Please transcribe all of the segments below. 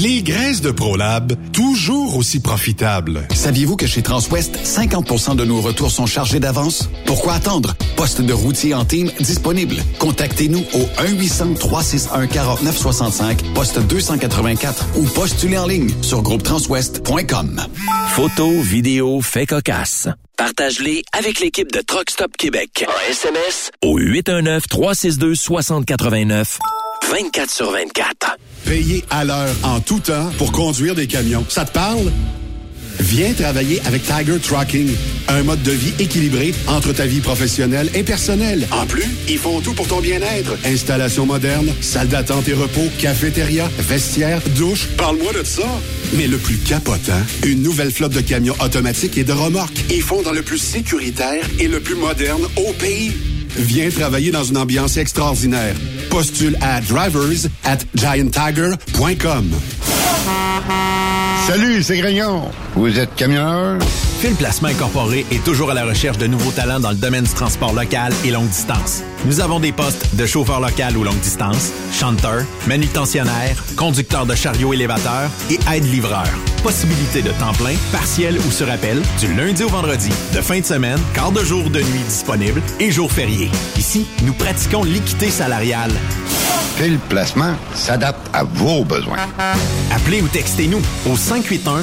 Les graisses de ProLab, toujours aussi profitables. Saviez-vous que chez Transwest, 50% de nos retours sont chargés d'avance? Pourquoi attendre? Poste de routier en team disponible. Contactez-nous au 1-800-361-4965, poste 284 ou postulez en ligne sur groupetranswest.com. Photos, vidéos, faits cocasse. Partage-les avec l'équipe de Truck Stop Québec. En SMS au 819-362-6089. 24 sur 24. Payer à l'heure en tout temps pour conduire des camions. Ça te parle? Viens travailler avec Tiger Trucking, un mode de vie équilibré entre ta vie professionnelle et personnelle. En plus, ils font tout pour ton bien-être. Installation moderne, salle d'attente et repos, cafétéria, vestiaire, douche. Parle-moi de ça. Mais le plus capotant, une nouvelle flotte de camions automatiques et de remorques. Ils font dans le plus sécuritaire et le plus moderne au pays. Viens travailler dans une ambiance extraordinaire. Postule à drivers at gianttiger.com. Salut, c'est Grignon. Vous êtes camionneur? Fil Placement Incorporé est toujours à la recherche de nouveaux talents dans le domaine du transport local et longue distance. Nous avons des postes de chauffeur local ou longue distance, chanteur, manutentionnaire, conducteur de chariot élévateur et aide-livreur. Possibilité de temps plein, partiel ou sur appel, du lundi au vendredi, de fin de semaine, quart de jour de nuit disponible et jours fériés. Ici, nous pratiquons l'équité salariale. Fil Placement s'adapte à vos besoins? Appelez ou textez-nous au 581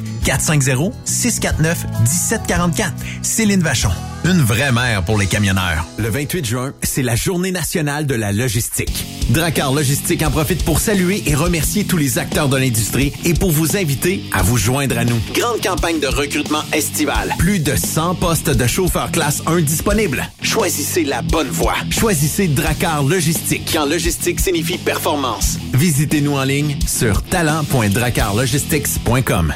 450 649 1744. Céline Vachon. Une vraie mère pour les camionneurs. Le 28 juin, c'est la journée nationale de la logistique. Dracar Logistique en profite pour saluer et remercier tous les acteurs de l'industrie et pour vous inviter à vous joindre à nous. Grande campagne de recrutement estival. Plus de 100 postes de chauffeurs classe 1 disponibles. Choisissez la bonne voie. Choisissez Dracar Logistique. Quand logistique signifie performance. Visitez-nous en ligne sur talent.dracarlogistics.com.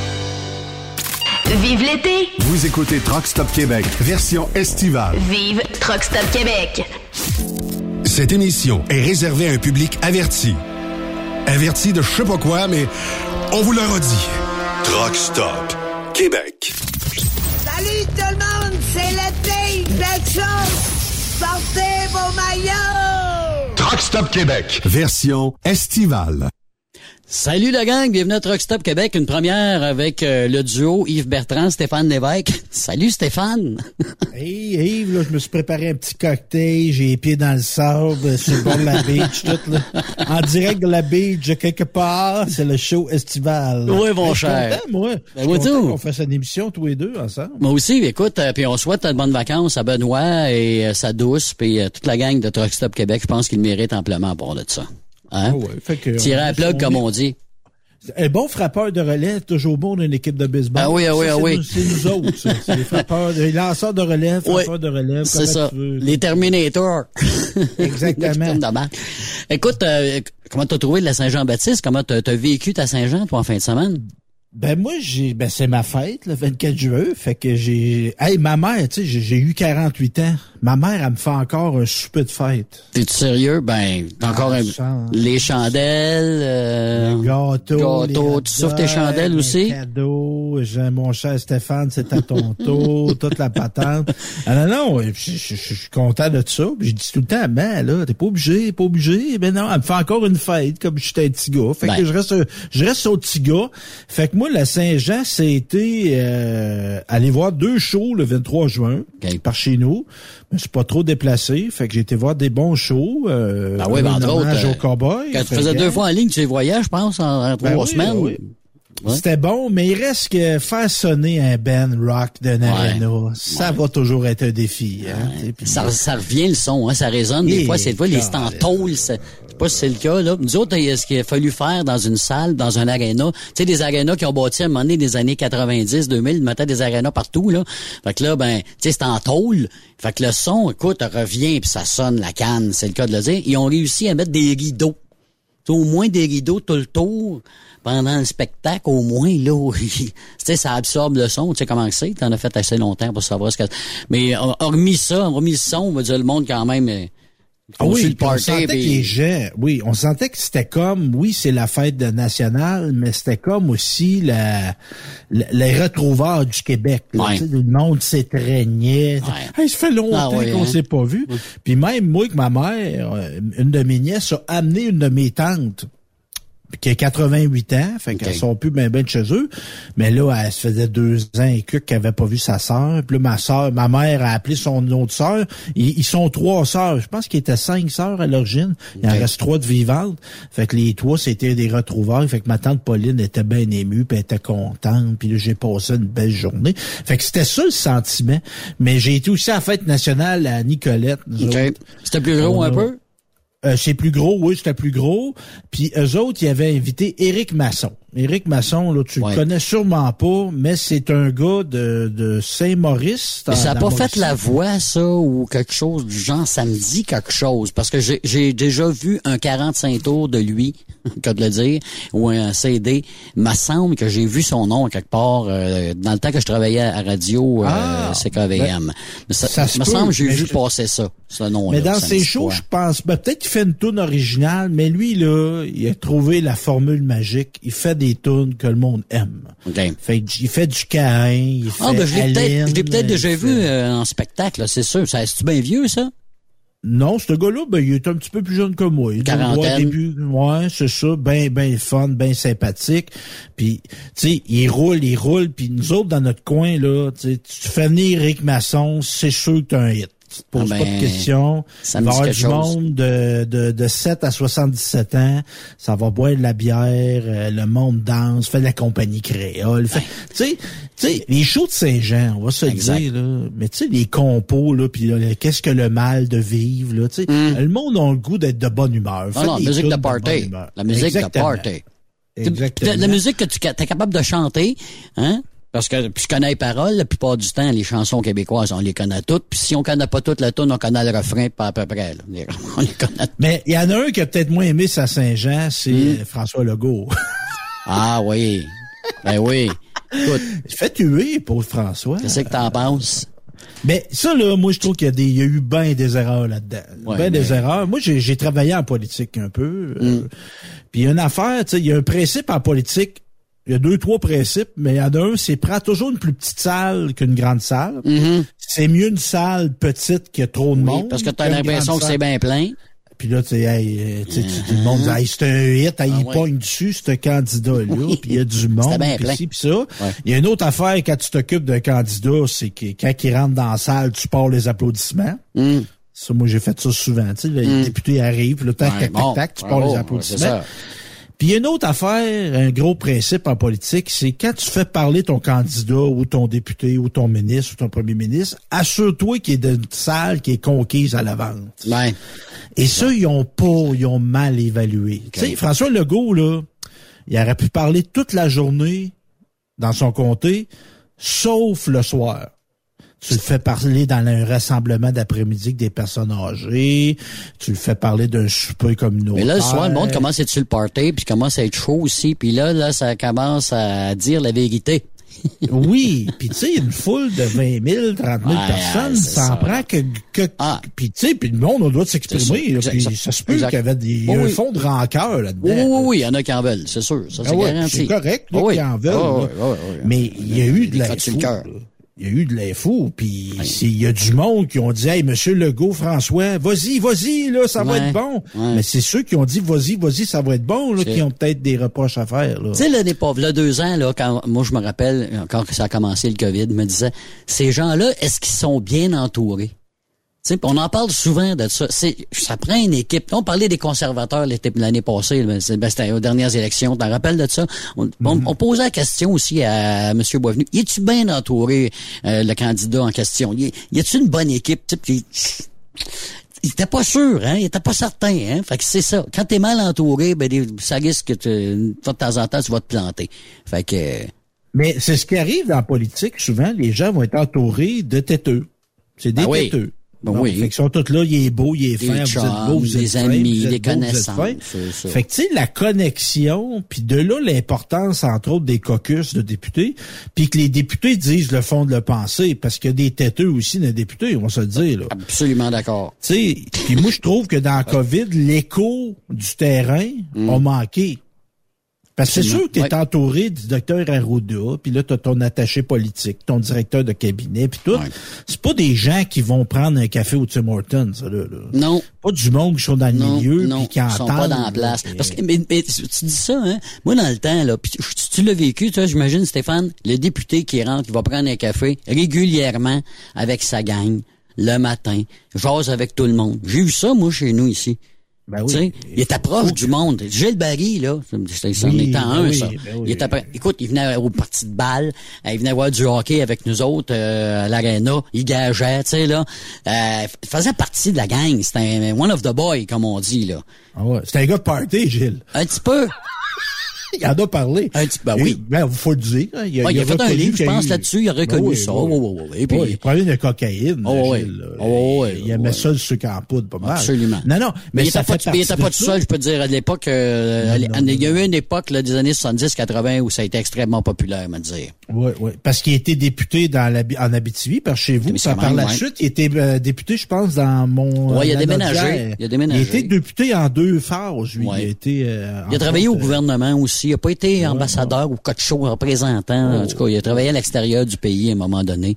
Vive l'été! Vous écoutez Truck Stop Québec, version estivale. Vive Truck Stop Québec! Cette émission est réservée à un public averti. Averti de je sais pas quoi, mais on vous le redit. Truck Stop Québec. Salut tout le monde, c'est l'été, belle chance! Sortez vos maillots! Truck Stop Québec, version estivale. Salut la gang, bienvenue à Truck Stop Québec, une première avec euh, le duo Yves Bertrand, Stéphane Lévesque. Salut Stéphane! hey Yves, là, je me suis préparé un petit cocktail, j'ai les pieds dans le sable, sur le bord de la beach, tout là. En direct de la beach, quelque part, c'est le show estival. Oui, mon Hey, je suis cher. content, moi. Ben, Je suis content tout. qu'on fasse une émission tous les deux ensemble. Moi aussi, écoute, euh, puis on souhaite de bonnes vacances à Benoît et euh, sa douce, puis euh, toute la gang de Truck Stop Québec. Je pense qu'ils méritent amplement pour de ça. Hein? Ah ouais, fait que, Tirer à plug, comme est- on dit. Un bon frappeur de relève, toujours bon d'une équipe de baseball. Ah oui, ah oui, Ça, ah oui. C'est nous autres, ça. C'est les frappeurs, les lanceurs de relève, Oui, frappeurs de relève. C'est ça. tu veux. Les Terminators. Exactement. Écoute, euh, comment t'as trouvé de la Saint-Jean-Baptiste? Comment t'as t'as vécu ta Saint-Jean, toi, en fin de semaine? Ben moi j'ai ben c'est ma fête le 24 juin, fait que j'ai hey ma mère, tu sais, j'ai- j'ai eu 48 ans. Ma mère elle me fait encore un souper de fête. T'es-tu sérieux? Ben, t'as encore Ah, un... ça- les chandelles, euh, Gâteau, gâteau, les tu hot souffles tes chandelles les aussi? Cadeaux, j'ai mon cher Stéphane, c'est à ton tour, toute la patente. Ah non non, je suis content de ça. Je dis tout le temps, ben là, t'es pas obligé, pas obligé. Ben non, elle me fait encore une fête comme j'étais un petit gars. Fait Ben. que je reste, je reste au petit gars. Fait que moi, la Saint-Jean, c'était euh, aller voir deux shows le 23 juin Ok. par chez nous. Je suis pas trop déplacé, fait que j'ai été voir des bons shows. Euh, Ah oui, ben, entre autres, euh, au cowboy. Quand tu faisais deux fois en ligne, tu les voyais, je pense, en, en Ben trois oui, semaines. ben oui. Ouais. C'était bon, mais il reste que faire sonner un band rock d'un arena, ça va toujours être un défi. Hein, Ça, ça revient le son, hein, ça résonne. Des Et fois, c'est fois, les c'est je sais pas si c'est le cas, là. Nous autres, il y a ce qu'il a fallu faire dans une salle, dans un aréna. Tu sais, des arénas qui ont bâti à un moment donné des années 90, 2000, ils mettaient des arénas partout, là. Fait que là, ben, tu sais, c'est en tôle. Fait que le son, écoute, revient puis ça sonne la canne, c'est le cas de le dire. Ils ont réussi à mettre des rideaux. au moins des rideaux tout le tour pendant le spectacle, au moins, là, tu ça absorbe le son. Tu sais comment c'est? T'en as fait assez longtemps pour savoir ce que... Mais hormis ça, hormis le son, on va dire, le monde quand même... euh, Ah oui, le puis on sentait que les gens, oui, on sentait que c'était comme, oui, c'est la fête nationale, mais c'était comme aussi la, la- les retrouvailles du Québec. là, Ouais. tu sais, Le monde s'étreignait. Hey, ça fait longtemps Ah ouais, qu'on hein. s'est pas vu. Puis même moi que ma mère, euh, une de mes nièces a amené une de mes tantes qui a 88 ans, fait qu'elles Ok. sont plus ben ben de chez eux. Mais là, elle se faisait deux ans et quelques qu'elle avait pas vu sa sœur. Puis là, ma sœur, ma mère a appelé son autre sœur. Ils, ils sont trois sœurs. Je pense qu'il était cinq sœurs à l'origine. Il en reste trois de vivantes. Fait que les trois, c'était des retrouvailles. Fait que ma tante Pauline était bien émue, puis elle était contente. Puis là, j'ai passé une belle journée. Fait que c'était ça le sentiment. Mais j'ai été aussi à la fête nationale à Nicolette. nous OK. autres. C'était plus gros On un peu? Euh, c'est plus gros, oui, c'était plus gros. Puis eux autres, ils avaient invité Éric Masson. Éric Masson, là, tu Ouais. le connais sûrement pas, mais c'est un gars de, de Saint-Maurice. Mais ça n'a pas fait la voix, ça, ou quelque chose du genre, ça me dit quelque chose. Parce que j'ai- j'ai déjà vu un 45 tours de lui, que de le dire, ou un CD. Il me semble que j'ai vu son nom quelque part euh, dans le temps que je travaillais à radio euh, Ah, CKVM. Mais ça, ça se me semble que j'ai vu passer ça, ce nom-là. Mais dans dit shows, je pense, ben, peut-être qu'il fait une tune originale, mais lui, là, il a trouvé la formule magique. Il fait des tunes que le monde aime. OK. Fait, il fait du Cain, il fait Ah, ben, je l'ai peut-être je l'ai peut-être déjà vu fait- euh, en spectacle, c'est sûr. Ça, C'est-tu bien vieux, ça? Non, ce gars-là, ben, il est un petit peu plus jeune que moi. Il Quarantaine. début, ouais, c'est ça, ben, ben fun, ben sympathique. Puis, tu sais, il roule, il roule. Puis nous autres, dans notre coin, là, tu fais venir Rick Masson, c'est sûr que t'as un hit. Tu te poses Ah pas ben, de questions. ça Il va y dit avoir du chose. monde de, de, de 7 à 77 ans. Ça va boire de la bière, euh, le monde danse, fait de la compagnie créole. Fait- Tu sais, tu sais, les shows de Saint-Jean, on va se Exact. dire, là. Mais tu sais, les compos, là, puis qu'est-ce que le mal de vivre, là, tu sais. Le monde a le goût d'être de bonne humeur. Mm. Non, des musique de party. La musique Exactement. de party. Exactement. La, la musique que tu es capable de chanter, hein? Parce que puis je connais les paroles, la plupart du temps, les chansons québécoises, on les connaît toutes. Puis si on connaît pas toute la tune, on connaît le refrain, pas à peu près. là. On les connaît. Mais il y en a un qui a peut-être moins aimé sa Saint-Jean, c'est Mm. euh, François Legault. Ah oui. Ben oui. Écoute, Il fait tuer, pauvre François. qu'est-ce que t'en penses? Mais ça, là, moi, je trouve qu'il y a, y eu bien des erreurs là-dedans. Ouais, ben mais- des erreurs. Moi, j'ai travaillé en politique un peu. Mm. euh, Puis il y a une affaire, tu sais, il y a un principe en politique. Il y a deux, trois principes, mais il y en a un, c'est prends toujours une plus petite salle qu'une grande salle. C'est mieux une salle petite qui a trop de. Oui, monde. parce que t'as qu'une l'impression que c'est bien plein. Puis là, tu sais, hey, euh, tu sais, tu- tout le monde dit, hey, c'est un hit, hey, il ouais. pogne dessus, ce candidat-là, Oui. puis il y a du monde, puis plein. ci, puis ça. Il y a une autre affaire quand tu t'occupes d'un candidat, c'est que quand il rentre dans la salle, tu pars les applaudissements. Mm. Ça, moi, j'ai fait ça souvent. Tu sais, le député arrive, puis là, tac, tac, tac, tac, tu pars les applaudissements. Puis il y a une autre affaire, un gros principe en politique, c'est quand tu fais parler ton candidat ou ton député ou ton ministre ou ton premier ministre, assure-toi qu'il est d'une salle qui est conquise à la vente. Ouais. Et ça, ils ont pas, ils ont mal évalué. Tu sais, François Legault, là, il aurait pu parler toute la journée dans son comté, sauf le soir. Tu le fais parler dans un rassemblement d'après-midi avec des personnes âgées. Tu le fais parler d'un souper communautaire. Mais là, le soir, le monde commence à être sur le party, puis commence à être chaud aussi. Puis là, là, ça commence à dire la vérité. Oui, puis tu sais, une foule de 20 000, 30 000 Ouais, personnes, ça en prend que... que Ah. Puis tu sais, puis le monde, on doit s'exprimer. C'est ça, là, exact, puis ça- Ça se peut qu'il y avait des, il y a Oui, un fond de rancœur là-dedans. Oui, oui, oui, il y en a qui en veulent, c'est sûr. Ça, c'est Ah ouais, garanti. C'est correct, là, Ah oui. qu'ils en veulent. Ah oui, oui, oui. Mais il y a eu de la le cœur. Il y a eu de l'info, puis il y a du monde qui ont dit Hey, monsieur Legault, François, vas-y, vas-y, là, ça va être bon. ouais. Mais c'est ceux qui ont dit vas-y, vas-y, ça va être bon, là, qui ont peut-être des reproches à faire. Là. Tu sais, l'année pauvre, là, deux ans, là, quand moi je me rappelle, encore que ça a commencé le COVID, je me disais, ces gens-là, est-ce qu'ils sont bien entourés? On en parle souvent de ça. C'est, ça prend une équipe. On parlait des conservateurs l'année passée, ben, c'était aux dernières élections. T'en rappelles de ça? On, on- on posait la question aussi à M. Boisvenu. Y es-tu bien entouré, euh, le candidat en question? Y, a-tu une bonne équipe? Il était pas sûr, hein? Il était pas certain, hein? Fait que c'est ça. Quand t'es mal entouré, ben, ça risque que tu- de temps en temps, tu vas te planter. Fait que, Mais c'est ce qui arrive dans la politique, souvent, les gens vont être entourés de têteux. C'est des Ben oui. têteux. Non, oui. Fait qu'ils sont tous là, il est beau, il est fin, vous êtes beau, vous êtes fin, amis, vous êtes des beau, vous êtes connaissances. Fait que, tu sais, la connexion, puis de là, l'importance, entre autres, des caucus de députés, puis que les députés disent le fond de le penser, parce qu'il y a des têteux aussi des députés, on va se le dire, là. Absolument d'accord. Tu sais, puis moi, je trouve que dans la COVID, l'écho du terrain a manqué. Parce que c'est sûr que tu es. Ouais. entouré du docteur Arruda, puis là, tu as ton attaché politique, ton directeur de cabinet, puis tout. C'est pas des gens qui vont prendre un café au Tim Hortons, ça, là. là. Non. Pas du monde qui sont dans le Non, milieu, puis qui ils entendent. sont pas dans la place. Parce que, mais, mais tu dis ça, hein? Moi, dans le temps, là, pis tu, tu l'as vécu, toi, j'imagine, Stéphane, le député qui rentre, qui va prendre un café régulièrement avec sa gang, le matin, jase avec tout le monde. J'ai eu ça, moi, chez nous, ici. Ben sais, il était proche du monde. Gilles Barry, là, c'est c'en Oui, était ben un, oui, ça. ben oui. Il était. Écoute, il venait aux parties de balle, euh, il venait voir du hockey avec nous autres euh, à l'aréna, il gageait, tu sais, là. Euh, il faisait partie de la gang. C'était un one of the boys, comme on dit, là. Ah ouais. C'est un gars de party, Gilles. Un petit peu. Il en a parlé. Un petit, ben oui. Ben, faut le dire. hein. Il, Ouais, il a fait un reconnu livre, je pense, là-dessus, il a reconnu Ben oui, ça. oui. Et puis- Ouais, il prenait de cocaïne, Oh, là. Oh, ouais, il aimait ça, le sucre en poudre, pas mal. Absolument. Non, non, mais, Mais, il ça était pas, tout- il pas seul, je peux te dire, à l'époque, euh, il y a eu une époque, là, des années 70-80 où ça a été extrêmement populaire, me dire. Oui, oui. Parce qu'il était député dans la, en Abitibi, par chez vous. Puis par la ouais. suite, il était euh, député, je pense, dans mon... Ouais, il a euh, déménagé. Il a déménagé. Il a été député en deux phases, lui. Ouais. Il a été... euh, Il a travaillé au euh, gouvernement aussi. Il n'a pas été ambassadeur ou coach show représentant. En tout cas, il a travaillé à l'extérieur du pays à un moment donné.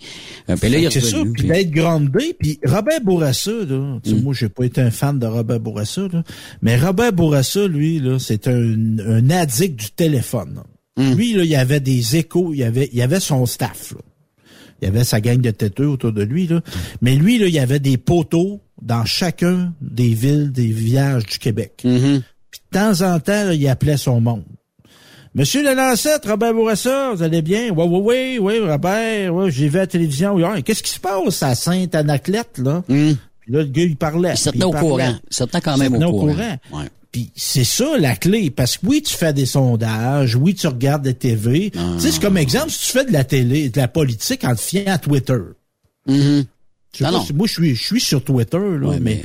Euh, Puis là, il est C'est ça, puis d'être grandé, puis Robert Bourassa, là, tu sais, Mm. moi j'ai pas été un fan de Robert Bourassa, là, mais Robert Bourassa, lui, là, c'est un, un addict du téléphone. là. Mm. Lui, là, il y avait des échos, il y avait, il y avait son staff, là. Il y avait sa gang de têteux autour de lui, là. Mais lui, là, il y avait des poteaux dans chacun des villes, des villages du Québec. Mm-hmm. Puis de temps en temps, là, il appelait son monde. Monsieur le Lancette, Robert Bourassa, vous allez bien? Oui, oui, oui, oui, Robert, ouais, j'ai vu à la télévision. Qu'est-ce qui se passe à Sainte-Anaclette, là? Puis là, le gars, il parlait. Il se tenait au courant. Il se tenait quand Il même au tenait courant. Ouais. Puis c'est ça la clé, parce que oui, tu fais des sondages, oui, tu regardes des TV. Ah. Tu sais, c'est comme exemple, si tu fais de la télé, de la politique en te fiant à Twitter. Mm-hmm. Sais Non, pas non. si- moi, je suis, je suis sur Twitter, là, Ouais, mais, mais-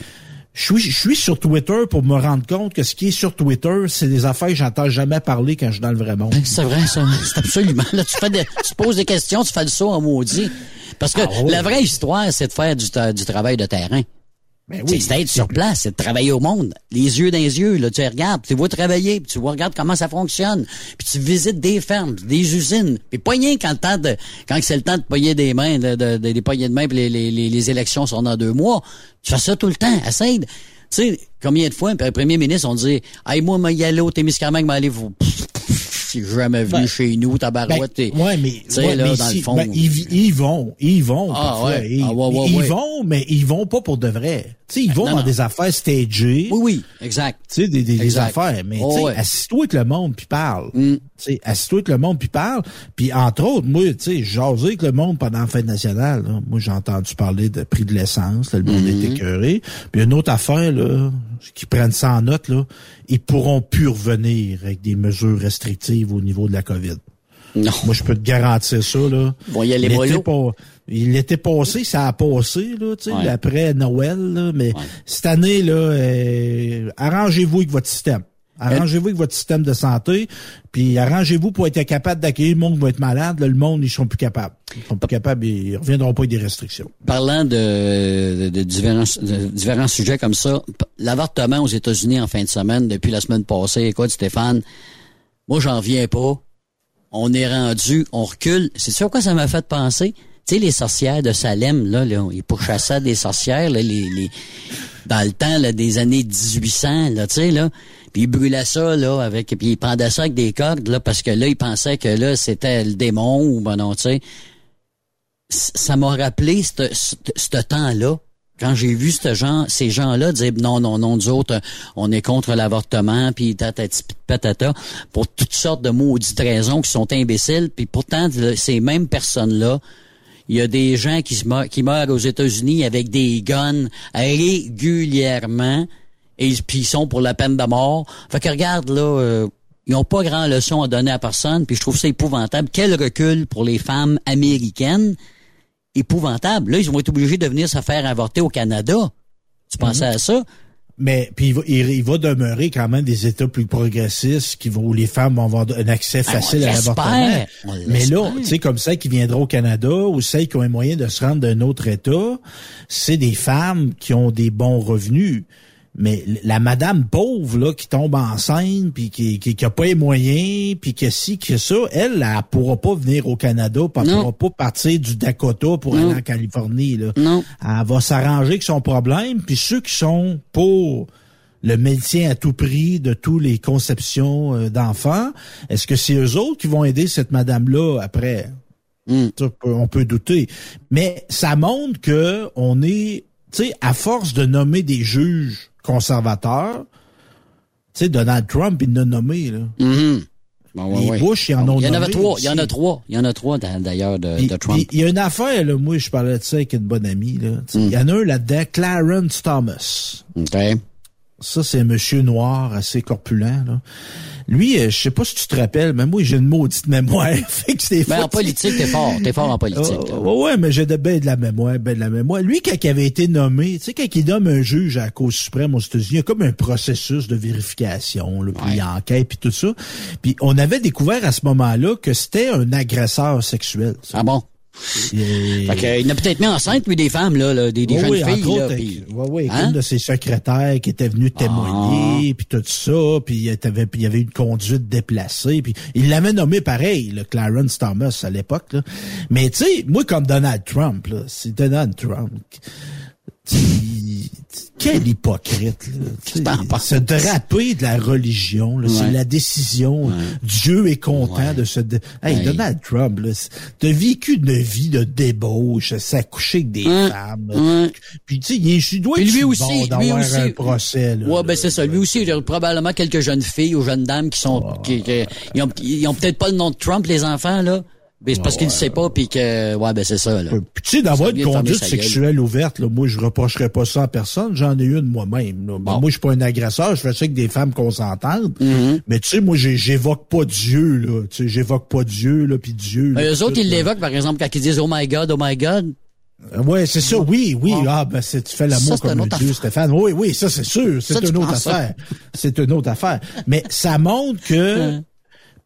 je suis, je suis sur Twitter pour me rendre compte que ce qui est sur Twitter, c'est des affaires que j'entends jamais parler quand je suis dans le vrai monde. C'est vrai, ça. C'est absolument. Là, tu, fais des- tu te poses des questions, tu fais le saut en maudit. Parce que Ah la vraie histoire, c'est de faire du, du travail de terrain. Ben C'est c'est d'être sur place, c'est de travailler au monde. Les yeux dans les yeux, là, tu regardes, tu vois travailler, puis tu vois, regarde comment ça fonctionne. Puis tu visites des fermes, des usines. Puis pas rien quand le temps de, quand c'est le temps de payer des mains, de, de- de- des poignées de main, puis les, les, les, les élections sont dans deux mois. Tu fais ça tout le temps. Essaye tu sais, combien de fois, un premier ministre, on dit, hey, moi, moi, y aller au Témiscamingue, m'aller vous, j'ai jamais venu Ben, chez nous, tabarouette. Ben, ouais, mais, ouais, là, mais dans si- le fond. ben, ils, ils vont, ils vont. Ah, parfois. ouais. Ils, Ah, ouais, ils vont, mais ils vont pas pour de vrai. Tu sais, ils vont non, dans non. des affaires stagées. Oui, oui, exact. Tu sais, des, des, des affaires. Mais, Oh, tu sais, ouais. Mm. assis-toi avec le monde puis parle. Tu sais, assis-toi avec le monde puis parle. Puis, entre autres, moi, tu sais, j'ai jasé avec le monde pendant la fête nationale. là. Moi, j'ai entendu parler de prix de l'essence. Le monde Mm-hmm. est écœuré. Puis, une autre affaire, là, qui prennent ça en note, là, ils pourront plus revenir avec des mesures restrictives au niveau de la COVID. Non. Moi, je peux te garantir ça, là. Ils vont y aller L'été mollo. Il était passé, ça a passé, là, tu sais, Ouais. après Noël, là, mais cette année, là, euh, arrangez-vous avec votre système. Arrangez-vous avec votre système de santé, puis arrangez-vous pour être capable d'accueillir le monde qui va être malade. Là, le monde, ils seront plus capables. Ils seront plus capables, ils reviendront pas avec des restrictions. Parlant de, de, de différents, de différents sujets comme ça, l'avortement aux États-Unis en fin de semaine, depuis la semaine passée, écoute Stéphane, moi j'en viens pas. On est rendu, on recule. C'est sûr quoi ça m'a fait penser? Tu les sorcières de Salem, là, là ils pourchassaient des sorcières, là, les, les, dans le temps là, des années 1800, là, tu là. Puis ils brûlaient ça, là, avec, puis ils pendaient ça avec des cordes, là, parce que là, ils pensaient que là, c'était le démon, ou ben non, tu sais ça m'a rappelé ce- temps-là. Quand j'ai vu ce genre, ces gens-là dire non, non, non, nous autres, euh, on est contre l'avortement, puis tatati patata, pour toutes sortes de maudites raisons qui sont imbéciles, puis pourtant, ces mêmes personnes-là, il y a des gens qui, se meurent, qui meurent aux États-Unis avec des guns régulièrement, et puis ils sont pour la peine de mort. Fait que regarde, là, euh, ils ont pas grand leçon à donner à personne, puis je trouve ça épouvantable. Quel recul pour les femmes américaines épouvantable. Là, ils vont être obligés de venir se faire avorter au Canada. Tu pensais à ça? Mais puis il va, il, il va demeurer quand même des États plus progressistes qui vont où les femmes vont avoir un accès Ben, facile on à l'avortement. Mais là, tu sais, comme celles qui viendront au Canada ou celles qui ont un moyen de se rendre d'un autre État, c'est des femmes qui ont des bons revenus. Mais la madame pauvre là qui tombe enceinte puis qui qui, qui a pas les moyens puis que si que ça, elle, elle pourra pas venir au Canada, puis elle pourra pas partir du Dakota pour Non. aller en Californie là. Non. Elle va s'arranger avec son problème puis ceux qui sont pour le maintien à tout prix de tous les conceptions euh, d'enfants, est-ce que c'est eux autres qui vont aider cette madame-là après? Hmm. Ça, on peut- on peut douter. Mais ça montre que on est, tu sais, à force de nommer des juges conservateurs, tu sais, Donald Trump, il en a nommé, là. Bon, ouais, Les ouais. Bush, ils en ont Il y en avait trois. Il y en a trois. Il y en a trois d'a- d'ailleurs de, Trump. Il y a une affaire, là, moi, je parlais de ça avec une bonne amie, là. Hmm. Il y en a un là-dedans, Clarence Thomas. OK. Ça, c'est un monsieur noir assez corpulent, là. Lui, euh, je sais pas si tu te rappelles, mais moi, j'ai une maudite mémoire. fait que Mais fou, en politique, t'es fort. T'es fort en politique. Oh, là. ouais, mais j'ai de ben de la mémoire, ben de la mémoire. Lui, quand il avait été nommé, tu sais, quand il nomme un juge à la Cour suprême aux États-Unis, il y a comme un processus de vérification, là, puis enquête, puis tout ça. Puis on avait découvert à ce moment-là que c'était un agresseur sexuel. ça. Ah bon? Et- Fait que, il a peut-être mis enceinte, lui, des femmes, là, là, des, des Ouais, jeunes oui, filles. entre là, autres, ouais, ouais, avec Hein? une de ses secrétaires qui était venue témoigner, puis tout ça, puis il y avait, une conduite déplacée, puis il l'avait nommé pareil, le Clarence Thomas à l'époque. Mais tu sais, moi comme Donald Trump, c'est Donald Trump. Quel hypocrite, là. Se draper de la religion, c'est la décision. Dieu est content de se... Hey. Donald Trump, t'as vécu une vie de débauche, s'accoucher avec des femmes. Puis tu sais, il est- il doit être lui bon aussi, lui d'avoir aussi. un procès. Là, Ouais, ben c'est ça. Lui aussi, il y a probablement quelques jeunes filles ou jeunes dames qui sont, qui, qui- ils ont, ils ont peut-être pas le nom de Trump, les enfants, là. Mais c'est parce qu'ils ne savent pas, puis que, ouais, ben c'est ça, là. Puis tu sais, d'avoir une conduite sexuelle ouverte, là, moi, je reprocherais pas ça à personne. J'en ai une moi-même. là. Ben, Moi, je suis pas un agresseur. Je fais ça avec des femmes consentantes. Mm-hmm. Mais tu sais, moi, j'évoque pas Dieu, là. Tu sais, j'évoque pas Dieu, là, puis Dieu. là, Mais eux autres, tout, ils l'évoquent, par exemple, quand ils disent, oh my God, oh my God. Ouais, c'est ça, oui, oui. Ah, ben, tu fais l'amour comme Dieu, affaire. Stéphane. Oui, oui, ça, c'est sûr. C'est une autre affaire. C'est une autre affaire. Mais ça montre que,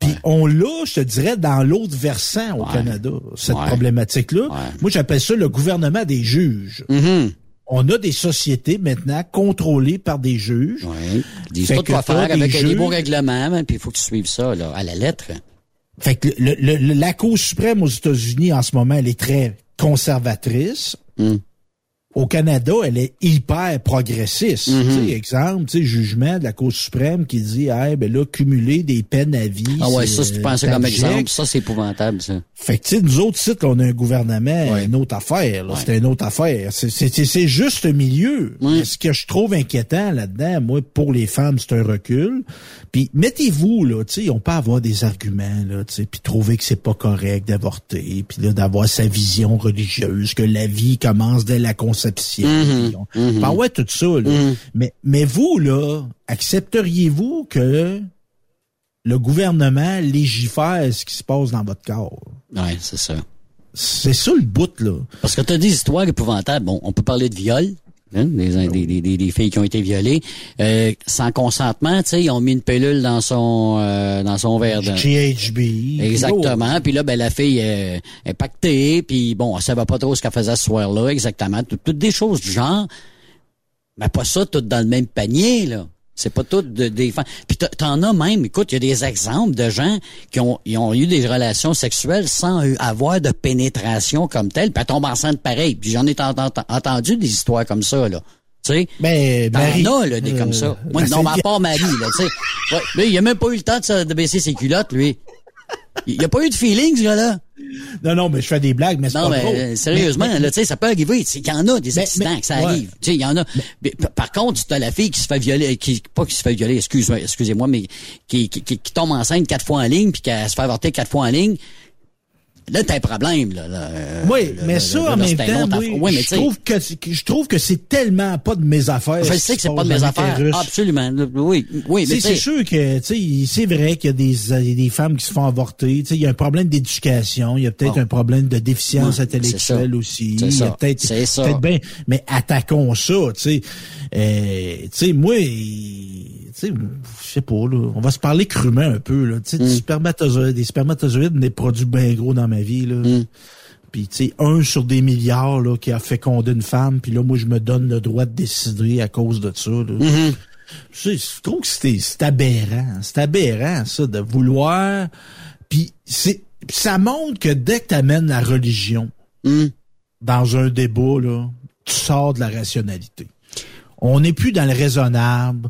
puis on l'a, je te dirais, dans l'autre versant au Canada, cette Ouais. problématique-là. Moi, j'appelle ça le gouvernement des juges. Mm-hmm. On a des sociétés maintenant contrôlées par des juges. Ils disent pas que quoi faire avec des juges- beaux règlements, hein, puis il faut que tu suives ça, là, à la lettre. Fait que le- le- le- la Cour suprême aux États-Unis, en ce moment, elle est très conservatrice. Mm. Au Canada, elle est hyper progressiste. Mm-hmm. Tu sais, exemple, tu sais, jugement de la Cour suprême qui dit, hey, ben là, cumuler des peines à vie. Ah ouais, ça, si tu euh, penses ça comme exemple, ça, c'est épouvantable, ça. Fait que, tu sais, nous autres sites, on a un gouvernement, une autre affaire. là. C'est une autre affaire. C'est- juste milieu. Ce que je trouve inquiétant là-dedans, moi, pour les femmes, c'est un recul. Puis mettez-vous, là, tu sais, on peut avoir des arguments, là, tu sais, puis trouver que c'est pas correct d'avorter, puis là, d'avoir sa vision religieuse, que la vie commence dès la conception. On- Ben ouais, tout ça, là. Mais, mais vous, là, accepteriez-vous que le gouvernement légifère ce qui se passe dans votre corps? Ouais, c'est ça. C'est ça le bout, là. Parce que t'as des histoires épouvantables. Bon, on peut parler de viol. Hein, des, des, des, des- des filles qui ont été violées euh, sans consentement, tu sais, ils ont mis une pilule dans son euh, dans son verre. de- GHB. Exactement. Puis là, ben la fille est pactée, puis bon, elle savait pas trop ce qu'elle faisait ce soir-là, exactement. Tout- Toutes des choses du genre. Mais pas ça, tout dans le même panier, là. C'est pas tout de, des femmes. Puis t'en- as même, écoute, il y a des exemples de gens qui ont, ils ont eu des relations sexuelles sans euh, avoir de pénétration comme telle, puis elles tombent enceinte pareil. Puis j'en ai ent- ent- entendu des histoires comme ça, là. Tu sais? Ben, Marie, as, là, des euh, comme ça. Moi, ben, non, mais à part Marie, là, tu sais. Ouais, il a même pas eu le temps de baisser ses culottes, lui. Il n'y a pas eu de feeling, ce gars-là. Non, non, mais je fais des blagues, mais c'est pas mais euh, sérieusement, Mais- là, tu sais, ça peut arriver. Il y en a des accidents mais- que ça ouais. arrive. Tu sais, il y en a. Par contre, tu as la fille qui se fait violer, qui pas qui se fait violer, excuse-moi, excusez-moi, mais qui, qui, qui, qui tombe enceinte quatre fois en ligne, puis qui se fait avorter quatre fois en ligne. Là, t'as un problème, là. là euh, oui, mais là, ça, en même temps, oui. Ouais, mais je, trouve que, je trouve que c'est tellement pas de mes affaires. Je sais que c'est pas de mes affaires. Absolument. Oui, oui, mais Tu sais, c'est sûr que, tu sais, c'est vrai qu'il y a des, a des femmes qui se font avorter. Tu sais, il y a un problème d'éducation. Il y a peut-être un problème de déficience intellectuelle ça. aussi. C'est Il y a ça. peut-être, ça. bien, mais attaquons ça, tu sais. Euh, tu sais, moi, sais, je sais pas, là, on va se parler crûment un peu, là. Tu sais, Mm. du spermatozoïde, des spermatozoïdes, des produits bien gros dans ma vie, là. Mm. Puis, tu sais, un sur des milliards, là, qui a fécondé une femme, puis là, moi, je me donne le droit de décider à cause de ça, là. Mm-hmm. Je sais, je trouve que c'est c'est aberrant. C'est aberrant, ça, de vouloir. Puis c'est ça montre que dès que tu amènes la religion Mm. dans un débat, là, tu sors de la rationalité. On n'est plus dans le raisonnable.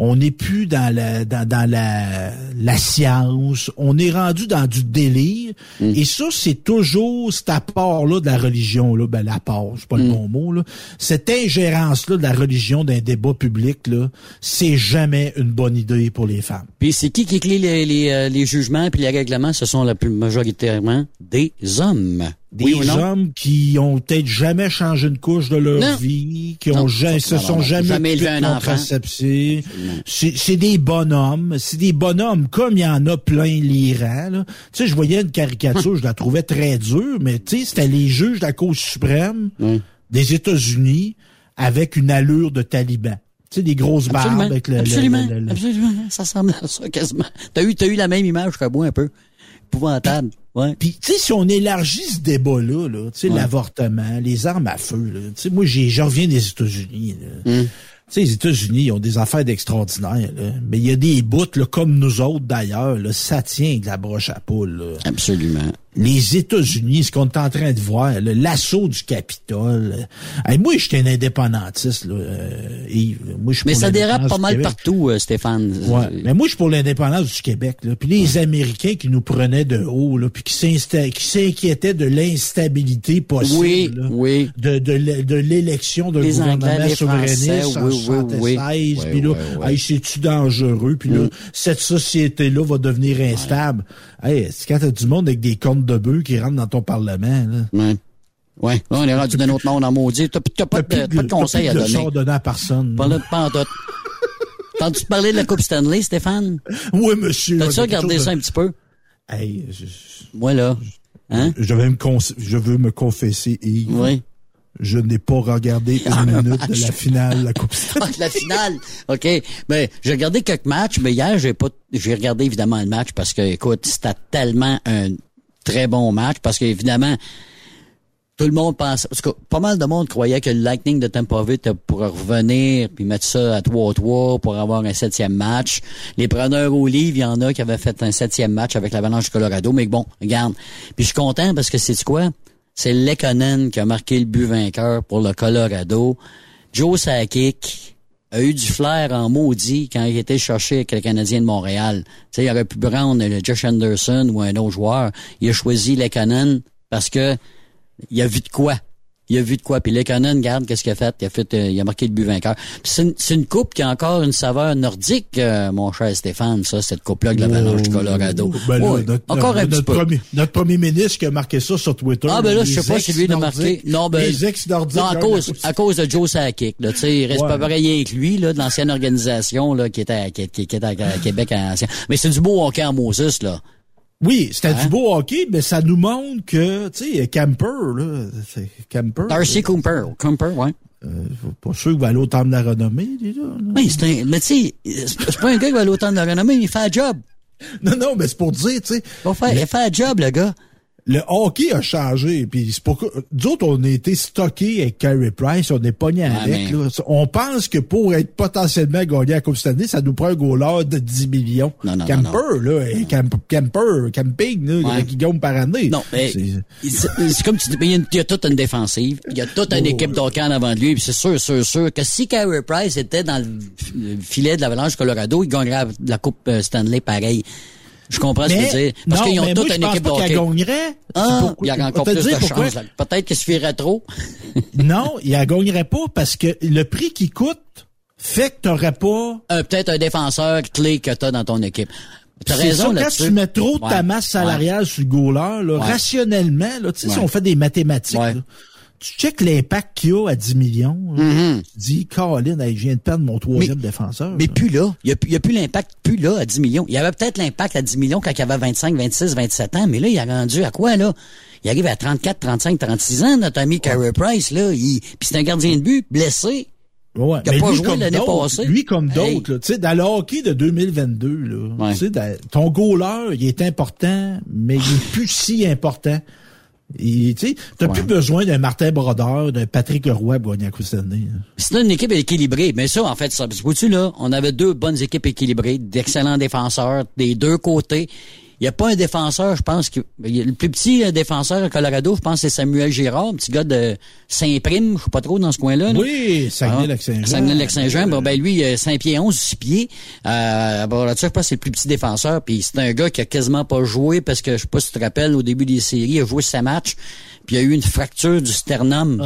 On n'est plus dans la dans, dans la, la science. On est rendu dans du délire. Et ça, c'est toujours cet apport-là de la religion, là, ben l'apport, c'est pas le bon mot, là. Cette ingérence-là de la religion d'un débat public, là, c'est jamais une bonne idée pour les femmes. Puis c'est qui qui écrit les, les, euh, les jugements puis les règlements? Ce sont la plus majoritairement des hommes. Des oui hommes qui ont peut-être jamais changé une couche de leur Non. vie, qui Non, ont jamais, se sont jamais, jamais occupés élevé de un enfant. contraception. C'est des bonhommes, c'est des bonhommes comme il y en a plein l'Iran. Tu sais, je voyais une caricature, je la trouvais très dure, mais tu sais, c'était les juges de la Cour suprême des États-Unis avec une allure de taliban. Tu sais, des grosses barbes avec le, absolument, le- le- le- absolument. Ça ressemble à ça quasiment. T'as eu, t'as eu la même image que moi un peu. Épouvantable. Ouais. Puis, tu sais, si on élargit ce débat-là, là, tu sais, Ouais. l'avortement, les armes à feu, là, tu sais, moi, j'ai, j'en reviens des États-Unis. Hum. Tu sais, les États-Unis, ils ont des affaires d'extraordinaire. Mais il y a des bouts, là, comme nous autres, d'ailleurs, là, ça tient de la broche à poule, là. Absolument. Les États-Unis, ce qu'on est en train de voir, l'assaut du Capitole. hey, moi, j'étais un indépendantiste, là, euh, Yves. Moi, je Mais ça dérape pas mal Québec. partout, euh, Stéphane. Ouais. Mais moi, je suis pour l'indépendance du Québec. Là. Puis les Américains qui nous prenaient de haut, là, puis qui s'inquiétaient de l'instabilité possible Oui, là, oui. de, de, l'é- de l'élection d'un gouvernement Anglais, souverainiste en oui, oui, 76. oui. Puis là, hey, c'est-tu dangereux? Puis là, Mm. cette société-là va devenir instable. Hey, c'est quand t'as du monde avec des cornes de bœufs qui rentrent dans ton parlement. Là. Ouais. Là, on est rendu d'un autre monde en maudit. T'as t'as pas, de, T'as pas de conseils à t'as donner. à donner à personne. Pas en tout. T'as-tu parler de la Coupe Stanley, Stéphane? Oui, monsieur. T'as-tu regardé ça un petit peu? de- Hey, je, Moi, là. Hein? je vais me je veux me confesser, Yves. Oui. Je n'ai pas regardé Ah, une minute de la finale de la Coupe Stanley. Ah, la finale. OK. Ben, j'ai regardé quelques matchs, mais hier, j'ai pas, j'ai regardé évidemment le match parce que, écoute, c'était tellement un très bon match parce qu'évidemment, tout le monde pense, parce que pas mal de monde croyait que le Lightning de Tampa Bay était pour revenir puis mettre ça à 3-3 pour avoir un septième match. Les preneurs au livre, il y en a qui avaient fait un septième match avec l'Avalanche du Colorado, mais bon, regarde. Puis je suis content parce que c'est quoi? C'est Lekonen qui a marqué le but vainqueur pour le Colorado. Joe Sakic a eu du flair en maudit quand il était cherché avec le Canadien de Montréal. Sais, il aurait pu prendre le Josh Anderson ou un autre joueur. Il a choisi Lekonen parce que il a vu de quoi. Il a vu de quoi. Puis Lekonen, garde, qu'est-ce qu'il a fait? Il a fait, euh, il a marqué le but vainqueur. C'est une, une coupe qui a encore une saveur nordique, euh, mon cher Stéphane, ça, cette coupe-là de l'Avalanche du Colorado. Ben là, Ouais, notre, encore un notre petit peu. Premier, notre premier ministre qui a marqué ça sur Twitter. Ah, ben là, je sais pas si lui a marqué. Non, ben. Les ex-nordiques. Non, à gagnent cause, la à cause de Joe Sakic, là. Tu sais, il reste Ouais. pas pareil avec lui, là, de l'ancienne organisation, là, qui était à, qui, qui- était à Québec à. Mais c'est du beau hockey en Moses, là. Oui, c'était Hein? du beau hockey, mais ça nous montre que, tu sais, Camper, là, c'est Camper. Darcy Cooper. Cooper, ouais. Euh, pas sûr qu'il va aller au temple de la renommée, déjà. là. Oui, c'est un, mais tu sais, c'est pas un gars qui va aller autant de la renommée, mais il fait un job. Non, non, mais c'est pour dire, tu sais, Il, faire, il fait un job, le gars. Le hockey a changé. Puis c'est pourquoi, nous autres, on a été stockés avec Carey Price, on est pogné avec. mais- Là. On pense que pour être potentiellement gagné à la Coupe Stanley, ça nous prend un goaler de 10 millions. Non, non, non, Camper, là, camp- camper, camping, là, Ouais. qui gagne par année. Non, mais C'est- comme tu dis, il y a une- il y a toute une défensive, il y a toute une Oh, équipe d'hockey en avant de lui, puis c'est sûr, sûr, sûr que si Carey Price était dans le le filet de l'Avalanche Colorado, il gagnerait la Coupe euh, Stanley pareil. Je comprends ce que tu veux dire. Parce qu'ils ont toute une équipe gagnerait. Ah, pourquoi- il y a encore plus de dire pourquoi. chance. là. Peut-être qu'il suffirait trop. Non, il la gagnerait pas parce que le prix qu'il coûte fait que t'aurais pas. Euh, Peut-être un défenseur clé que tu as dans ton équipe. T'as raison ça, quand tu mets trop de ta masse salariale sur le goaler, là, Ouais. rationnellement, là, tu sais, si on fait des mathématiques, là, tu checkes l'impact qu'il y a à 10 millions. là. Mhm. Tu dis, Colin, hey, je viens de perdre mon troisième défenseur. Mais là. plus là. Il n'y a, il a plus l'impact, plus là, à 10 millions. Il y avait peut-être l'impact à 10 millions quand il avait 25, 26, 27 ans, mais là, il a rendu à quoi, là? Il arrive à 34, 35, 36 ans, notre ami Carey Price, là. Il, puis c'est un gardien de but, blessé. Ouais, qui a mais pas lui, joué l'année passée. Lui comme Hey. d'autres, là, tu sais, dans le hockey de 2022, là, Ouais. tu sais, dans- ton goaler, il est important, mais il est plus si important. Tu t'as plus besoin d'un Martin Brodeur, d'un Patrick Roy pour gagner. C'est une équipe équilibrée. Mais ça, en fait, ça, vois-tu, là, on avait deux bonnes équipes équilibrées, d'excellents défenseurs des deux côtés. Il n'y a pas un défenseur, je pense, y a le plus petit euh, défenseur à Colorado, je pense, c'est Samuel Girard, petit gars de Saint-Prime, je sais pas trop dans ce coin-là. là. Oui, Saguenay-Lac-Saint-Jean. Saguenay-Lac-Saint-Jean. Bon, ben lui, euh, 5 pieds 11, 6 pieds. Euh, bon, là-dessus, je pense que c'est le plus petit défenseur. Puis c'est un gars qui a quasiment pas joué parce que, je sais pas si tu te rappelles, au début des séries, il a joué sa match. Puis il y a eu une fracture du sternum.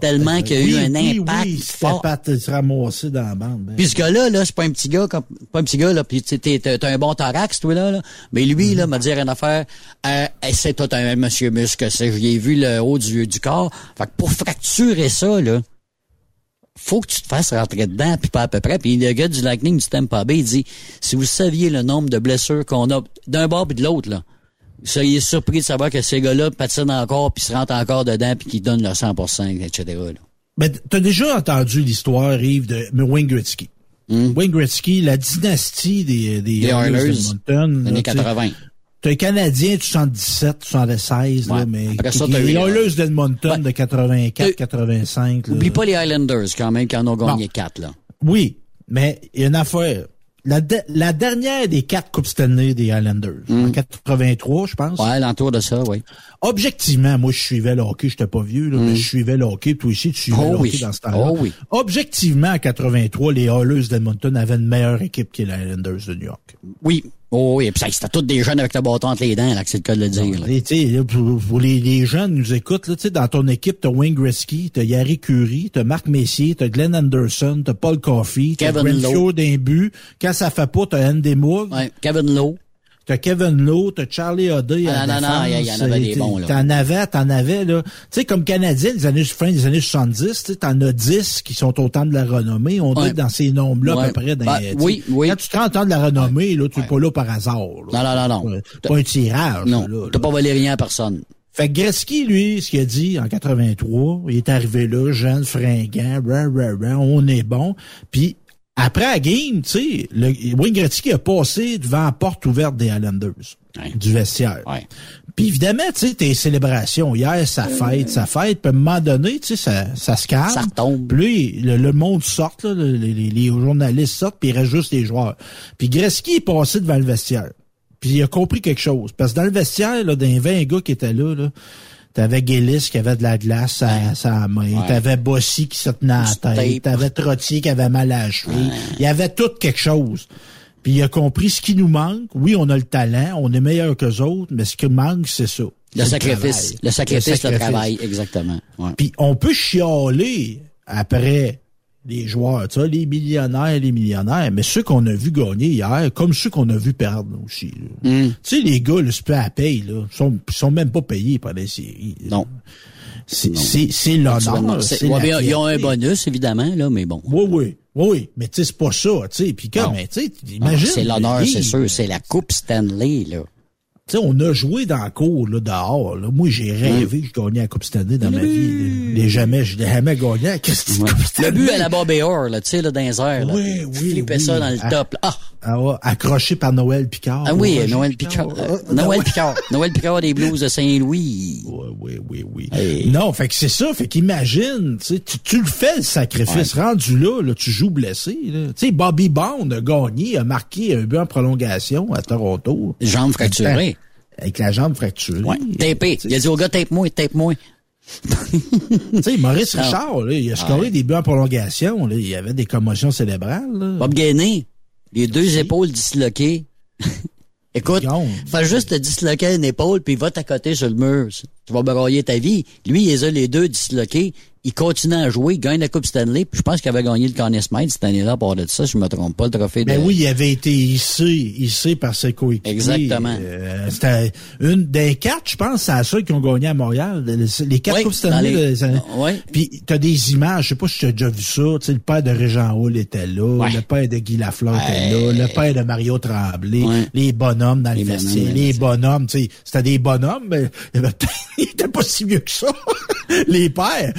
tellement qu'il y a eu Oui, un oui, impact oui, il se fort. fait pat- se ramasser dans la bande. ben. Puis ce gars-là, là, c'est pas un petit gars, comme, pas un petit gars, là, puis t'es- t'as un bon thorax, toi, là, là. Mais lui, là, m'a dit rien à faire, euh, c'est tout un monsieur muscle, j'ai vu le haut du, du corps. Fait que pour fracturer ça, là, faut que tu te fasses rentrer dedans, puis pas à peu près. Puis le gars du Lightning du Tampa Bay, il dit, si vous saviez le nombre de blessures qu'on a d'un bord puis de l'autre, là, vous seriez surpris de savoir que ces gars-là patinent encore, puis se rentrent encore dedans, puis qu'ils donnent leur 100%, etc., là. Mais t'as déjà entendu l'histoire, Yves, de Wayne Gretzky. Wayne Gretzky, la dynastie des, des, Hmm. Les Oilers, là, années tu sais, 80. T'as un Canadien de 77, 76, là, Ouais. mais Après ça, les Oilers d'Edmonton de 84, T'as- 85. là. Oublie pas les Highlanders, quand même, qui en ont gagné Bon. quatre, là. Oui, mais il y a une affaire. La, de- la dernière des quatre Coupes Stanley des Highlanders, en 83, je pense. Ouais, l'entour de ça, oui. Objectivement, moi, je suivais le hockey, j'étais pas vieux, là, mais je suivais le hockey, toi aussi, tu suivais. Oh le oui. hockey dans ce temps-là. Oh oui. Objectivement, en 83, les Oilers d'Edmonton avaient une meilleure équipe que les Highlanders de New York. Oui. Oh oui, puis ça, c'était tous des jeunes avec le bâton entre les dents, là, que c'est le cas de le dire. là. Et, tu sais, là, pour, pour les, les jeunes nous écoutent, là, tu sais, dans ton équipe, t'as Wayne Gretzky, t'as Yari Curie, t'as Marc Messier, t'as Glenn Anderson, t'as Paul Coffey, t'as Kevin Grenfell d'un but. Quand ça fait pas, t'as Andy Moog, Ouais, Kevin Lowe. T'as Kevin Lowe, t'as Charlie Hodey Ah, non, non, non, il y- en avait des bons, là. T'en avais, t'en avais, là. Tu sais, comme Canadien, les années, fin des années 70, tu sais, t'en as 10 qui sont au temps de la renommée. On Ouais. être dans ces nombres-là, à peu près. Dans, sais, oui, oui. Quand tu te rends de la renommée, là, tu es pas là par hasard, là. Non, non, non, non. Pas un tirage, Non, t'as pas volé rien à personne. Fait que Gretzky, lui, ce qu'il a dit en 83, il est arrivé là, jeune, fringant, rah, rah, rah, on est bon. Puis après la game, tu sais, le- Wayne Gretzky a passé devant la porte ouverte des Highlanders, Ouais. du vestiaire. Ouais. Puis évidemment, tu sais, tes célébrations, hier, ça fête, ça fête, puis à un moment donné, tu sais, ça, ça se calme. Ça retombe. Puis le, le monde sort, là, le- les, les- les journalistes sortent, puis il reste juste les joueurs. Puis Gretzky est passé devant le vestiaire. Puis il a compris quelque chose. Parce que dans le vestiaire, là, d'un 20 gars qui étaient là, là T'avais Gillis qui avait de la glace à, sa main. Ouais. T'avais Bossy qui se tenait à la tête. T'avais Trottier qui avait mal à la cheville. Il y avait tout quelque chose. Puis il a compris ce qui nous manque. Oui, on a le talent, on est meilleur que autres, mais ce qui manque, c'est ça. Le sacrifice. Le sacrifice, le, sacrifice. travail, exactement. Ouais. Puis on peut chialer après les joueurs, tu sais, les millionnaires, les millionnaires, mais ceux qu'on a vu gagner hier, comme ceux qu'on a vu perdre aussi. Mm. Tu sais, les gars, le super à paye, là, sont, sont même pas payés par les séries. Non. C'est, l'honneur. Ouais, ils ont un bonus, évidemment, là, mais bon. Oui, oui. Oui. Mais tu sais, c'est pas ça, tu sais. Puis Non. mais tu sais, imagine. C'est l'honneur, c'est sûr. C'est la Coupe Stanley, là. Tu sais, on a joué dans la cour, là, dehors, là. Moi, j'ai rêvé que je gagnais la Coupe année dans ma vie. Les jamais, je jamais gagné la Coupe Ouais. Le Stanley. but à la Bob Orr, là, tu sais, là, dans les airs, là. Oui, oui, Flipper oui. ça dans le Ah. top, là. Ah! Ah ouais, accroché par Noël Picard. Ah oui, Roger Noël Picard. euh, Ah, Noël Picard. Noël Picard des Blues de Saint-Louis. Oui, oui, oui, oui. Hey. Non, fait que c'est ça. Fait qu'imagine, tu, sais, tu tu le fais, le sacrifice. Rendu là, là, tu joues blessé. là. Tu sais, Bobby Bond a gagné, a marqué un but en prolongation à Toronto. Jambes fracturées. Avec la jambe fracturée. Ouais. Tapé. Il a dit au gars, tape-moi, tape-moi. Tu sais, Maurice. Richard, là, il a scoré Ouais. des buts en prolongation. Là. Il y avait des commotions cérébrales. Là. Bob Gainé. Les deux épaules disloquées. Écoute, fais juste te disloquer une épaule puis va t'accoter sur le mur. Tu vas brailler ta vie. Lui, il les a les deux disloqués il continue à jouer, il gagne la Coupe Stanley, puis je pense qu'il avait gagné le Conn Smythe cette année-là, pour de ça, je me trompe pas, le trophée Ben de... oui, il avait été hissé, hissé par ses coéquipiers. Exactement. Euh, C'était une des quatre, je pense, c'est à ceux qui ont gagné à Montréal. Les, quatre Oui, Coupes Stanley. les- Oui. Puis t'as des images, je sais pas si tu as déjà vu ça, tu sais, le père de Régent Hall était là, Ouais. le père de Guy Lafleur était là, le père de Mario Tremblay, Ouais. les bonhommes dans Les le vestiaire, les bonhommes, tu sais, c'était des bonhommes, mais ils étaient pas si vieux que ça. les pères.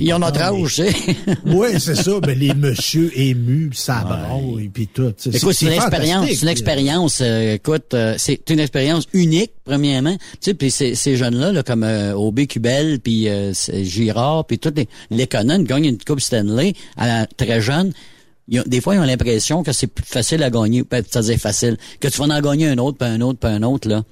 Ils ont notre Non, mais- âge, tu sais. Oui, c'est ça. Mais les monsieur émus, ça braille, et puis tout. Écoute, c'est une expérience, c'est une expérience. euh, écoute, euh, c'est une expérience unique premièrement. Tu sais, puis ces, jeunes-là, là, comme euh, Aubé Cubel, puis euh, Girard, puis tous les, les Conan gagnent une coupe Stanley à la- très jeune. Ils ont- des fois, ils ont l'impression que c'est plus facile à gagner, ben, c'est-à-dire facile, que tu vas en gagner un autre, puis un autre, puis un autre là.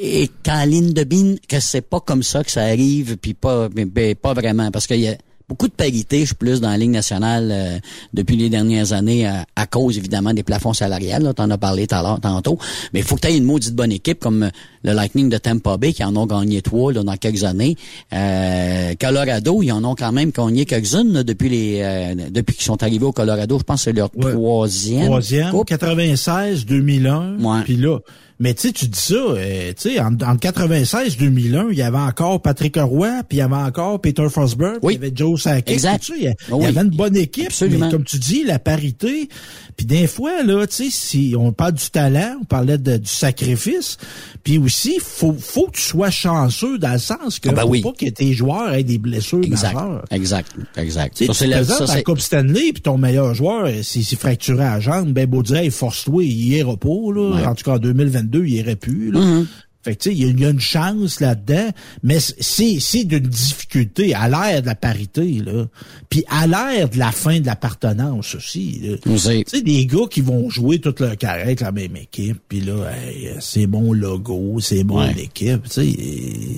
Et quand ligne de bine, que c'est pas comme ça que ça arrive, puis pas, ben, pas vraiment, parce qu'il y a beaucoup de parité, je suis plus dans la Ligue nationale euh, depuis les dernières années, à, à cause évidemment des plafonds salariales, là, t'en as parlé tout à l'heure, tantôt, mais il faut que tu aies une maudite bonne équipe comme euh, le Lightning de Tampa Bay, qui en ont gagné trois là, dans quelques années. Euh, Colorado, ils en ont quand même gagné quelques-unes là, depuis les euh, depuis qu'ils sont arrivés au Colorado, je pense que c'est leur Ouais. troisième. Troisième, coupe. 96, 2001, Ouais. puis là. Mais tu sais, tu dis ça, euh, tu sais, en, en 96, 2001, il y avait encore Patrick Roy, puis il y avait encore Peter Forsberg, Oui. il y avait Joe Sakic, Exact. il y, Ah y avait une bonne équipe, Absolument. mais comme tu dis, la parité, puis des fois, là, tu sais, si on parle du talent, on parlait de- du sacrifice, puis aussi, faut, faut que tu sois chanceux dans le sens que Ah ben faut oui. pas que tes joueurs aient des blessures Exact, majeures. exact, exact. Tu sais, Ça, tu la- ça, Coupe Stanley, puis ton meilleur joueur, euh, s'il s'est fracturé à la jambe, ben beau dire, force-toi, il ira pas, là. Ouais. En tout cas, en 2022, il irait plus, là. Mhm. Fait que, tu sais, il y, a- il une chance là-dedans, mais c'est, c'est d'une difficulté à l'ère de la parité, là. Puis à l'ère de la fin de l'appartenance aussi, Tu sais, des gars qui vont jouer toute leur carrière avec la même équipe, puis là, hey, c'est mon logo, c'est mon Ouais. équipe, tu sais.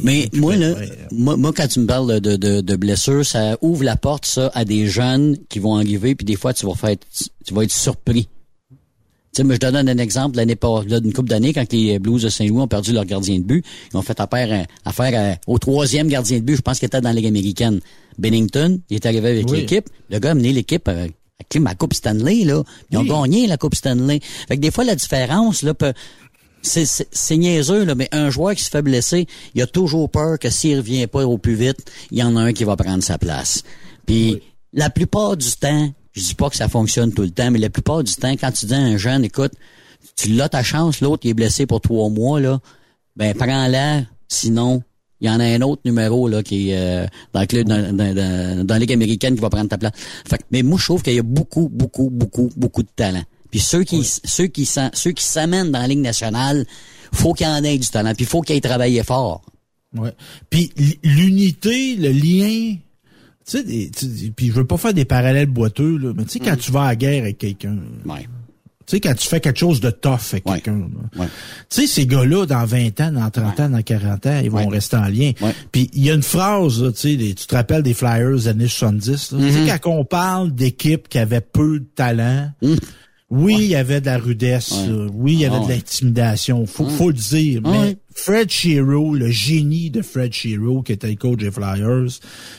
Mais moi, là, moi, quand tu me parles de, de, de blessures, ça ouvre la porte, ça, à des jeunes qui vont arriver, puis des fois, tu vas faire, tu vas être surpris. Sais, je te donne un exemple, l'année pas, là, d'une couple d'années, quand les Blues de Saint-Louis ont perdu leur gardien de but, ils ont fait affaire, affaire au troisième gardien de but, je pense qu'il était dans la Ligue américaine. Bennington, il est arrivé avec Oui. l'équipe. Le gars a mené l'équipe euh, avec la Coupe Stanley, là. Ils ont gagné la Coupe Stanley. Fait que des fois, la différence, là, peut, c'est, c'est, c'est niaiseux, là, mais un joueur qui se fait blesser, il a toujours peur que s'il revient pas au plus vite, il y en a un qui va prendre sa place. Puis la plupart du temps, je dis pas que ça fonctionne tout le temps, mais la plupart du temps, quand tu dis à un jeune, écoute, tu l'as ta chance, l'autre il est blessé pour trois mois, là, ben prends-la, sinon il y en a un autre numéro là qui est euh, dans le club dans, dans, dans- dans la Ligue américaine qui va prendre ta place. Fait que- mais moi je trouve qu'il y a beaucoup, beaucoup, beaucoup, beaucoup de talent. Puis ceux qui ceux qui ceux qui s'amènent dans la Ligue nationale, faut qu'il y en ait du talent. Puis faut qu'ils aient travaillé fort. Ouais. Puis l'unité, le lien, sais, des- tu sais, puis je veux pas faire des parallèles boiteux, là, mais tu sais, quand tu vas à la guerre avec quelqu'un, Ouais. tu sais, quand tu fais quelque chose de tough avec Ouais. quelqu'un. Ouais. tu sais, ces gars-là, dans 20 ans, dans 30 ans, dans 40 ans, ils vont rester en lien. Ouais. Puis il y a une phrase, là, tu sais, tu te rappelles des Flyers des années 70, là, tu Mm-hmm. sais, quand on parle d'équipes qui avaient peu de talent, oui, il y avait de la rudesse, Mm. Ouais. là. oui, il y avait Ah de l'intimidation, faut, faut le dire, Ah mais. Fred Shiro, le génie de Fred Shiro, qui était le coach des Flyers,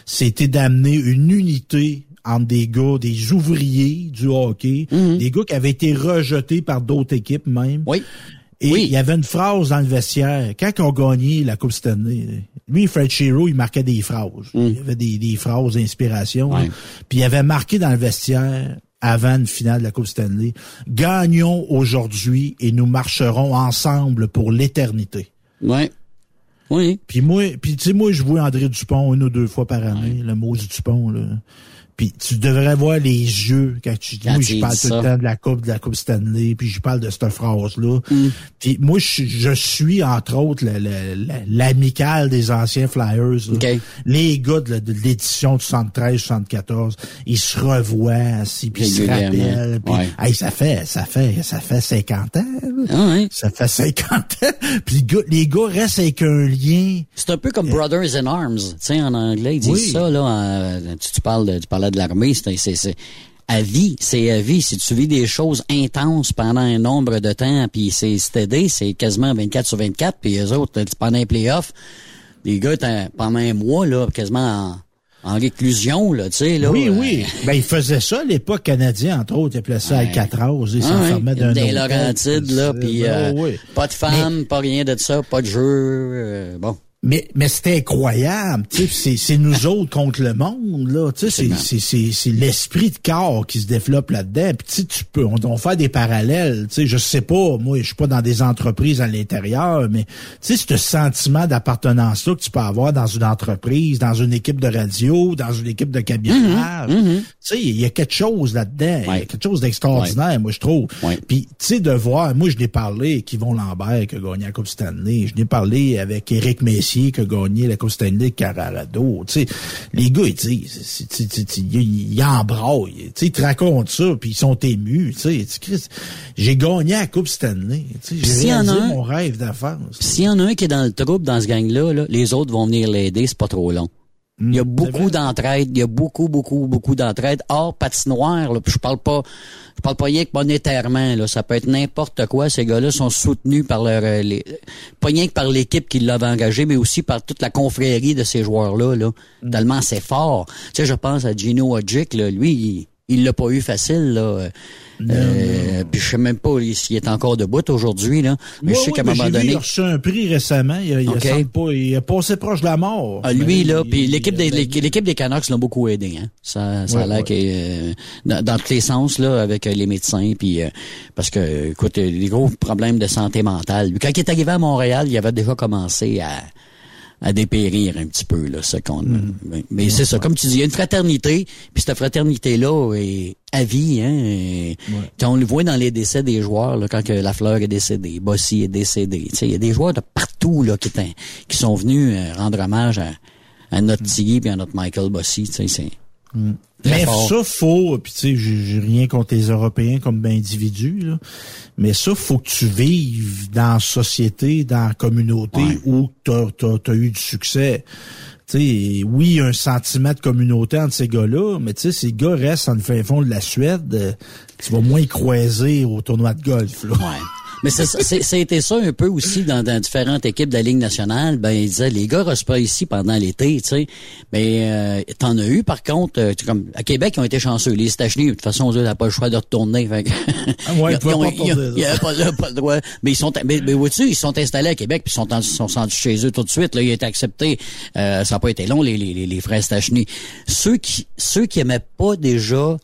c'était d'amener une unité entre des gars, des ouvriers du hockey, des gars qui avaient été rejetés par d'autres équipes même. Oui. Et Oui. il y avait une phrase dans le vestiaire. Quand ont gagné la Coupe Stanley, lui, Fred Shiro, il marquait des phrases. Il y avait des, des phrases d'inspiration. Mm. Ouais. Puis il avait marqué dans le vestiaire, avant une finale de la Coupe Stanley, gagnons aujourd'hui et nous marcherons ensemble pour l'éternité. Ouais. Oui. Puis moi, puis tu sais, moi, je vois André Dupont une ou deux fois par année, le mot du Dupont, là. Puis tu devrais voir les yeux quand tu il je parle tout le temps de la coupe de la coupe Stanley, puis je parle de cette phrase là. Mm. Puis moi je, je suis entre autres l'amical des anciens Flyers. là. OK. Les gars de, l'édition de 73 74, ils se revoient ainsi puis ils se rappellent puis Ouais. hey, ça fait ça fait ça fait 50 ans. Ah ouais. Ça fait 50 ans. Puis les gars, restent avec un lien. C'est un peu comme Brothers in Arms, tu sais, en anglais, ils disent Oui. ça, là, en- tu, tu parles de, tu parlais de l'armée, c'est, à vie, c'est à vie. Si tu vis des choses intenses pendant un nombre de temps, puis c'est steady, c'est quasiment 24 sur 24, puis les autres, pendant les playoffs, les gars, pendant un mois, là, quasiment en, en réclusion, là, tu sais, là. Oui, euh, oui. Ben, il faisait ça à l'époque canadien, entre autres. Il appelait ça Alcatraz. Il ah, s'enfermait ouais, d'un Des. Laurentides, là, puis euh, Ben oui. pas de femmes, pas rien de ça, pas de jeu, euh, bon. Mais, mais c'était incroyable, tu sais, c'est, nous autres contre le monde, là, tu sais, c'est, c'est, c'est, c'est l'esprit de corps qui se développe là-dedans, puis tu peux, on, on fait des parallèles, tu sais, je sais pas, moi, je suis pas dans des entreprises à l'intérieur, mais tu sais, ce sentiment d'appartenance-là que tu peux avoir dans une entreprise, dans une équipe de radio, dans une équipe de cabinage, tu sais, il y a quelque chose là-dedans, il y a quelque chose d'extraordinaire, moi, je trouve. Puis, tu sais, de voir, moi, je l'ai parlé Yvon Lambert qui a gagné la Coupe Stanley, je l'ai parlé avec Éric Messier qui a gagné la Coupe Stanley avec Carrado, tu sais, les gars, ils disent, ils ils embraillent, tu sais, ils te racontent ça, puis ils sont émus, tu sais, j'ai gagné la Coupe Stanley, tu sais, S'il j'ai réalisé mon rêve d'affaires. Puis S'il y en a un qui est dans le trouble dans ce gang-là, là, les autres vont venir l'aider, c'est pas trop long. Il y a beaucoup d'entraide, il y a beaucoup, beaucoup, beaucoup d'entraide. Hors patinoire, là, puis je parle pas, je parle pas rien que monétairement, là. Ça peut être n'importe quoi. Ces gars-là sont soutenus par leur, euh, les, pas rien que par l'équipe qui l'avait engagé, mais aussi par toute la confrérie de ces joueurs-là, là. Tellement c'est fort. Tu sais, je pense à Gino Odjick, là. Lui, il, il l'a pas eu facile, là. Euh, puis je sais même pas s'il est encore debout aujourd'hui, là. Mais Ouais, je sais ouais, qu'à un moment donné. il a reçu un prix récemment, il a, il a pas, il a passé proche de la mort. Ah, lui, là, puis l'équipe des, l'équipe des Canucks l'ont beaucoup aidé, hein. Ça, ça a Ouais, l'air ouais. que, euh, dans, dans tous les sens, là, avec euh, les médecins, puis euh, parce que, écoute, euh, les gros problèmes de santé mentale. Quand il est arrivé à Montréal, il avait déjà commencé à à dépérir un petit peu là ce qu'on Mm. mais, mais c'est ça comme tu dis il y a une fraternité puis cette fraternité là est à vie hein et on le voit dans les décès des joueurs là quand que Lafleur est décédé Bossy est décédé. Tu sais il y a des joueurs de partout là qui qui sont venus euh, rendre hommage à, à notre Tiggy puis à notre Michael Bossy tu sais c'est très Mais fort. ça, faut, puis tu sais, j'ai rien contre les Européens comme individus, là, mais ça, faut que tu vives dans la société, dans la communauté où t'as as, eu du succès. Tu sais, oui, il y a un sentiment de communauté entre ces gars-là, mais tu sais, ces gars restent en fin fond de la Suède, euh, tu vas moins y croiser au tournoi de golf, là. Mais c'est ça- un peu aussi dans, dans différentes équipes de la Ligue nationale. Ben, ils disaient, les gars restent pas ici pendant l'été, tu sais. Mais euh, t'en as eu, par contre, euh, tu sais, comme à Québec, ils ont été chanceux. Les États-Unis, de toute façon, eux, n'ont pas le choix de retourner. Fait Ah ouais, ils Ils pouvaient ont- pas le- droit. Mais ils sont, mais, mais vois-tu, ils sont installés à Québec puis ils sont, en- sont rendus chez eux tout de suite. Là, ils ont été acceptés. Euh, ça n'a pas été long, les, les, les, les frères Stachny. Ceux qui, ceux qui aimaient pas déjà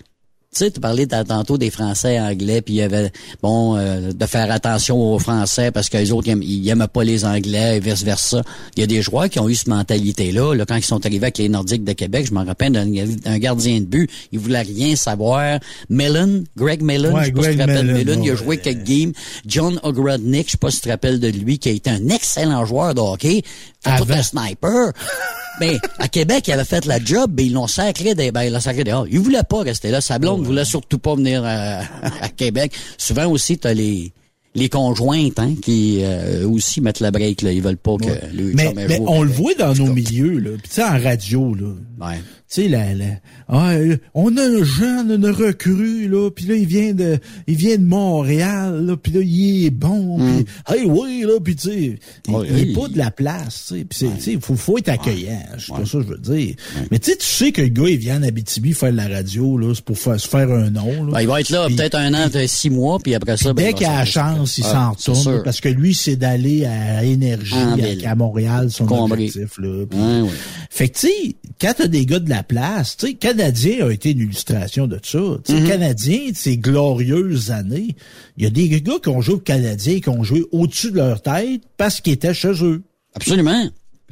sais, tu parlais tantôt des Français et Anglais, puis il y avait, bon, euh, de faire attention aux Français parce que les autres, ils aiment- ils aimaient pas les Anglais et vice-versa. Il y a des joueurs qui ont eu cette mentalité-là, là, quand ils sont arrivés avec les Nordiques de Québec. Je me rappelle d'un gardien de but, il voulait rien savoir. Mellon, Greg Mellon, Ouais, je sais pas si tu te rappelles de Mellon, Mellon, il a ouais. joué quelques games. John Ogrodnik, je sais pas si tu te rappelles de lui, qui a été un excellent joueur de hockey. Tout un sniper. Mais à Québec, il avait fait la job, mais ils l'ont sacré des, ben, ils l'ont sacré dehors. Il voulait pas rester là. Sa blonde voulait surtout pas venir à, à Québec. Souvent aussi, t'as les, les conjointes, hein, qui, euh, aussi mettent la break, là. Ils veulent pas que le Mais, mais on le voit dans nos milieux, là. Puis en radio, là. Ouais. Tu sais, la, la, ah, euh, on a un jeune, une recrue, là, puis là, il vient de, il vient de Montréal, là, puis là, il est bon, puis, hey, oui, là, puis tu sais, il, Ouais, il est il- pas de la place, tu sais, puis sais, faut, faut être accueillant, c'est pas ça que je veux dire. Mais tu sais, tu sais que le gars, il vient en Abitibi faire de la radio, là, c'est pour faire, se faire un nom, là. Ben, il va être là peut-être un an, peut-être six mois, puis après ça, ben, Dès il qu'il a la chance, il Ah, s'en retourne, parce que lui, c'est d'aller à Énergie, à, Montréal, son objectif, là. Ouais, ouais. fait que, tu sais, quand t'as des gars de la place, tu sais, Canadien a été une illustration de ça. Tu sais, Mhm. Canadien, de ces glorieuses années, il y a des gars qui ont joué au Canadien, qui ont joué au-dessus de leur tête parce qu'ils étaient chez eux. Absolument.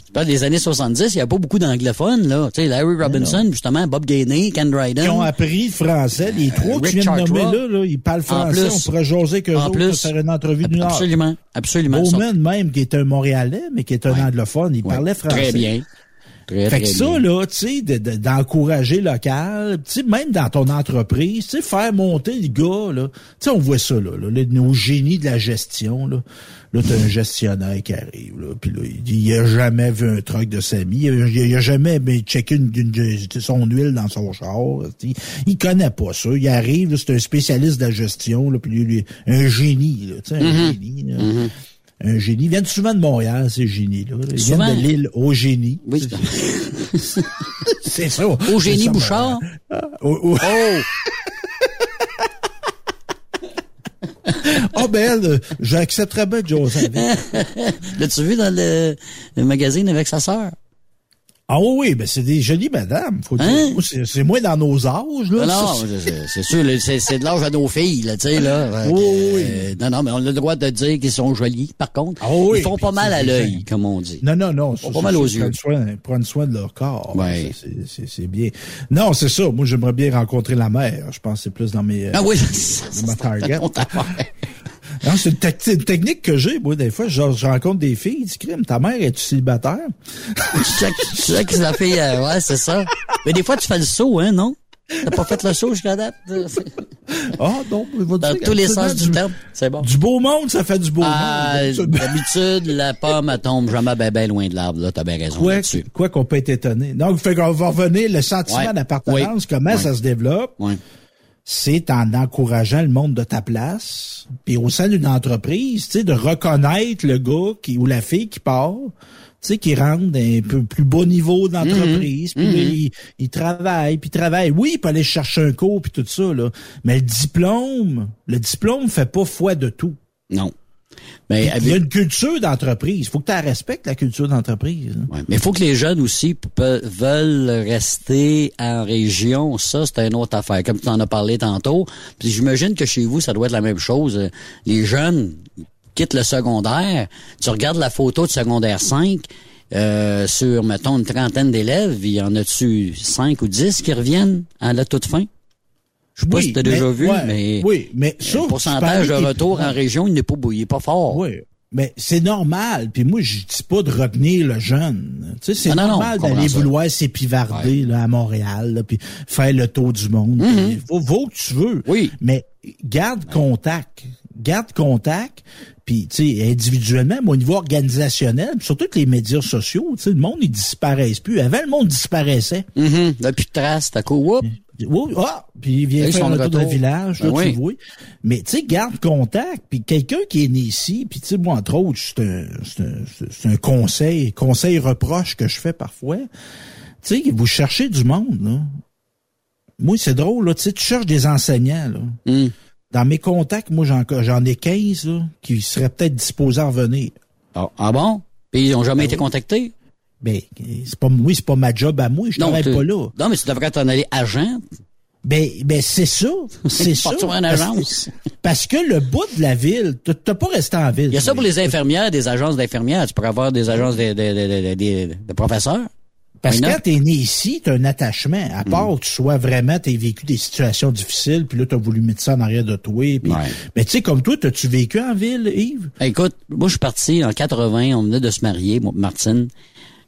Tu parles des années 70, il n'y a pas beaucoup d'anglophones, là. Tu sais, Larry Robinson, justement, Bob Gainey, Ken Dryden. Qui ont appris le français. Les trois que tu viens de nommer là, là, ils parlent En français. plus. on pourrait jaser En autres, plus. faire une entrevue d'une heure. Absolument, absolument. Bowman, même, qui est un Montréalais, mais qui est un anglophone, il parlait français. Très bien. Très, Fait que ça, bien. là, tu sais, de- de- d'encourager local, tu sais, même dans ton entreprise, tu sais, faire monter le gars, là. Tu sais, on voit ça, là, là, nos génies de la gestion, là. Là, t'as un gestionnaire qui arrive, là, puis là, il il a jamais vu un truck de Samy, il a, il a jamais ben, checké une, une- son huile dans son char, sais. il connaît pas ça, il arrive, c'est un spécialiste de la gestion, là, puis lui, lui, un génie, là, tu sais, un Mhm. génie, là. Un génie. Ils viennent souvent de Montréal, ces génies-là. Ils Souvent? viennent de l'île au génie. Oui. C'est ça. Au génie Bouchard? Oh, oh. Oh! Ah, ben, elle, j'accepterais bien Joseph. L'as-tu vu dans le, le magazine avec sa sœur? Ah oui, oui, ben c'est des jolies madames, faut dire. Hein? C'est moins dans nos âges, là. Non, c'est- sûr, c'est de l'âge à nos filles, là, tu sais, là. Fait que, euh, non, non, mais on a le droit de dire qu'ils sont jolis, par contre. Ah oui, ils font pas mal à l'œil, comme on dit. Non, non, non. Ils font pas mal aux yeux. Prendre soin, prendre soin de leur corps. Ouais. C'est- bien. Non, c'est ça. Moi, j'aimerais bien rencontrer la mère. Je pense que c'est plus dans mes... euh, Ah oui, dans ma target. Non, c'est une, tec- une technique que j'ai, moi, des fois. Genre, je rencontre des filles, ils disent, crime, ta mère, est-tu célibataire? Tu que- tu sais la fille, euh, ouais, c'est ça. Mais des fois, tu fais le saut, hein, non? T'as pas fait le saut jusqu'à date? Ah, non, il va Dans dire, tous les sens du terme. C'est bon. Du beau monde, ça fait du beau Ah, monde. absolument. d'habitude, la pomme, elle tombe jamais ben, ben loin de l'arbre, là. T'as bien raison Quoi, là-dessus. quoi qu'on peut être étonné. Donc, fait qu'on va revenir, le sentiment Ouais. d'appartenance, comment Ouais. ça se développe? C'est en encourageant le monde de ta place, puis au sein d'une entreprise, tu sais, de reconnaître le gars qui ou la fille qui part, tu sais, qui rentre d'un peu plus bas niveau d'entreprise, puis là, Mhm. il, il travaille, puis il travaille. Oui, il peut aller chercher un cours, puis tout ça, là. Mais le diplôme, le diplôme fait pas foi de tout. Non. Mais, Il y a une culture d'entreprise. faut que tu respectes la culture d'entreprise. hein. Ouais, mais il faut que les jeunes aussi veulent rester en région. Ça, c'est une autre affaire. Comme tu en as parlé tantôt. Puis j'imagine que chez vous, ça doit être la même chose. Les jeunes quittent le secondaire. Tu regardes la photo de secondaire 5. euh, sur, mettons, une trentaine d'élèves, il y en a-tu 5 ou 10 qui reviennent à la toute fin? Je sais pas Oui, si tu as déjà vu, ouais, mais, oui, mais ça, le pourcentage de retour en région, il n'est pas, il est pas fort. Oui. Mais c'est normal. Puis moi, je dis pas de retenir le jeune. Tu sais, c'est Ah, normal d'aller vouloir s'épivarder là, à Montréal, là, puis faire le tour du monde. Puis Vaut, vaut que tu veux. Oui. Mais garde contact. Garde contact. Puis, tu sais, individuellement, mais au niveau organisationnel, puis surtout que les médias sociaux, tu sais, le monde, ils disparaissent plus. Avant, le monde disparaissait. Mhm. Là, plus de traces, t'as whoop. Oui, ah, puis il vient faire de tour de village, Ben là, oui. tu vois. Mais tu sais, garde contact, puis quelqu'un qui est né ici, puis tu sais, moi, entre autres, c'est un, un, un conseil, conseil reproche que je fais parfois. Tu sais, vous cherchez du monde, là. Moi, c'est drôle, là, tu sais, tu cherches des enseignants, là. Hmm. Dans mes contacts, moi, j'en, j'en ai 15, là, qui seraient peut-être disposés à revenir. Ah, ah bon? Puis ils n'ont jamais été contactés? Ben, c'est pas, oui, c'est pas ma job à moi, je travaille tu- pas là. Non, mais tu devrais t'en aller agent. Ben, ben c'est ça, c'est ça. Une Parce- agence? Parce que le bout de la ville, t'as- pas resté en ville. Il y a ça pour les infirmières, des agences d'infirmières. Tu pourrais avoir des agences de, de, de, de- de- de professeurs. Parce que quand t'es né ici, t'as un attachement. À part Mm. que tu sois vraiment, t'as vécu des situations difficiles, puis là, t'as voulu mettre ça en arrière de toi. Puis... Ouais. Mais tu sais, comme toi, t'as-tu vécu en ville, Yves? Écoute, moi, je suis parti en 80. On venait de se marier, moi, Martine.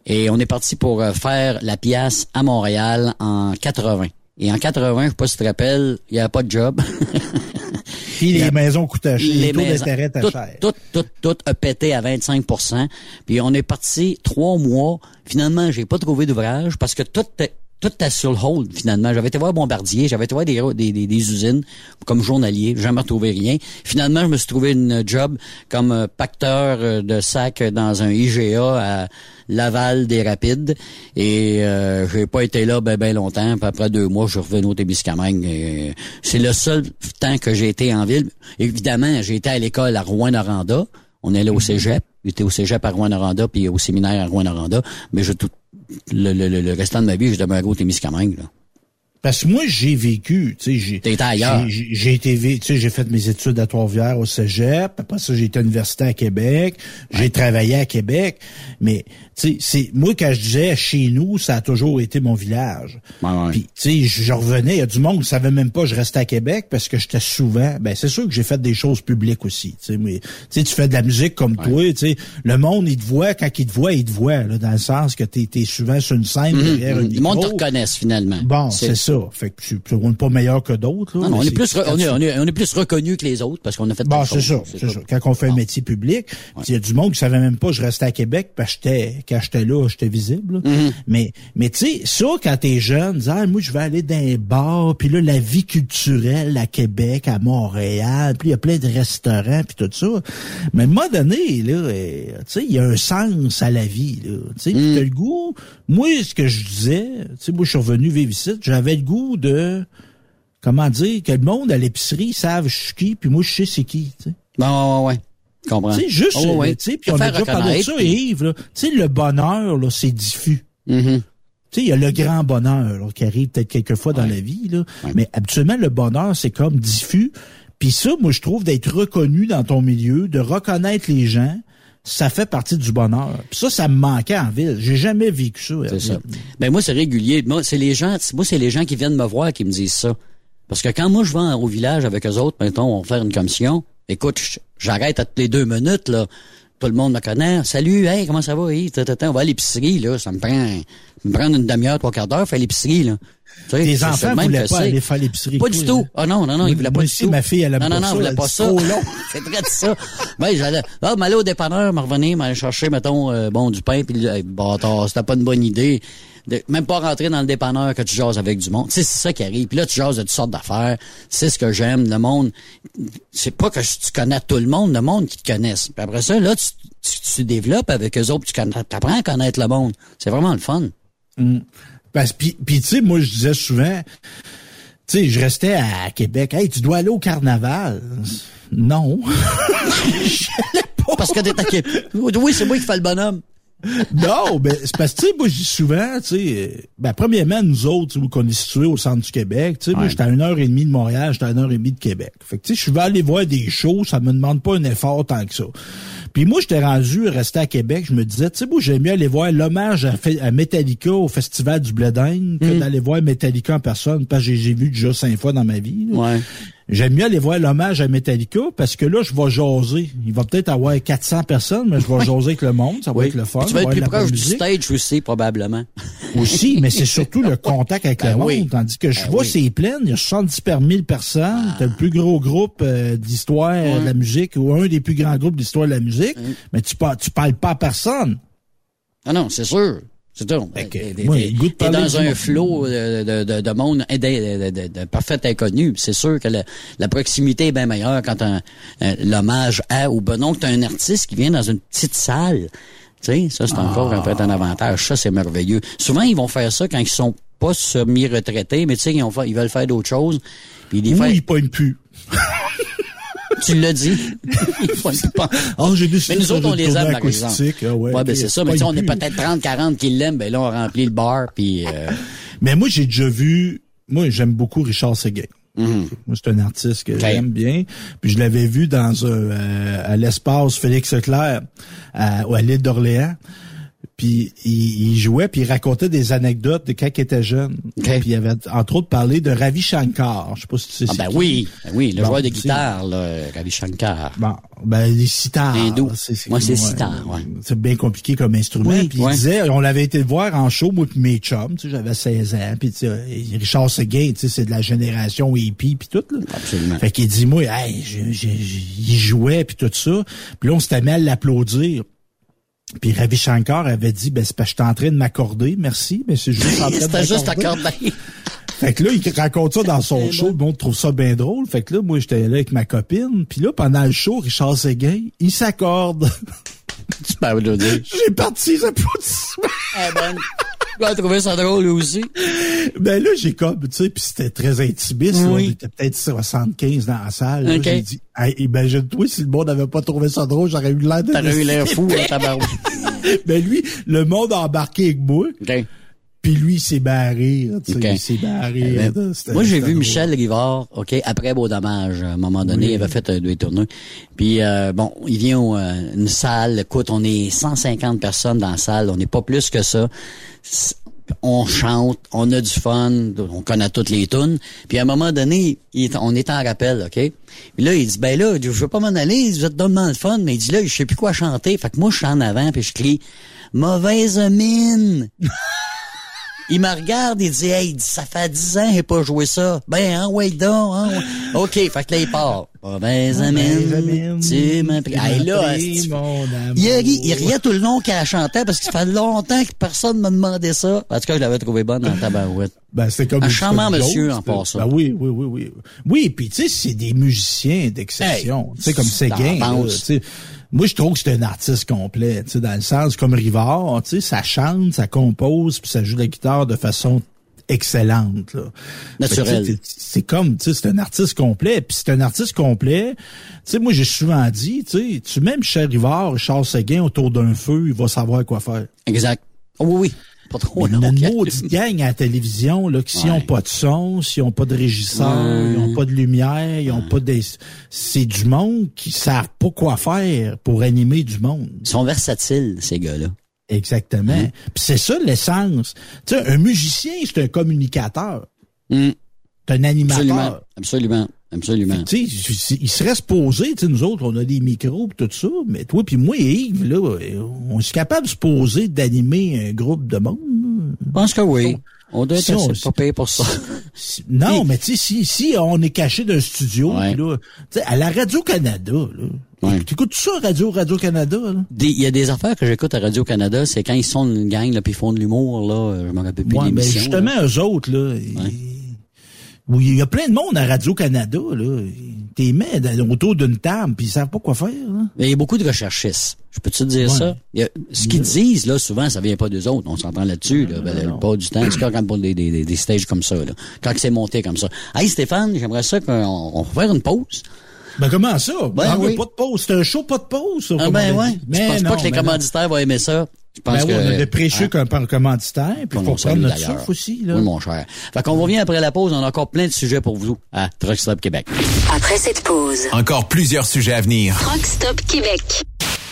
Et on est parti pour euh, faire la pièce à Montréal en 80. Et en 80, je sais pas si tu te rappelles, il n'y avait pas de job. Puis les maisons coûtaient cher, les, taux d'intérêt étaient tout, chers. Tout, tout, tout a pété à 25% Puis on est parti trois mois. Finalement, j'ai pas trouvé d'ouvrage parce que tout était, tout était sur le hold, finalement. J'avais été voir Bombardier, j'avais été voir des, des, des, des usines comme journalier, j'ai jamais retrouvé rien. Finalement, je me suis trouvé une job comme euh, pacteur euh, de sacs dans un IGA à Laval des Rapides. Et euh, j'ai pas été là ben, ben longtemps. Puis après deux mois, je suis revenu au Témiscamingue. Et, euh, C'est le seul temps que j'ai été en ville. Évidemment, j'ai été à l'école à Rouen-Noranda. On est allé au cégep. J'étais au cégep à Rouen-Noranda, puis au séminaire à Rouen-Noranda. Mais je, tout, le, le, le, restant de ma vie, je demeuré au Témiscamingue. Là. Parce que moi, j'ai vécu, tu sais, j'ai, j'ai- été, tu sais, j'ai fait mes études à Trois-Rivières au Cégep, après ça, j'ai été à l'université à Québec, j'ai travaillé à Québec, mais, tu sais, c'est, moi, quand je disais chez nous, ça a toujours été mon village. Ouais, ouais. Puis, tu sais, je revenais, il y a du monde qui savait même pas que je restais à Québec parce que j'étais souvent, ben, c'est sûr que j'ai fait des choses publiques aussi, tu sais, mais, tu sais, tu fais de la musique comme toi, tu sais, le monde, il te voit, quand il te voit, il te voit, là, dans le sens que t'es, t'es souvent sur une scène derrière un Mhm. Le monde te reconnaisse finalement. Bon, c'est ça. Ça. Fait que c'est- on n'est pas meilleur que d'autres. Non, non, on est plus, on est, on est, on est plus reconnu que les autres parce qu'on a fait Bon, des c'est ça, c'est ça. Quand on fait un métier public, il y a du monde qui savait même pas que je restais à Québec parce que j'étais, quand j'étais là, j'étais visible. là. Mm-hmm. Mais, mais tu sais, ça, quand t'es jeune, dis, ah, moi, je vais aller dans un bar, puis là, la vie culturelle à Québec, à Montréal, puis il y a plein de restaurants, puis tout ça. Mais à un moment donné, là, euh, tu sais, il y a un sens à la vie, là. Tu sais, Mm. le goût. Moi, ce que je disais, tu sais, moi, je suis revenu vivre ici, j'avais le goût de, comment dire, que le monde à l'épicerie savent je suis qui, puis moi, je sais c'est qui, tu sais. Bon, ouais, comprends. Tu sais, juste, Oh, ouais. tu sais, puis on a déjà parlé de ça, puis- Yves. Tu sais, le bonheur, là, c'est diffus. Mhm. Tu sais, il y a le grand bonheur, là, qui arrive peut-être quelques fois dans la vie, là. Mais habituellement, le bonheur, c'est comme diffus. Puis ça, moi, je trouve d'être reconnu dans ton milieu, de reconnaître les gens, ça fait partie du bonheur. Puis ça, ça me manquait en ville. J'ai jamais vécu ça. C'est ça. Ben moi, c'est régulier. Moi, c'est les gens, moi, c'est les gens qui viennent me voir qui me disent ça. Parce que quand moi, je vais au village avec eux autres, mettons, on va faire une commission, écoute, j'arrête à toutes les deux minutes, là. Tout le monde me connaît. Salut, hey, comment ça va? Hey, tata, on va à l'épicerie, là. Ça me prend, me prend une demi-heure, trois quarts d'heure, faire l'épicerie, là. Tu sais, Tes c'est- c'est enfants même voulaient pas aller faire l'épicerie. Pas du tout. hein? Ah non, non, non, ils voulaient pas du tout. ma fille, elle non, non, non, ils voulaient pas ça. c'est très de ça. Ben, j'allais, ah, m'aller au dépanneur, me revenir, m'aller chercher, mettons, euh, bon, du pain, puis bâtard, c'était pas une bonne idée. De, même pas rentrer dans le dépanneur que tu jases avec du monde. Tu sais, c'est ça qui arrive. Puis là, tu jases de toutes sortes d'affaires. C'est ce que j'aime. Le monde, c'est pas que tu connais tout le monde, le monde qui te connaisse. Puis après ça, là, tu, tu, tu développes avec eux autres, tu apprends à connaître le monde. C'est vraiment le fun. Mm. Parce puis tu sais moi je disais souvent tu sais je restais à Québec hey tu dois aller au carnaval non Parce que t'es à Québec. Oui, c'est moi qui fais le bonhomme. non, ben c'est parce que tu sais, moi je dis souvent, tu sais, euh, ben premièrement nous autres, tu sais, qu'on est situé au centre du Québec, tu sais, moi j'étais à une heure et demie de Montréal, j'étais à une heure et demie de Québec. Fait que tu sais, je vais aller voir des shows, ça me demande pas un effort tant que ça. Puis moi j'étais rendu rester à Québec, je me disais, tu sais, moi j'aime mieux aller voir l'hommage à, Metallica au festival du Blé d'Inde que d'aller voir Metallica en personne, parce que j'ai- vu déjà cinq fois dans ma vie. Ouais. J'aime mieux aller voir l'hommage à Metallica parce que là, je vais jaser. Il va peut-être avoir 400 personnes, mais je vais jaser avec le monde. Ça va être le fun. Puis tu vas être plus proche du stage aussi, probablement. Aussi, mais c'est surtout le contact avec Ben le monde. oui. Tandis que je Ben vois, oui. c'est plein. Il y a 70 par 1000 personnes. T'as le plus gros groupe euh, d'histoire euh, de la musique ou un des plus grands groupes d'histoire de la musique. Mais tu parles, tu parles pas à personne. Ah non, c'est sûr. C'est tout. T'es dans un flot de, de, de, de monde de, de, parfait inconnu. C'est sûr que le- la proximité est bien meilleure quand un, un- l'hommage à ou ben non que t'as un artiste qui vient dans une petite salle. Tu sais, ça c'est encore un peu un avantage. Ça c'est merveilleux. Souvent ils vont faire ça quand ils sont pas semi-retraités, mais tu sais ils, fait- ils veulent faire d'autres choses. Puis ils les Ou font- ils pognent plus. tu l'as dit. Pas. Ah, j'ai Mais nous autres, on les aime, par exemple. Ah ouais, ben c'est ça. Mais tu sais, on est peut-être 30, 40 qui l'aiment. Ben là, on remplit le bar, puis... euh, Mais moi, j'ai déjà vu. Moi, j'aime beaucoup Richard Seguin. Mhm. Moi, c'est un artiste que j'aime bien. Puis je l'avais vu dans un euh, à l'espace Félix Leclerc à, à l'île d'Orléans. Puis il, il jouait, puis il racontait des anecdotes de quand il était jeune. Puis il avait entre autres parlé de Ravi Shankar. Je sais pas si tu sais Ah ben oui, ben oui, le Bon, joueur de guitare, là, Ravi Shankar. Bon, ben les sitars. Moi, c'est ouais, sitar, ouais. C'est bien compliqué comme instrument. Oui, puis ouais. il disait, on l'avait été le voir en show, moi puis mes chums, tu sais, j'avais 16 ans, puis tu sais, Richard Seguin, tu sais, c'est de la génération hippie puis tout là. Absolument. Fait qu'il dit moi, hey, il jouait puis tout ça. Puis là on s'était mis à l'applaudir. Puis Ravi Shankar avait dit ben c'est parce que j'étais en train de m'accorder, merci, mais c'est juste en train de C'était juste accordé. Fait que là, il raconte ça dans son show. Monde trouve ça bien drôle. Fait que là, moi, j'étais là avec ma copine. Puis là, pendant le show, Richard Séguin, il s'accorde. Tu peux applaudir. J'ai parti les applaudissements. Ah ben, vas trouver ça drôle aussi. Ben là, j'ai comme, tu sais, puis c'était très intimiste. là. Oui. On était peut-être 75 dans la salle. là. Ok. J'ai dit, hey, imagine-toi, si le monde n'avait pas trouvé ça drôle, j'aurais eu l'air de... T'aurais eu l'air fou, hein, tabarouette. Ben lui, le monde a embarqué avec moi. OK. Puis lui, il s'est barré. tu sais, OK. Il s'est barré. Euh, là. C'était- Moi, j'ai vu drôle. Michel Rivard, OK, après Beau Dommage, à un moment donné, il avait fait un deux tournées. Puis, euh, bon, il vient à euh, une salle, écoute, on est 150 personnes dans la salle, on n'est pas plus que ça. On chante, on a du fun, on connaît toutes les tunes. Puis à un moment donné, il on est en rappel, OK? Puis là, il dit, ben là, je veux pas m'en aller, vous êtes drôlement le fun, mais il dit là, je sais plus quoi chanter. Fait que moi, je suis en avant, puis je crie, mauvaise mine. Il me regarde, il dit, hey, ça fait 10 ans qu'il n'a pas joué ça. Ben, hein, ouais, donc, hein, ouais. OK, fait que là, il part. Ah, Benjamin, tu m'as pris. Hey, là, il, ri- il riait tout le long qu'elle chantait parce que ça fait longtemps que personne m'a demandé ça. En tout cas, je l'avais trouvé bonne en tabarouette. Ben, c'est comme Un charmant monsieur en passant. Ben oui, oui, oui, oui. Oui, puis tu sais, c'est des musiciens d'exception. Hey, tu sais, comme Séguin. Moi, je trouve que c'est un artiste complet, tu sais, dans le sens comme Rivard, tu sais, ça chante, ça compose, puis ça joue la guitare de façon excellente. Là. Naturel. C'est comme, tu sais, c'est un artiste complet. Puis c'est un artiste complet. Tu sais, moi, j'ai souvent dit, tu sais, tu mets Michel Rivard, Charles Séguin autour d'un feu, il va savoir quoi faire. Exact. Oh, oui, oui. Pas trop long. une maudite gang à la télévision, là, qui s'ils Ouais. n'ont pas de son, s'ils n'ont pas de régisseur, Ouais. ils n'ont pas de lumière, ils n'ont pas des... C'est du monde qui savent pas quoi faire pour animer du monde. Ils sont versatiles, ces gars-là. Exactement. Puis c'est ça l'essence. Tu sais, un musicien, c'est un communicateur. Mm. C'est un animateur. Absolument. Absolument. Absolument. Tu sais, il serait supposé, tu sais, nous autres, on a des micros pis tout ça, mais toi puis moi et Yves, là, on est capable de se poser d'animer un groupe de monde? Je pense que oui. On doit être Si on- assez pas payé pour ça. Si- Non, mais tu sais, si, si on est caché d'un studio, Ouais. là, tu sais, à la Radio-Canada, là, Ouais. t'écoutes ça, Radio, Radio-Canada, Il y a des affaires que j'écoute à Radio-Canada, c'est quand ils sont une gang, là, puis ils font de l'humour, là, je me rappelle plus Ouais, l'émission. justement, là. eux autres, là, ils- oui, il y a plein de monde à Radio-Canada, là. T'es mets autour d'une table, puis ils savent pas quoi faire, là. Mais il y a beaucoup de recherchistes. Je peux te dire Ouais. ça? Il y a- ce qu'ils disent, là, souvent, ça vient pas d'eux autres. On s'entend là-dessus, là. Ben, pas du temps. Cas, quand pour des, des, des, des stages comme ça, là. Quand c'est monté comme ça. Hey, Stéphane, j'aimerais ça qu'on on faire une pause. Ben comment ça? Ben Ah, oui. Pas de pause. C'est un show, pas de pause. ça, Ah, ben ouais. dit. Je pense non, pas que les ben non. commanditaires vont aimer ça. Je pense Ben que. oui, on a des préchus hein? comme par commanditaire, puis il faut prendre notre souffle aussi, là. Oui, mon cher. Fait qu'on revient après la pause. On a encore plein de sujets pour vous à Truck Stop Québec. Après cette pause, Encore plusieurs sujets à venir. Rock Stop Québec.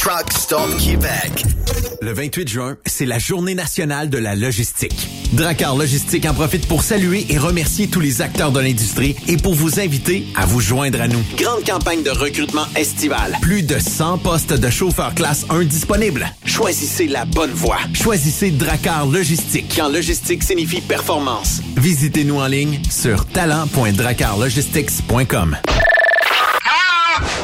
Truck Stop Québec. Le 28 juin, c'est la journée nationale de la logistique. Dracar Logistique en profite pour saluer et remercier tous les acteurs de l'industrie et pour vous inviter à vous joindre à nous. Grande campagne de recrutement estival. Plus de 100 postes de chauffeurs classe 1 disponibles. Choisissez la bonne voie. Choisissez Dracar Logistique. Quand logistique signifie performance. Visitez-nous en ligne sur talent.dracarlogistics.com.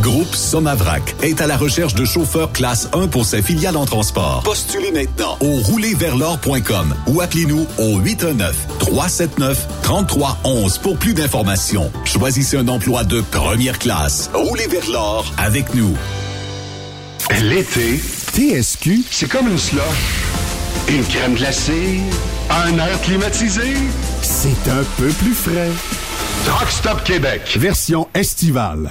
Groupe Somavrac est à la recherche de chauffeurs classe 1 pour ses filiales en transport. Postulez maintenant au roulerversl'or.com ou appelez-nous au 819-379-3311 pour plus d'informations. Choisissez un emploi de première classe. Roulez vers l'or avec nous. L'été, TSQ, c'est comme une slush. Une crème glacée, un air climatisé. C'est un peu plus frais. Truck Stop Québec, version estivale.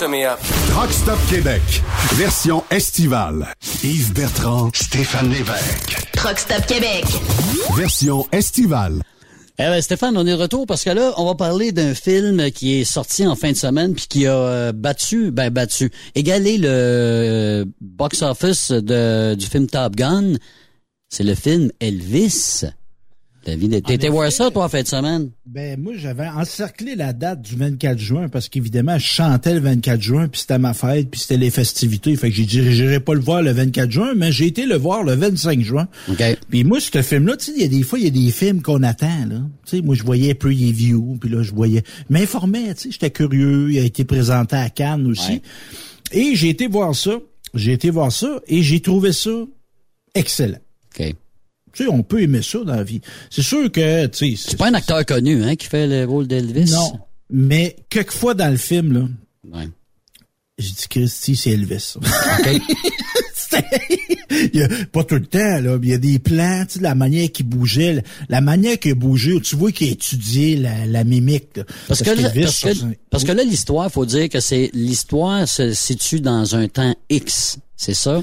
Truck Stop Québec, version estivale. Yves Bertrand, Stéphane Lévesque. Truck Stop Québec. Version estivale. Eh ben, Stéphane, on est de retour parce que là, on va parler d'un film qui est sorti en fin de semaine puis qui a euh, battu, ben battu, égalé le euh, box-office de, du film Top Gun. C'est le film Elvis. David, t'étais voir ça, toi, en fin de semaine? Ben, moi, j'avais encerclé la date du 24 juin parce qu'évidemment, je chantais le 24 juin, puis c'était ma fête, puis c'était les festivités. Fait que j'ai dit, j'irai pas le voir le 24 juin, mais j'ai été le voir le 25 juin. OK. Puis moi, ce film-là, tu sais, il y a des fois, il y a des films qu'on attend, là. Tu sais, moi, je voyais Preview, puis là, je voyais... m'informais, tu sais, j'étais curieux. Il a été présenté à Cannes aussi. Ouais. Et j'ai été voir ça. J'ai été voir ça, et j'ai trouvé ça excellent. Tu sais, on peut aimer ça dans la vie. C'est sûr que, tu sais... C'est pas un acteur connu, hein, qui fait le rôle d'Elvis? Non. Mais quelquefois dans le film, là, Ouais. j'ai dit Christy, c'est Elvis. OK. il y a, pas tout le temps, là, mais il y a des plans, tu sais, la manière qu'il bougeait, la, la manière qu'il bougeait, tu vois qu'il a étudié la, la mimique. là. Parce, que, parce, que, parce que là, l'histoire, faut dire que c'est l'histoire se situe dans un temps X. C'est ça?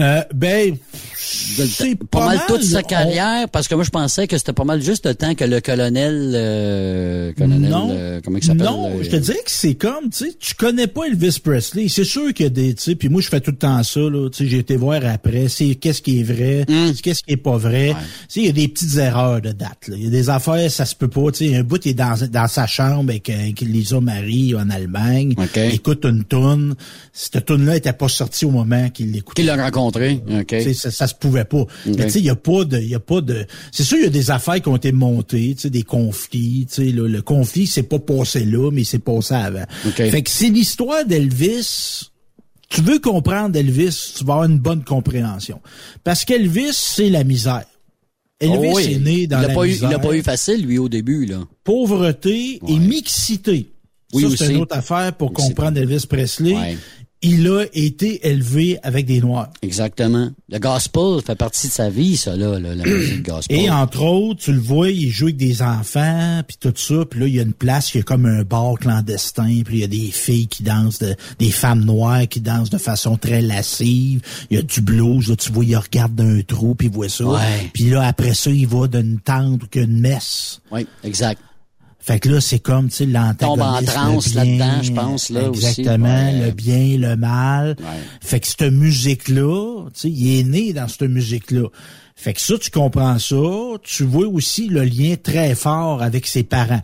Euh, ben, c'est pas, mal, toute sa on- carrière, parce que moi je pensais que c'était pas mal juste le temps que le colonel, euh, colonel, non, euh, comment il s'appelle non, euh, je te dirais que c'est comme, tu sais, tu connais pas Elvis Presley. C'est sûr qu'il y a des, tu sais, puis moi je fais tout le temps ça, là, tu sais, j'ai été voir après, c'est qu'est-ce qui est vrai, Hmm. qu'est-ce qui est pas vrai. Tu sais, il y a des petites erreurs de date, là. Il y a des affaires, ça se peut pas, tu sais, un bout il est dans, dans sa chambre avec, avec Lisa Marie en Allemagne, OK. il écoute une toune. Cette toune-là était pas sortie au moment qu'il l'écoutait. Qui l'a rencontré? OK. Tu sais, Ça, ça se pouvait pas. Mais tu sais, il y a pas de, il y a pas de. C'est sûr, il y a des affaires qui ont été montées, tu sais, des conflits. Tu sais, là, le conflit c'est pas passé là, mais c'est passé avant. OK. Fait que c'est l'histoire d'Elvis. Tu veux comprendre Elvis, tu vas avoir une bonne compréhension. Parce qu'Elvis, c'est la misère. Elvis Oh oui. est né dans il a la pas eu, misère. il a pas eu facile, lui, au début, là. Pauvreté et mixité. Oui, ça, c'est une autre affaire pour Mixité. comprendre Elvis Presley. Ouais. Il a été élevé avec des Noirs. Exactement. Le gospel fait partie de sa vie, ça, là, là, la musique gospel. Et entre autres, tu le vois, il joue avec des enfants, puis tout ça, puis là, il y a une place, il y a comme un bar clandestin, puis il y a des filles qui dansent, de- des femmes noires qui dansent de façon très lascive. Il y a du blues, là, tu vois, il regarde d'un trou, puis il voit ça. Puis là, après ça, il va d'une tente ou qu'il y a une messe. Oui, exact. Fait que là, c'est comme, tu sais, l'antagoniste. Tombe en transe là-dedans, je pense, là, aussi. Exactement, Ouais. le bien, le mal. Ouais. Fait que cette musique-là, tu sais, il est né dans cette musique-là. Fait que ça, tu comprends ça. Tu vois aussi le lien très fort avec ses parents.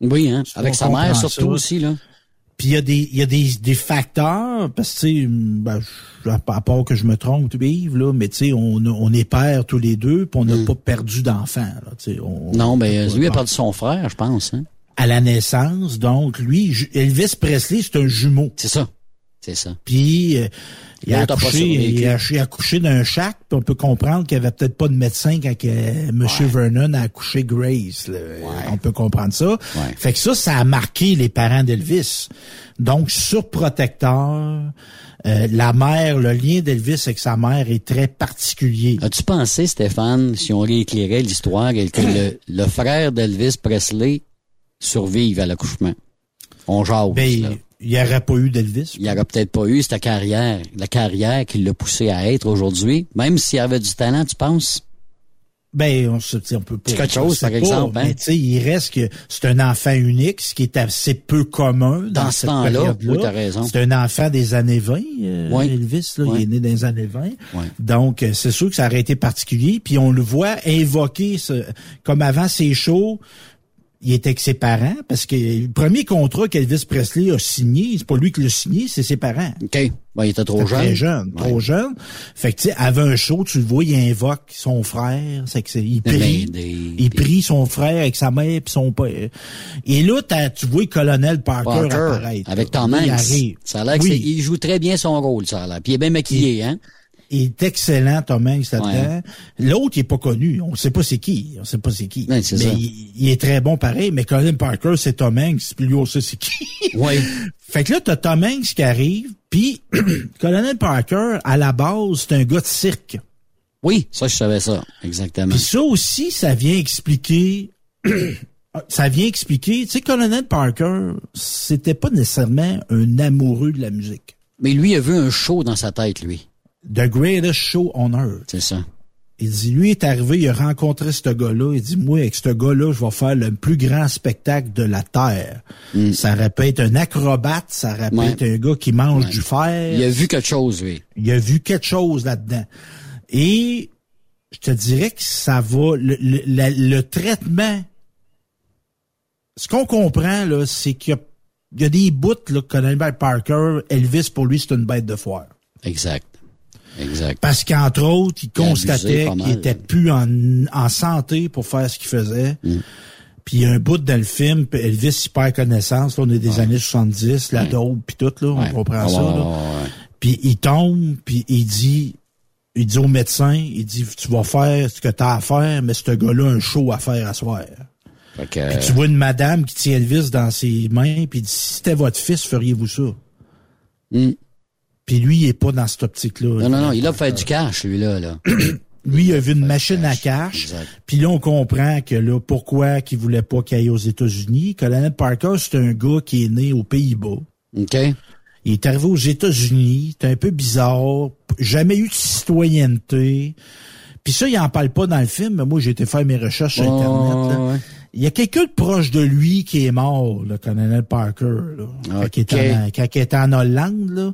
Oui, hein. Avec sa mère, ça. surtout aussi, là. Puis il y a des y a des, des facteurs parce que tu sais ben, à part que je me trompe Yves là mais tu sais on, on est pères tous les deux puis on n'a pas perdu d'enfants là tu sais on- Hmm. Non, on- mais on- lui a perdu son frère, je pense, hein. à la naissance donc lui Elvis Presley c'est un jumeau C'est ça. C'est ça. puis euh, il a accouché il a, il a accouché d'un chac puis on peut comprendre qu'il y avait peut-être pas de médecin quand que Monsieur Vernon a accouché Grace là. on peut comprendre ça Ouais. fait que ça ça a marqué les parents d'Elvis donc surprotecteur euh, la mère le lien d'Elvis avec sa mère est très particulier As-tu pensé, Stéphane, si on rééclairait l'histoire, et que le, le frère d'Elvis Presley survive à l'accouchement? On jase, ben là. Il n'y aurait pas eu d'Elvis Il n'aurait peut-être pas eu cette carrière, la carrière qui l'a poussé à être aujourd'hui. Même s'il avait du talent, tu penses? Ben, on se on peut pas. C'est quelque chose, par pas, exemple, hein? Mais tu sais, il reste que c'est un enfant unique, ce qui est assez peu commun dans, Dans ce cette période-là. oui, t'as raison. C'est un enfant des années 20, euh, Oui. Elvis, là, Oui. il est né dans les années 20. Oui. Donc, euh, c'est sûr que ça aurait été particulier. Puis on le voit invoquer, ce, comme avant ses shows, il était avec ses parents, parce que le premier contrat qu'Elvis Presley a signé, c'est pas lui qui l'a signé, c'est ses parents. OK. Ben, il était trop jeune. Très jeune, Ouais. trop jeune. Fait que, tu sais, avant un show, tu le vois, il invoque son frère. C'est que c'est, il Ben, prie. des- il des- prie son frère avec sa mère puis son père. Et là, tu vois le colonel Parker, Parker, apparaître. avec Tom il Hanks. arrive. Ça a l'air que Oui. c'est- il joue très bien son rôle, ça a l'air. Puis il est bien maquillé, hein? Il est excellent, Tom Hanks, là-dedans. Ouais. L'autre, il est pas connu. On sait pas c'est qui. On sait pas c'est qui. Ouais, mais il, il est très bon pareil. Mais Colin Parker, c'est Tom Hanks. Puis lui, on sait c'est qui? Oui. Fait que là, t'as Tom Hanks qui arrive. Puis, Colonel Parker, à la base, c'est un gars de cirque. Oui, ça, je savais ça. Exactement. Puis ça aussi, ça vient expliquer... ça vient expliquer... Tu sais, Colonel Parker, c'était pas nécessairement un amoureux de la musique. Mais lui, il a vu un show dans sa tête, lui. The greatest show on earth. C'est ça. Il dit, lui est arrivé, il a rencontré ce gars-là. Il dit, moi, avec ce gars-là, je vais faire le plus grand spectacle de la Terre. Ça répète un acrobate, ça répète Ouais. un gars qui mange Ouais. du fer. Il a vu quelque chose, lui. Il a vu quelque chose là-dedans. Et je te dirais que ça va, le, le- la- le traitement, ce qu'on comprend, là, c'est qu'il y a, il y a des bouts, là, que Colonel Parker, Elvis, pour lui, c'est une bête de foire. Exact. Exact. Parce qu'entre autres, il constatait qu'il était plus en, en santé pour faire ce qu'il faisait. Mm. Puis il y a un bout dans le film, Elvis il perd connaissance, là, on est des années 70, la dope puis tout là, on comprend Ouais, ça. ouais, là. ouais, ouais. Puis il tombe, puis il dit il dit au médecin, il dit tu vas faire ce que tu as à faire, mais ce gars-là a un show à faire à soir. Que, Puis tu vois une madame qui tient Elvis dans ses mains, puis il dit si c'était votre fils, feriez-vous ça? Puis lui, il est pas dans cette optique-là. Non, non, non, il a fait du cash, lui, là. là. Lui, il a vu une machine à cash. Puis là, on comprend que là, pourquoi qu'il voulait pas qu'il aille aux États-Unis. Colonel Parker, c'est un gars qui est né aux Pays-Bas. OK. Il est arrivé aux États-Unis. C'est un peu bizarre. Jamais eu de citoyenneté. Puis ça, il en parle pas dans le film, mais moi, j'ai été faire mes recherches sur Internet. là. ouais. Il y a quelqu'un de proche de lui qui est mort, le colonel Parker, là, quand, il était en, quand il était en Hollande, là,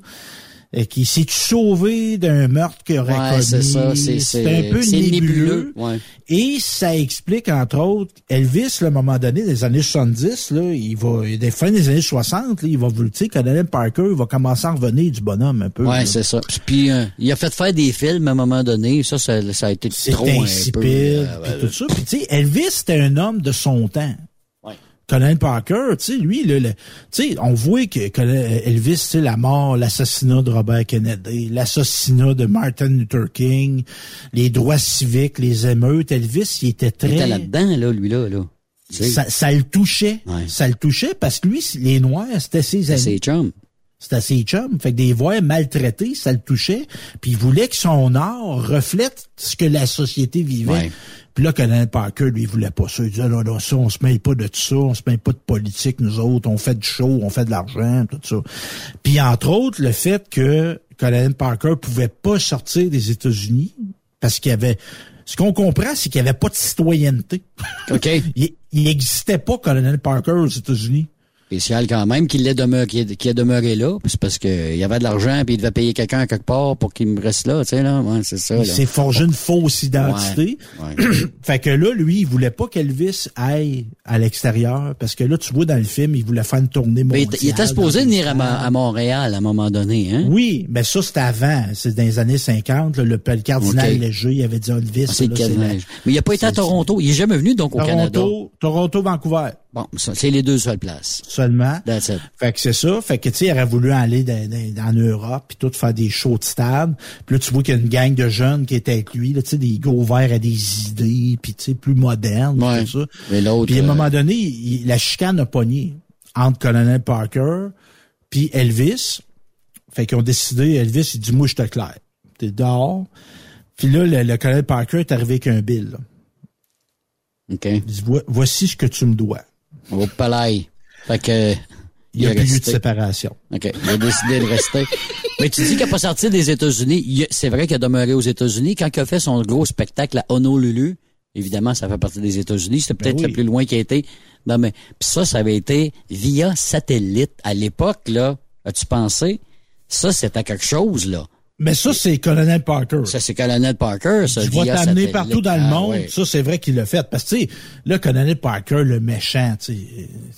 et qui s'est sauvé d'un meurtre qu'il aurait Ouais, commis. c'est ça, c'est- C'est un peu nébuleux. nébuleux, ouais. Et ça explique, entre autres, Elvis, là, à un moment donné, des années 70, là, il va, des fins des années 60, là, il va, tu sais, colonel Parker, il va commencer à revenir du bonhomme un peu. Ouais, c'est ça. Puis euh, il a fait faire des films à un moment donné. Ça, ça, ça a été trop un peu. insipide, euh, tout ça. Puis tu sais, Elvis, c'était un homme de son temps. Colonel Parker, tu sais, lui, le, le- tu sais, on voit que, que Elvis, tu sais, la mort, l'assassinat de Robert Kennedy, l'assassinat de Martin Luther King, les droits civiques, les émeutes, Elvis, il était Il très... était là-dedans, là, lui, là. là. Ça, ça le touchait. Ça le touchait parce que lui, les Noirs, c'était ses amis. C'est ses chums. C'était ses chums. Fait que des voix maltraitées, ça le touchait. Puis il voulait que son art reflète ce que la société vivait. Ouais. Puis là, Colonel Parker, lui, il voulait pas ça. Il disait, non, non, ça, on se mêle pas de tout ça, on se mêle pas de politique, nous autres, on fait du show, on fait de l'argent, tout ça. Puis entre autres, le fait que Colonel Parker pouvait pas sortir des États-Unis parce qu'il y avait... Ce qu'on comprend, c'est qu'il y avait pas de citoyenneté. OK. il, il existait pas Colonel Parker aux États-Unis. Spécial quand même qu'il ait demeuré, qu'il demeuré là. C'est parce qu'il y avait de l'argent puis il devait payer quelqu'un quelque part pour qu'il me reste là, tu sais, là. Ouais, c'est ça. Il s'est forgé une fausse identité. Ouais, fait que là, lui, il voulait pas qu'Elvis aille à l'extérieur parce que là, tu vois dans le film, il voulait faire une tournée Mais mondiale. il, il était supposé venir à, Montréal à un moment donné, hein? Oui, mais ça, c'était avant. C'est dans les années 50. là, le, le cardinal Ok. Léger, il avait dit Elvis. Ah, là, le Mais il a pas été à Toronto. Il est jamais venu, donc, au Canada. Toronto, Toronto, Vancouver. Bon, ça, c'est les deux seules places. Seulement. That's it. Fait que c'est ça. Fait que, tu sais, il aurait voulu aller en Europe puis tout faire des shows de stade. Puis là, tu vois qu'il y a une gang de jeunes qui étaient avec lui, là, tu sais, des gars ouverts à des idées puis, tu sais, plus modernes, puis Ouais. tout ça. Mais l'autre, Puis à un euh, moment donné, il- la chicane a pogné entre Colonel Parker puis Elvis. Fait qu'ils ont décidé, Elvis, il dit, moi, je te claire. T'es dehors. Puis là, le, le Colonel Parker est arrivé avec un bill. là. Il dit, Vo- voici ce que tu me dois. Au palais. Fait que... Il n'y a plus eu de séparation. OK. Il a décidé de rester. Mais tu dis qu'il n'a pas sorti des États-Unis. C'est vrai qu'il a demeuré aux États-Unis. Quand il a fait son gros spectacle à Honolulu, évidemment, ça fait partie des États-Unis. C'était peut-être Ben oui. le plus loin qu'il a été. Non, mais puis ça, ça avait été via satellite. À l'époque, là, as-tu pensé? Ça, c'était quelque chose, là. Mais ça, c'est Colonel Parker. Ça, c'est Colonel Parker, ça. Je vais t'amener partout dans le Ah, monde. ouais. Ça, c'est vrai qu'il l'a fait. Parce que, tu sais, là, Colonel Parker, le méchant, tu sais,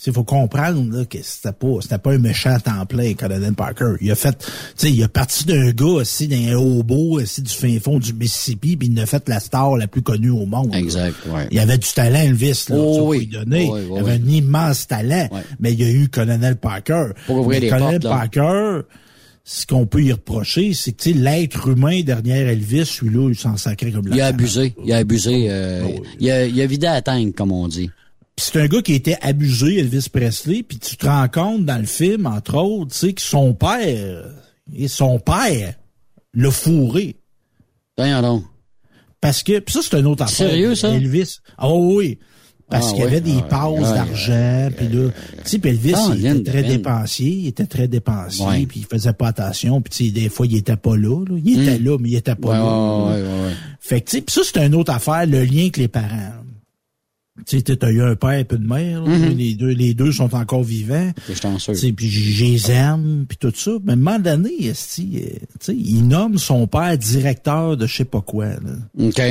il faut comprendre là, que c'était pas, c'était pas un méchant à temps plein, Colonel Parker. Il a fait, tu sais, il a parti d'un gars aussi, d'un hobo, aussi du fin fond du Mississippi, puis il a fait la star la plus connue au monde. Exact, ouais. Il avait du talent, Elvis, là. Oh ça, oui. lui donner. Oh oui, oh il avait un immense talent. Mais il y a eu Colonel Parker. Pour ouvrir les Colonel portes, là. Ce qu'on peut y reprocher, c'est que l'être humain derrière Elvis, celui-là, il s'en sacrait comme la Il a abusé. Il a abusé. euh, il, a, il a vidé la tank, comme on dit. C'est un gars qui était abusé, Elvis Presley, puis tu te rends compte dans le film, entre autres, tu sais, que son père, et son père l'a fourré. Donc. Parce que, puis ça, c'est un autre affaire. Sérieux, ça? Elvis. Ah oui. Parce Ah qu'il y avait des Ah, passes d'argent, puis là, tu sais, Elvis, Ah, il était très dépensier, il était très dépensier, puis il faisait pas attention, puis tu sais, des fois, il était pas là, là. Il était Mm. là, mais il était pas là. ouais, ouais, ouais, ouais. Fait que, tu sais, pis ça, c'est une autre affaire, le lien avec les parents. Tu sais, t'as eu un père et une mère, là. Mhm. les deux, les deux sont encore vivants. C'est puis j- je les aime, puis tout ça. Mais à un moment donné, euh, tu sais, il nomme son père directeur de je sais pas quoi. Là. OK.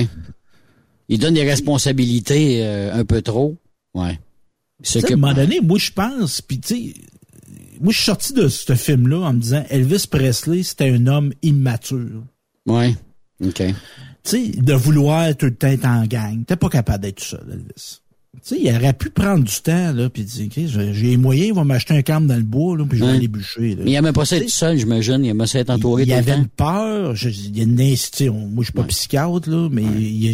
Il donne des responsabilités euh, un peu trop. Ouais. Sais, à un moment donné, moi, je pense, puis tu sais, moi, je suis sorti de ce film-là en me disant, Elvis Presley, c'était un homme immature. Ouais. OK. Tu sais, de vouloir tout le temps être en gang. T'es pas capable d'être tout seul, Elvis. Tu sais, il aurait pu prendre du temps, là, puis dire, OK, j'ai les moyens, il va m'acheter un camp dans le bois, là, puis je vais Ouais. aller bûcher. Là. Mais il aimait pas ça être seul, j'imagine. Il aimait ça être entouré il avait une peur, je- il y a une on- moi je suis pas psychiatre là, mais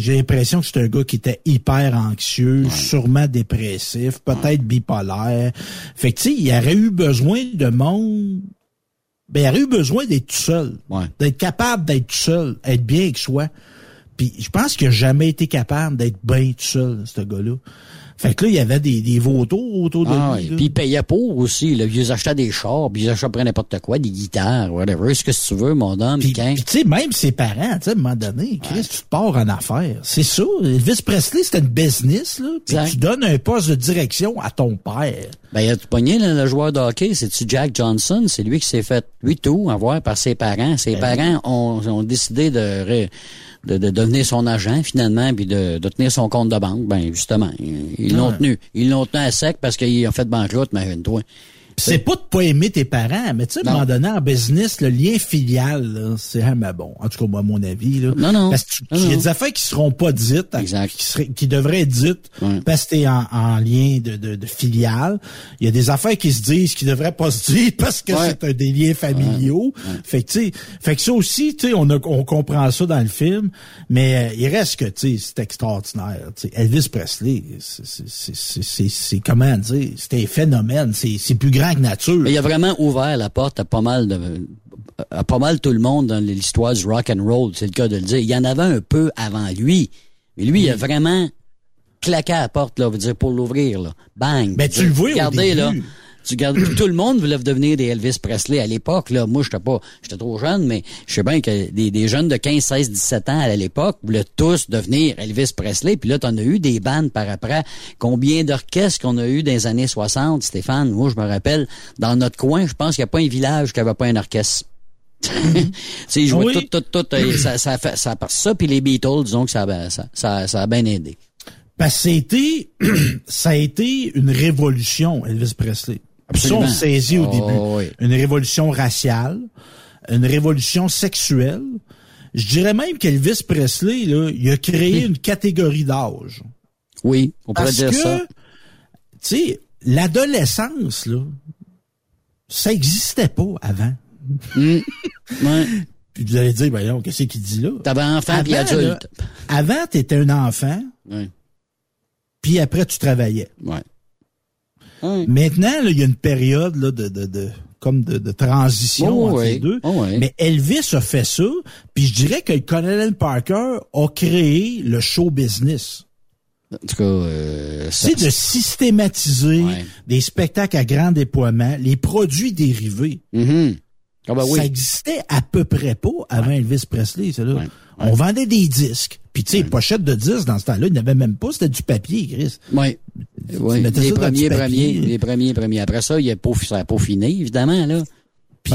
j'ai l'impression que c'est un gars qui était hyper anxieux, sûrement dépressif, peut-être bipolaire. Fait que tu sais, il aurait eu besoin de monde ben il aurait eu besoin d'être tout seul, d'être capable d'être tout seul, être bien avec soi. Puis je pense qu'il a jamais été capable d'être bien tout seul, ce gars-là. Fait que là, il y avait des, des vautours autour de Ah, lui. Puis il payait pour aussi. Là. Ils achetaient des chars, puis ils achetaient n'importe quoi, des guitares, whatever. Ce que tu veux, mon homme, Puis, tu sais, même ses parents, tu sais, à un moment donné, Chris, tu pars en affaires. C'est ça. Elvis Presley, c'était une business, là. Tu donnes un poste de direction à ton père. Ben, il a tout pogné, là, le joueur de hockey, c'est-tu Jack Johnson? C'est lui qui s'est fait, lui, tout avoir par ses parents. Ses Ben parents ont, ont décidé de, ré- de, de devenir son agent, finalement, puis de, de tenir son compte de banque. Ben, justement, ils l'ont Ouais. tenu. Ils l'ont tenu à sec parce qu'ils ont fait banqueroute, mais toi. Puis c'est pas de pas aimer tes parents, mais tu sais, à un moment donné, en business, le lien filial, c'est vraiment bon. En tout cas, moi, à mon avis, là. Non, non. Parce que tu- Non, il y a des affaires qui seront pas dites, qui, seraient- qui devraient être dites parce que t'es en, en lien de, de, de filial. Il y a des affaires qui se disent qui devraient pas se dire parce que Ouais. c'est un des liens familiaux. Fait que, tu sais, fait que ça aussi, tu sais, on, a- on comprend ça dans le film, mais euh, il reste que, tu sais, c'est extraordinaire. Tu sais, Elvis Presley, c'est- c'est- c'est- c'est c'est- c'est comment dire, c'était un phénomène, c'est c'est plus grand nature. Mais il a vraiment ouvert la porte à pas mal de, à pas mal tout le monde dans l'histoire du rock and roll, c'est le cas de le dire. Il y en avait un peu avant lui, mais lui, il a vraiment claqué à la porte, là, veut dire, pour l'ouvrir, là. Bang! Ben, tu le vois au Regardez, début. là. Tu regardes, tout le monde voulait devenir des Elvis Presley à l'époque, là. Moi, j'étais pas, j'étais trop jeune, mais je sais bien que des, des jeunes de 15, 16, 17 ans à l'époque voulaient tous devenir Elvis Presley. Puis là, t'en as eu des bandes par après. Combien d'orchestres qu'on a eu dans les années 60, Stéphane? Moi, je me rappelle, dans notre coin, je pense qu'il n'y a pas un village qui avait pas un orchestre. tu sais, ils jouaient Oui. tout, tout, tout. et ça, ça, fait, ça, ça, puis les Beatles, disons que ça, a- ça, ça, ça a bien aidé. Parce que ça a été, ça a été une révolution, Elvis Presley. Ça, on Absolument. le saisit au Oh, début. oui. Une révolution raciale, une révolution sexuelle. Je dirais même qu'Elvis Presley, là, il a créé une catégorie d'âge. Oui, on pourrait Parce dire que, ça. tu sais, l'adolescence, là, ça existait pas avant. Mm. Ouais. Puis vous allez dire, ben non, qu'est-ce qu'il dit là? T'avais enfant puis adulte. là, avant, t'étais un enfant, Ouais. puis après, tu travaillais. Ouais. Maintenant, il y a une période là, de, de, de comme de, de transition Oh, entre oui. les deux. Oh, oui. Mais Elvis a fait ça, puis je dirais que colonel Parker a créé le show business. En tout cas, euh, C'est de systématiser Ouais. des spectacles à grand déploiement, les produits dérivés. Mhm. Ah ben oui. Ça existait à peu près pas avant Elvis Presley, ça là. On vendait des disques. Puis tu sais, pochettes de disques dans ce temps-là, il n'y avait même pas, c'était du papier, Chris. Oui. Les ça premiers, premiers, les premiers, premiers. Après ça, il a peaufiné, ça a peaufiné, évidemment, là. Puis.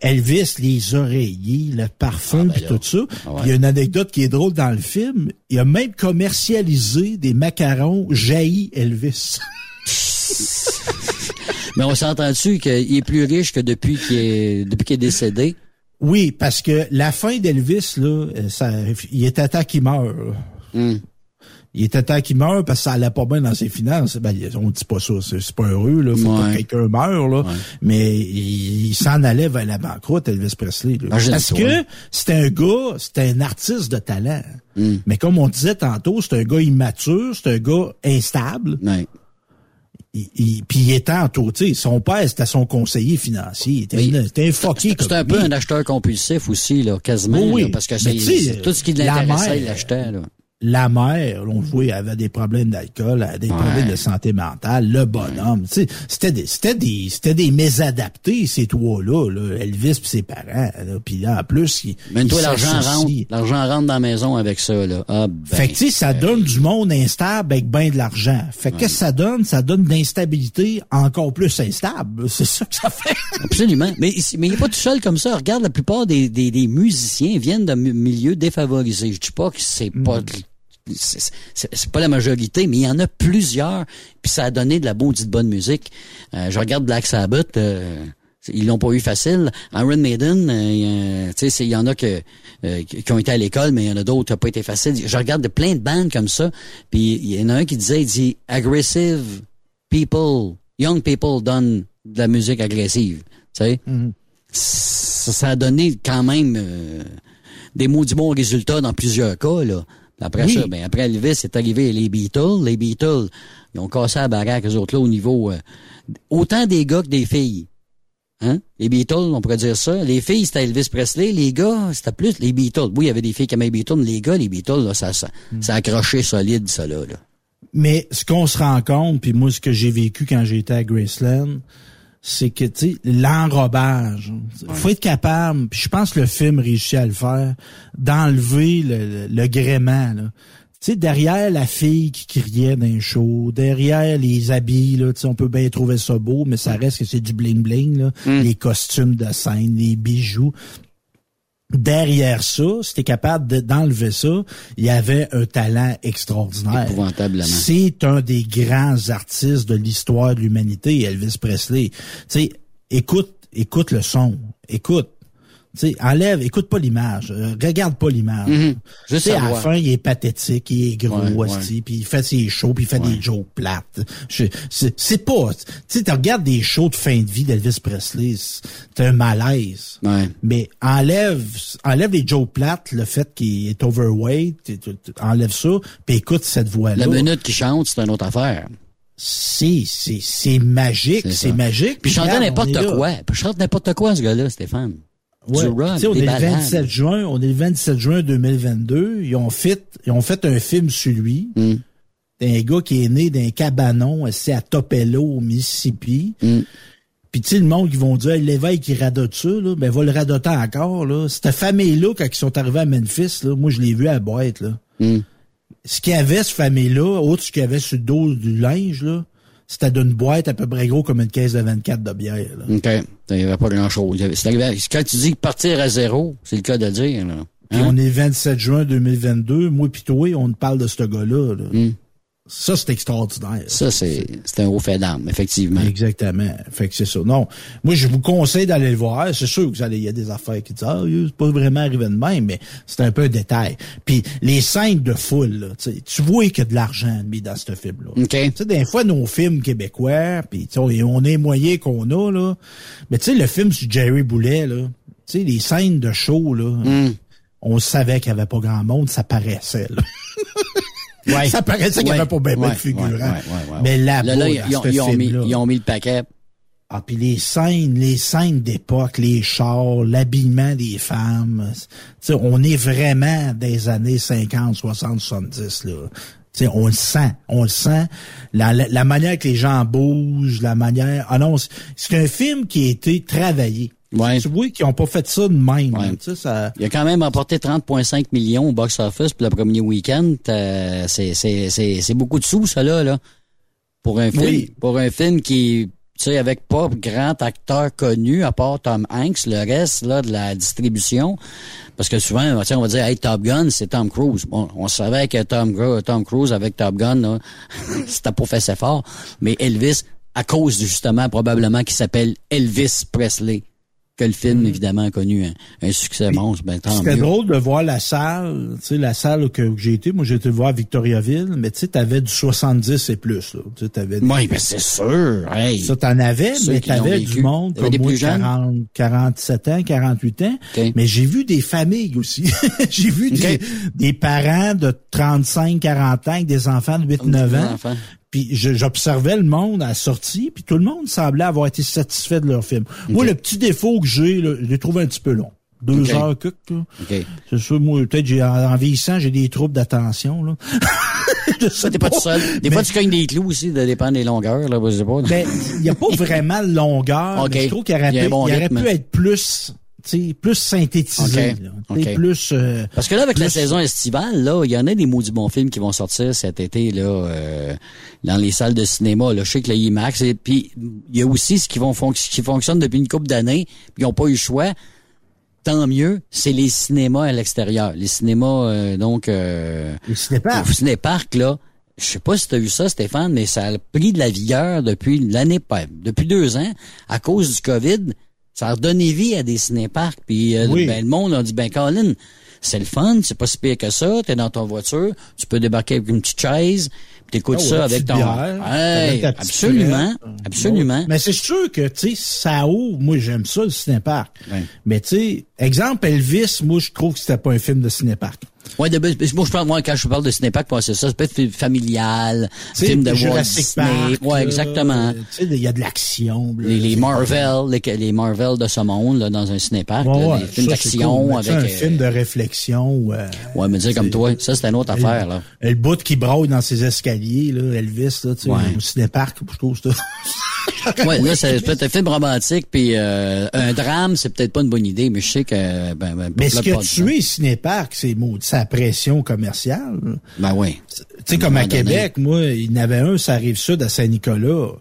Elvis, les oreillers, le parfum, puis tout ça. Ah ouais. Il y a une anecdote qui est drôle dans le film. Il a même commercialisé des macarons jaillis Elvis. Mais on s'entend dessus qu'il est plus riche que depuis qu'il est, depuis qu'il est décédé? Oui, parce que la fin d'Elvis, là, euh, ça, il était temps qu'il meurt. Hmm. Il était temps qu'il meure parce que ça allait pas bien dans ses finances. Ben, on dit pas ça, c'est pas heureux, là. Faut Ouais. que quelqu'un meure, là. Mais il, il s'en allait vers la banqueroute, Elvis Presley. là. Parce que c'était un gars, c'était un artiste de talent. Hmm. Mais comme on disait tantôt, c'est un gars immature, c'est un gars instable. Ouais. Il, il- puis il était entouré, son père, c'était son conseiller financier. C'était un fucké comme un peu un acheteur compulsif aussi, là, quasiment. Oui, là, parce que c'est, tout ce qui l'intéressait, il l'achetait, là. La mère, on elle avait des problèmes d'alcool, des problèmes de santé mentale, le bonhomme, tu sais, c'était des, c'était des, c'était des mésadaptés, ces trois-là, là, Elvis pis ses parents, là, puis là, en plus, ils, Mais toi, l'argent rentre, l'argent rentre dans la maison avec ça, là. Ah, ben. Fait que, tu sais, ça donne du monde instable avec ben de l'argent. Fait que, qu'est-ce que ça donne? Ça donne d'instabilité encore plus instable. C'est ça que ça fait. Absolument. Mais, mais il n'est pas tout seul comme ça. Regarde, la plupart des, des, des musiciens viennent de mi- milieux défavorisés. Je dis pas que c'est pas... C'est c'est- pas la majorité, mais il y en a plusieurs. Puis ça a donné de la maudite bonne musique. Euh, je regarde Black Sabbath. euh, ils l'ont pas eu facile. Iron Maiden, euh, il y a- tu sais, il y en a que, euh, qui ont été à l'école, mais il y en a d'autres qui n'ont pas été facile. Je regarde de plein de bandes comme ça. Puis il y en a un qui disait, il dit, aggressive people, young people donnent de la musique agressive. Tu sais? ça, ça a donné quand même euh, des maudits bons résultats dans plusieurs cas. Là. Après Oui. ça, ben, après Elvis, c'est arrivé les Beatles. Les Beatles, ils ont cassé la baraque, eux autres, là, au niveau... euh, autant des gars que des filles. Hein? Les Beatles, on pourrait dire ça. Les filles, c'était Elvis Presley. Les gars, c'était plus les Beatles. Oui, il y avait des filles qui aimaient les Beatles, mais les gars, les Beatles, là, ça, ça, ça a accroché solide, ça, là. là. Mais ce qu'on se rend compte, puis moi, ce que j'ai vécu quand j'étais à Graceland, c'est que, tu sais, l'enrobage, faut être capable, puis je pense que le film réussit à le faire, d'enlever le, le, le gréement, là. Tu sais, derrière la fille qui criait dans un show, derrière les habits, là, tu sais, on peut bien trouver ça beau, mais ça reste que c'est du bling-bling, là. Les costumes de scène, les bijoux derrière ça, si t'es capable de- d'enlever ça, il y avait un talent extraordinaire. Épouvantablement. C'est un des grands artistes de l'histoire de l'humanité, Elvis Presley. Tu sais, écoute, écoute le son, écoute. Tu sais, enlève, écoute pas l'image, euh, regarde pas l'image. Mhm. Tu Juste sais, à la fin, il est pathétique, il est gros, puis il fait ses shows, puis il fait des jokes plates. C'est pas... Tu sais, tu regardes des shows de fin de vie d'Elvis Presley, c'est un malaise. Ouais. Mais enlève, enlève les jokes plates, le fait qu'il est overweight, enlève ça, puis écoute cette voix-là. La minute qui chante, c'est une autre affaire. C'est, c'est, c'est magique, C'est magique. Puis regarde, n'importe quoi. Puis chante n'importe quoi, ce gars-là, Stéphane. Ouais. Du rock, Tu sais, on des est le ballades. 27 juin, on est le 27 juin 2022. Ils ont fait, ils ont fait un film sur lui. Mm. D'un gars qui est né d'un cabanon, c'est à Topelo, au Mississippi. Mm. Puis tu sais, le monde, ils vont dire, Hey, l'évêque, il radote ça, là. Ben, va le radoter encore, là. Cette famille-là, quand ils sont arrivés à Memphis, là, moi, je l'ai vu à la boîte, là. Mm. Ce qu'il y avait, cette famille-là, autre ce qu'il y avait sur le dos du linge, là, c'était d'une boîte à peu près gros comme une caisse de 24 de bière, là. OK. Il n'y avait pas grand-chose. Quand tu dis partir à zéro, c'est le cas de dire. Là. Puis Hein? on est le 27 juin 2022. Moi pis toi, on parle de ce gars-là. là. Mm. Ça, c'est extraordinaire. Ça, c'est c'est un haut fait d'armes, effectivement. Exactement. Fait que c'est ça. Non. Moi, je vous conseille d'aller le voir. C'est sûr que vous allez, il y a des affaires qui disent, ah, c'est pas vraiment arrivé de même, mais c'est un peu un détail. Puis les scènes de foule, là, tu vois qu'il y a de l'argent mis dans ce film-là. OK. Tu sais, des fois, nos films québécois, puis on est moyen qu'on a, là. Mais tu sais, le film sur Jerry Boulet, là, tu sais, les scènes de show, là, Mm. on savait qu'il n'y avait pas grand monde, ça paraissait, là. Ouais. Ça paraissait qu'il n'y avait pas bien de figurants. ouais, ouais, ouais, ouais. Mais là, Là, là, ils, ils ont, ils ont mis, ils ont mis le paquet. Ah, puis les scènes, les scènes d'époque, les chars, l'habillement des femmes, tu sais, on est vraiment des années 50, 60, 70, là. Tu sais, on le sent, on le sent. La, la, la manière que les gens bougent, la manière... Ah non, c'est- c'est un film qui a été travaillé. Ouais. Tu vois qu'ils ont pas fait ça de même. Tu sais, ça... Il a quand même remporté 30,5 millions au box-office pour le premier week-end. Euh, c'est, c'est, c'est, c'est beaucoup de sous, ça, là, là. Pour un film, Oui. pour un film qui, tu sais, avec pas grand acteur connu, à part Tom Hanks, le reste, là, de la distribution. Parce que souvent, on va dire, hey, Top Gun, c'est Tom Cruise. Bon, on savait que Tom, Tom Cruise avec Top Gun, c'était pas fait assez fort. Mais Elvis, à cause, justement, probablement, qu'il s'appelle Elvis Presley. Que le film, évidemment, a connu un, un succès monstre. Ben, tant C'était drôle de voir la salle, tu sais, la salle que, que j'ai été. Moi, j'ai été voir à Victoriaville, mais tu sais, t'avais du 70 et plus, là. Tu sais, t'avais Oui, ben c'est sûr. Hey. Ça, t'en avais, Ceux mais t'avais du monde comme des moi, plus jeunes? 40, 47 ans, 48 ans. Mais j'ai vu des familles aussi. j'ai vu des parents de 35, 40 ans avec des enfants de 8, 9 ans. Puis j'observais le monde à la sortie, puis tout le monde semblait avoir été satisfait de leur film. Moi, le petit défaut que j'ai, je l'ai trouvé un petit peu long. Deux Ok. heures que, là. OK. C'est sûr, moi, peut-être, j'ai, en, en vieillissant, j'ai des troubles d'attention, là. Je sais Ça, t'es pas tout seul. Des Mais- fois, tu cognes des clous aussi, de dépendre des longueurs, là, je sais pas. Ben, il n'y a pas vraiment de longueur. Mais je trouve qu'il aurait, Il y a pu, bon il aurait pu être plus, plus synthétisé. Là. Tu sais, Ok. Plus, euh, Parce que là, avec la saison estivale, là, il y en a des maudits bons films qui vont sortir cet été, là, euh, dans les salles de cinéma, là. Je sais que le IMAX, et puis, il y a aussi ce qui vont qui fonctionne depuis une couple d'années, puis ils n'ont pas eu le choix. Tant mieux, c'est les cinémas à l'extérieur. Les cinémas, euh, donc, euh, les cinéparks. au cinéparc, là. Je sais pas si tu as vu ça, Stéphane, mais ça a pris de la vigueur depuis l'année, pas- depuis deux ans, à cause du COVID. Ça a redonné vie à des cinéparcs. Puis euh, Oui. ben, le monde a dit, ben Colin, c'est le fun, c'est pas si pire que ça. T'es dans ton voiture, tu peux débarquer avec une petite chaise, puis t'écoutes ouais, ça avec ton... bière, Hey, avec absolument, frette. absolument. Mais c'est sûr que, tu sais, ça ouvre. Moi, j'aime ça, le cinépark. Mais, tu sais, exemple, Elvis, moi, je trouve que c'était pas un film de cinépark. Ouais, de, moi, je parle, moi, quand je parle de cinéparc, moi, c'est ça, c'est peut-être film familial, Tu film de Walt Disney. Park, ouais, exactement. Tu sais, il y a de l'action. Les, les Marvel, les, les Marvel de ce monde, là, dans un cinéparc, Ouais, ouais, des films d'action cool. Tu avec... un euh, film de réflexion. euh, Ouais, mais dire comme toi, ça, c'est une autre affaire, là. Le bout qui braille dans ses escaliers, là, Elvis, là, tu sais, Ouais. au cinéparc, je trouve ça. Ouais, là, c'est peut-être un film romantique, puis euh, un drame, c'est peut-être pas une bonne idée, mais je sais que... Ben, ben, Mais ce a pod- tué Cinéparc, c'est maudit, sa pression commerciale. Ben oui. Tu sais, comme à donné. Québec, moi, il y en avait un, ça arrive sud à Saint-Nicolas.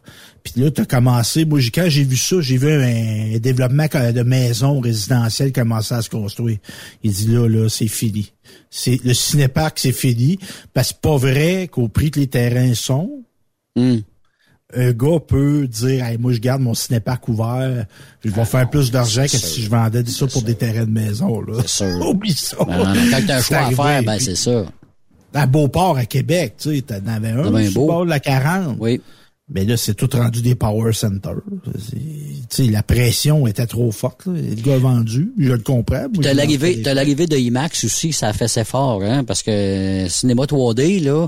Puis là, t'as commencé, moi, j'ai- quand j'ai vu ça, j'ai vu un, développement de maisons résidentielles commencer à se construire. Il dit là, là, c'est fini. C'est le cinéparc, c'est fini. Parce que c'est pas vrai qu'au prix que les terrains sont, Hum. Un gars peut dire hey, moi je garde mon cinéparc ouvert, je vais faire plus d'argent que si je vendais ça pour des terrains de maison. Là. C'est sûr. Oublie ça. Ben, non, non, quand t'as un choix à faire, ben c'est ça. à Beauport, à Québec, tu sais, t'en avais un un sur beau. de la 40. Oui. Mais là, c'est tout rendu des power centers. C'est- Tu sais, la pression était trop forte. Là. Le gars a vendu, je le comprends. T'as l'arrivée, lancé t'as l'arrivée de IMAX aussi, ça a fait assez fort, hein, parce que cinéma 3D, là,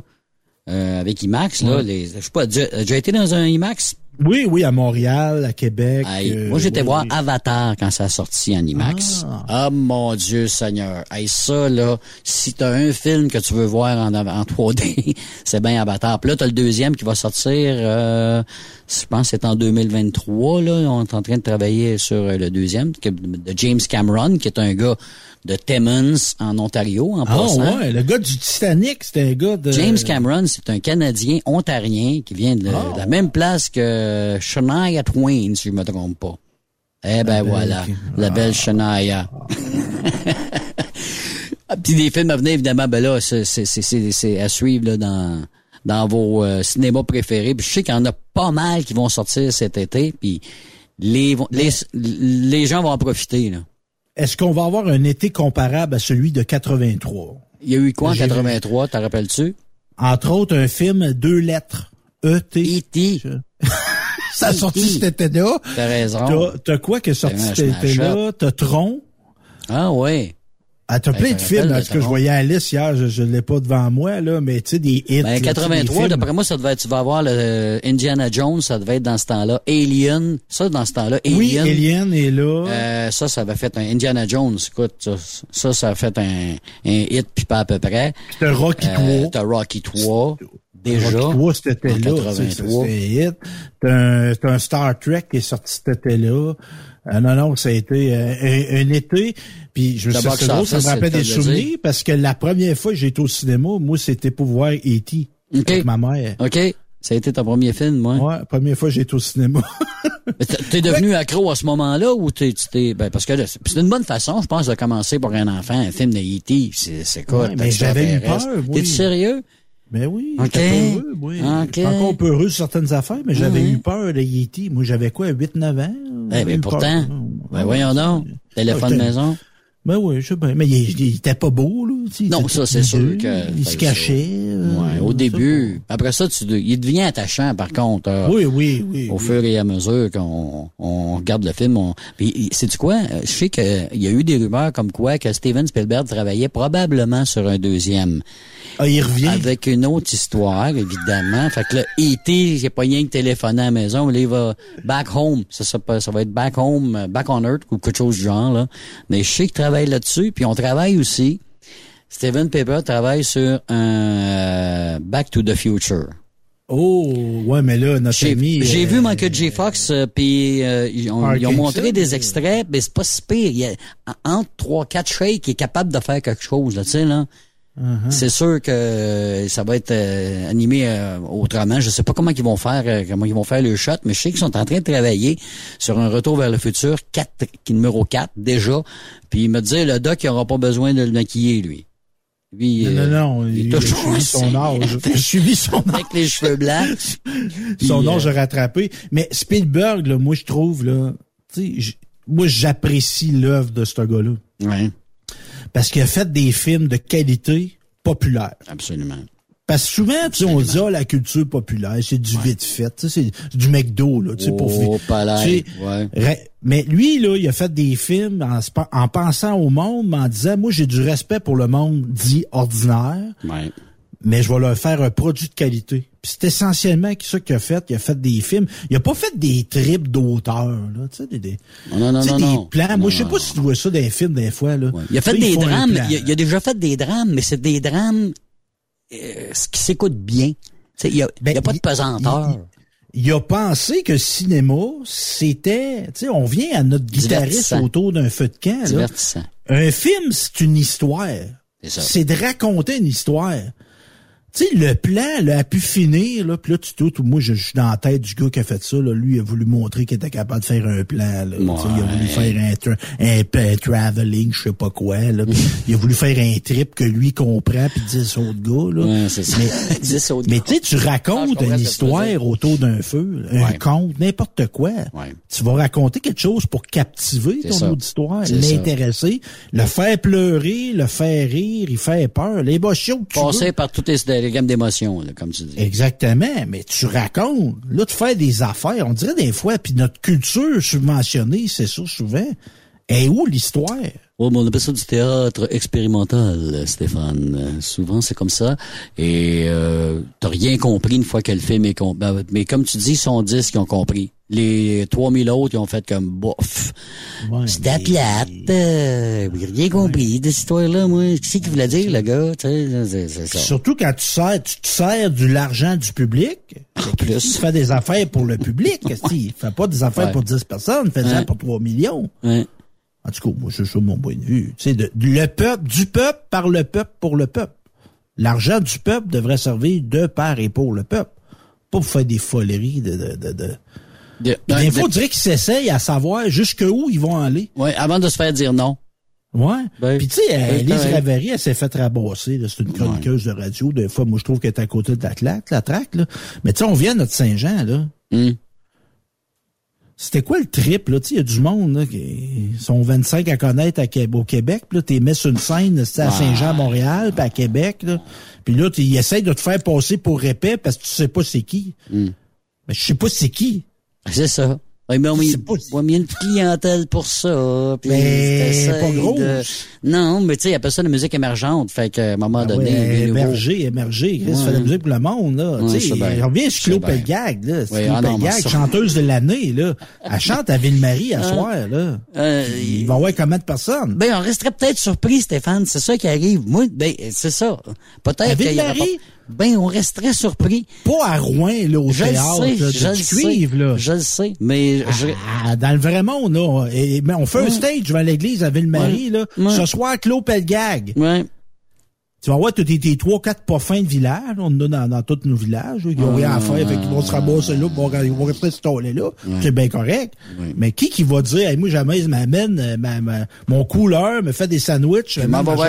euh, avec IMAX, là, Ouais. les, je sais pas, déjà déjà été dans un IMAX? Oui, oui, à Montréal, à Québec. Hey, euh, moi, j'étais oui, voir oui. Avatar quand ça a sorti en IMAX. Ah, mon Dieu Seigneur. Hey, ça, là, si t'as un film que tu veux voir en, en 3D, c'est bien Avatar. Puis là, t'as le deuxième qui va sortir, euh, je pense que c'est en 2023, là. On est en train de travailler sur euh, le deuxième, de James Cameron, qui est un gars de Timmins, en Ontario, en Ah passant. ouais, le gars du Titanic, c'était un gars de... James Cameron, c'est un Canadien ontarien qui vient de, Ah. de la même place que Shania Twain, si je me trompe pas. Eh ben voilà, la belle Shania. Ah, Puis des films à venir, évidemment, ben là, c'est, à suivre là, dans, dans vos euh, cinémas préférés. Puis je sais qu'il y en a pas mal qui vont sortir cet été, puis les, les, les gens vont en profiter. Là. Est-ce qu'on va avoir un été comparable à celui de 83? Il y a eu quoi en J'ai vu. 83, t'en rappelles-tu? Entre autres, un film, deux lettres. E-T. E.T. Ça a sorti cet été-là. T'as raison. T'as- quoi qui est sorti cet été-là? T'as Tron? Ah ouais. Ah, t'as Ben, plein de films. Parce que je voyais la liste hier, je, je l'ai pas devant moi, là, mais tu sais, des hits. là, Ben, tu sais, des 83, films. d'après moi, ça devait être, tu vas avoir le euh, Indiana Jones, ça devait être dans ce temps-là. Alien, ça, dans ce temps-là. Alien. Oui, Alien est là. Euh, ça, ça avait fait un Indiana Jones. Écoute, ça, ça, ça a fait un, un hit, puis pas à peu près. T'as Rocky Euh, 3. T'as Rocky 3. Déjà. Rocky 3, cet été-là. En tu sais, 83. C'était un hit. T'as un, Star Trek qui est sorti cet été-là. Ah non, non, ça a été euh, un, un été. Puis je me Le suis box c'est drôle, ça me rappelle des souvenirs parce que la première fois que j'ai été au cinéma, moi, c'était pour voir E.T. Avec ma mère. OK. Ça a été ton premier film, moi? Ouais, première fois que j'ai été au cinéma. T'es- devenu accro à ce moment-là ou t'es, t'es, ben, parce que c'est c'est une bonne façon, je pense, de commencer pour un enfant, un film de E.T. C'est, c'est quoi? Ouais, mais j'avais eu peur, oui. T'es sérieux? Mais oui, OK. j'étais peureux, oui. OK. J'étais encore peureux sur certaines affaires, mais j'avais eu peur de Yeti. Moi, j'avais quoi, 8-9 ans? Eh ben, pourtant. peur. Ben, voyons donc. Téléphone Ah, maison. Ben oui, je sais bien. Mais il, il était pas beau, là. Non, ça, c'est sûr que- Il se ben, cachait. euh, Ouais, au je sais début. Après ça, tu, il devient attachant, par contre. euh, Oui, oui, oui. Au oui. fur et à mesure qu'on on regarde le film, on... Puis, sais-tu quoi? Euh, Je sais qu'il y a eu des rumeurs comme quoi que Steven Spielberg travaillait probablement sur un deuxième. Ah, il revient. Avec une autre histoire, évidemment. Fait que là, E.T., j'ai pas rien que téléphoner à la maison, mais là, il va back home. Ça, ça, ça va être back home, back on earth ou quelque chose du genre, là. Mais je sais qu'il travaille là-dessus, puis on travaille aussi. Steven Pepper travaille sur un euh, Back to the Future. Oh, ouais, mais là, notre J'ai ami... j'ai euh, vu Michael J. Fox, euh, puis euh, ils, ont, ils ont montré des extraits, mais c'est pas si pire. Il y a, en- entre trois, quatre shakes, il est capable de faire quelque chose, là, tu sais, là. Uh-huh. C'est sûr que ça va être euh, animé euh, autrement. Je sais pas comment ils vont faire, euh, comment ils vont faire le shot, mais je sais qu'ils sont en train de travailler sur un retour vers le futur 4, qui est numéro 4 déjà. Puis il me disait le doc il aura pas besoin de le maquiller lui. Lui, Non, euh, non, non, il a suivi son âge. Il a suivi son âge. avec les cheveux blancs. son âge a rattrapé. Mais Spielberg, là, moi, je trouve, là, tu sais, j- moi, j'apprécie l'œuvre de ce gars-là. Ouais, Parce qu'il a fait des films de qualité populaire. absolument. Parce que souvent, tu sais, on dit, ah, la culture populaire, c'est du vite fait, c'est du McDo, là, tu sais, pour Oh, tu sais, ouais. Mais lui, là, il a fait des films en pensant au monde, mais en disant, moi, j'ai du respect pour le monde dit ordinaire, Ouais. mais je vais leur faire un produit de qualité. Puis c'est essentiellement ça qu'il a fait. Il a fait des films. Il a pas fait des trips d'auteur, là, tu sais, des, des, Non, non, non, des plans. Moi, je sais pas si tu vois ça dans les films des fois, là. Il a fait des drames, plan. il a, il a déjà fait des drames, mais c'est des drames euh, qui s'écoute bien. Tu sais, Il n'y a, Ben, a pas de pesanteur. il a pensé que le cinéma, c'était, tu sais, on vient à notre guitariste autour d'un feu de camp, là. Un film, c'est une histoire. C'est ça. C'est de raconter une histoire. Tu sais, le plan, là, a pu finir, là, puis là, tu doutes, moi, je, je suis dans la tête du gars qui a fait ça, là. Lui, il a voulu montrer qu'il était capable de faire un plan, là. Il a voulu faire un, tra- un, un traveling, je sais pas quoi, là. Il a voulu faire un trip que lui comprend, puis 10 autres gars, là. Ouais, ça. Mais, 10 autres mais tu sais, tu Ah, racontes une histoire autour d'un feu, un Ouais. conte, n'importe quoi. Ouais. Tu vas raconter quelque chose pour captiver ton ça. auditoire, l'intéresser, le faire pleurer, le faire rire, il fait peur, les que tu veux. Passer par toutes les, les gammes d'émotions, comme tu dis. Exactement, mais tu racontes. Là, tu fais des affaires, on dirait des fois, puis notre culture subventionnée, c'est ça souvent. Et où l'histoire? Oh, mais on appelle ça du théâtre expérimental, Stéphane. Souvent, c'est comme ça. Et euh, t'as rien compris une fois que le film est compris. mais comme tu dis, ils sont 10 qui ont compris. Les 3000 autres, ils ont fait comme bof. Ouais, C'était mais- plate. Euh, rien compris de cette histoire-là, moi. Qu'est-ce qu'il voulait dire, le gars? C'est- c'est ça. Surtout quand tu sers, tu te sers de l'argent du public. En plus. Tu fais des affaires pour le public. Il fait pas des affaires Ouais. pour 10 personnes, fais ça Ouais. pour 3 millions. En tout cas, moi, c'est ça mon point de vue. Sais, de, le peuple, du peuple, par le peuple, pour le peuple. L'argent du peuple devrait servir de par et pour le peuple. Pas pour faire des foleries de... de, de, de. Fois, on dirait qu'ils s'essayent à savoir jusqu'où ils vont aller. ouais, avant de se faire dire non. Ouais. Ben, Puis tu sais, ben, Lise pareil. Ravary, elle s'est fait rabasser. C'est une chroniqueuse de radio. Des fois, moi, je trouve qu'elle est à côté de la la traque. Là. Mais tu sais, on vient à notre Saint-Jean, là. Hum. C'était quoi le trip, là? Il y a du monde, là, qui sont 25 à connaître à au Québec. Puis là, t'es mis sur une scène, c'est à Saint-Jean, Montréal, puis à Québec, là. Puis là, ils essayent de te faire passer pour épais parce que tu sais pas c'est qui. Hum. Mais je sais pas c'est qui. C'est ça. Ouais, mais on C'est pas- on une clientèle pour ça. puis Mais pas grosse. de- Non, mais tu sais, il appelle ça la musique émergente. Fait qu'à un moment Ah donné, ouais, émerger, émerger. Ouais. fait de la musique pour le monde, là. Ouais, tu sais Je sur bien. Pelgag, là. C'est Oui, ah non, Pelgag, chanteuse de l'année, là. Elle chante à Ville-Marie à Hein? soir, là. Euh, Il va y avoir combien de personnes? Ben, on resterait peut-être surpris, Stéphane. C'est ça qui arrive. Moi, ben, c'est ça. Peut-être qu'il y aura pas... Ben, on resterait surpris. Pas à Rouen, là, au Je le théâtre, sais, là, je de le sais. là. Je le sais, mais je... Ah, dans le vrai monde, là. Et, mais on fait un stage devant l'église à Ville-Marie, là. Ouais. Ce soir, Claude Pelgag. Ouais. Tu vas voir, t'as tes, tes trois, quatre parfums de village. On en a dans, dans tous nos villages. Ils ont rien à faire. Fait qu'ils vont se ramasser là. Ils vont, ils vont rester là. C'est bien correct. Mais qui qui va dire, hey, moi, jamais, je m'amène euh, ma, ma- mon couleur, me fait des sandwichs. Je m'en vais voir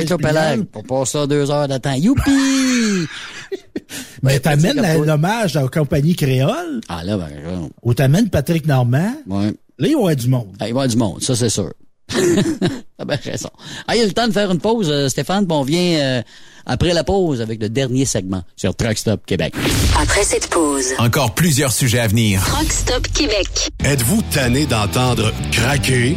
pour passer deux heures de temps. Youpi! Mais t'amènes un hommage à la compagnie créole, Ah, là, ben, ou t'amènes Patrick Normand. ouais. Là, il y aurait du monde. Ah, il va y avoir du monde, ça c'est sûr. T'as bien raison. Ah, il y a le temps de faire une pause, euh, Stéphane, puis on vient euh, après la pause avec le dernier segment sur Truck Stop Québec. Après cette pause, Encore plusieurs sujets à venir. Rock Stop Québec. Êtes-vous tanné d'entendre craquer,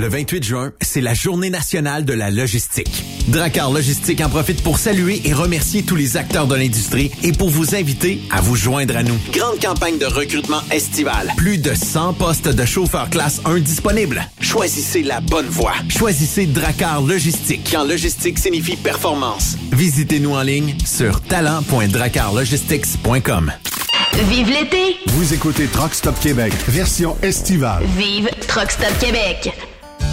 Le 28 juin, c'est la journée nationale de la logistique. Dracar Logistique en profite pour saluer et remercier tous les acteurs de l'industrie et pour vous inviter à vous joindre à nous. Grande campagne de recrutement estival. Plus de 100 postes de chauffeurs classe 1 disponibles. Choisissez la bonne voie. Choisissez Dracar Logistique. Quand logistique signifie performance. Visitez-nous en ligne sur talent.dracarlogistics.com. Vive l'été! Vous écoutez Truck Stop Québec, version estivale. Vive Truck Stop Québec!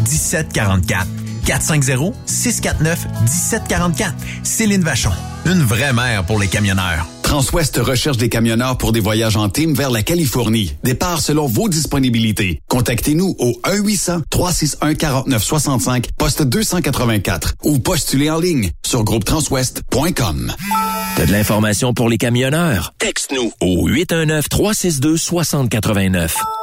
1744. 450-649-1744. Céline Vachon. Une vraie mère pour les camionneurs. Transwest recherche des camionneurs pour des voyages en team vers la Californie. Départ selon vos disponibilités. Contactez-nous au 1-800-361-4965, poste 284 ou postulez en ligne sur groupetranswest.com. T'as de l'information pour les camionneurs? Texte-nous au 819-362-6089.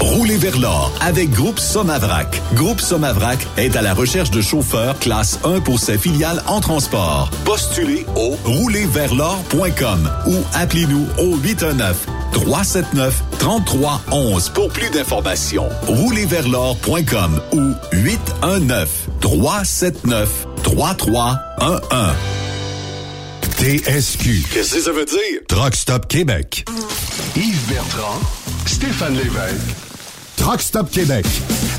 Roulez vers l'or avec Groupe Somavrac. Groupe Somavrac est à la recherche de chauffeurs classe 1 pour ses filiales en transport. Postulez au roulerversl'or.com ou appelez-nous au 819 379 3311 pour plus d'informations. Roulerversl'or.com ou 819 379 3311. TSQ. Qu'est-ce que ça veut dire? Truck Stop Québec. Yves Bertrand, Stéphane Lévesque, Truck Stop Québec,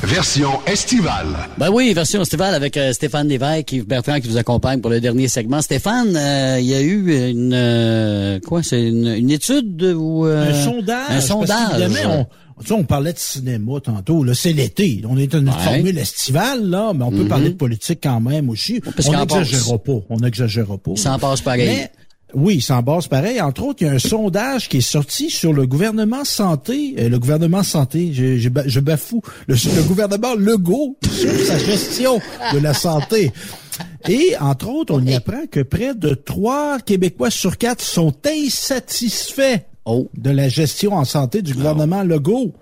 version estivale. Ben oui, version estivale avec euh, Stéphane Lévesque, Yves Bertrand qui vous accompagne pour le dernier segment. Stéphane, euh, il y a eu une euh, quoi, c'est une, une étude ou un sondage. Un sondage. On, tu sais, on parlait de cinéma tantôt. Là, c'est l'été. On est dans une Ouais. formule estivale, là, mais on peut Mhm. parler de politique quand même aussi. Parce on n'exagérera pas. On n'exagérera pas. Il s'en passe pareil. Mais, oui, il s'en passe pareil. Entre autres, il y a un sondage qui est sorti sur le gouvernement santé. euh, le gouvernement santé, je, je, ba- je bafoue. Le, le gouvernement Legault sur sa gestion de la santé. Et, entre autres, on y apprend que près de trois Québécois sur quatre sont insatisfaits Oh. de la gestion en santé du gouvernement Legault.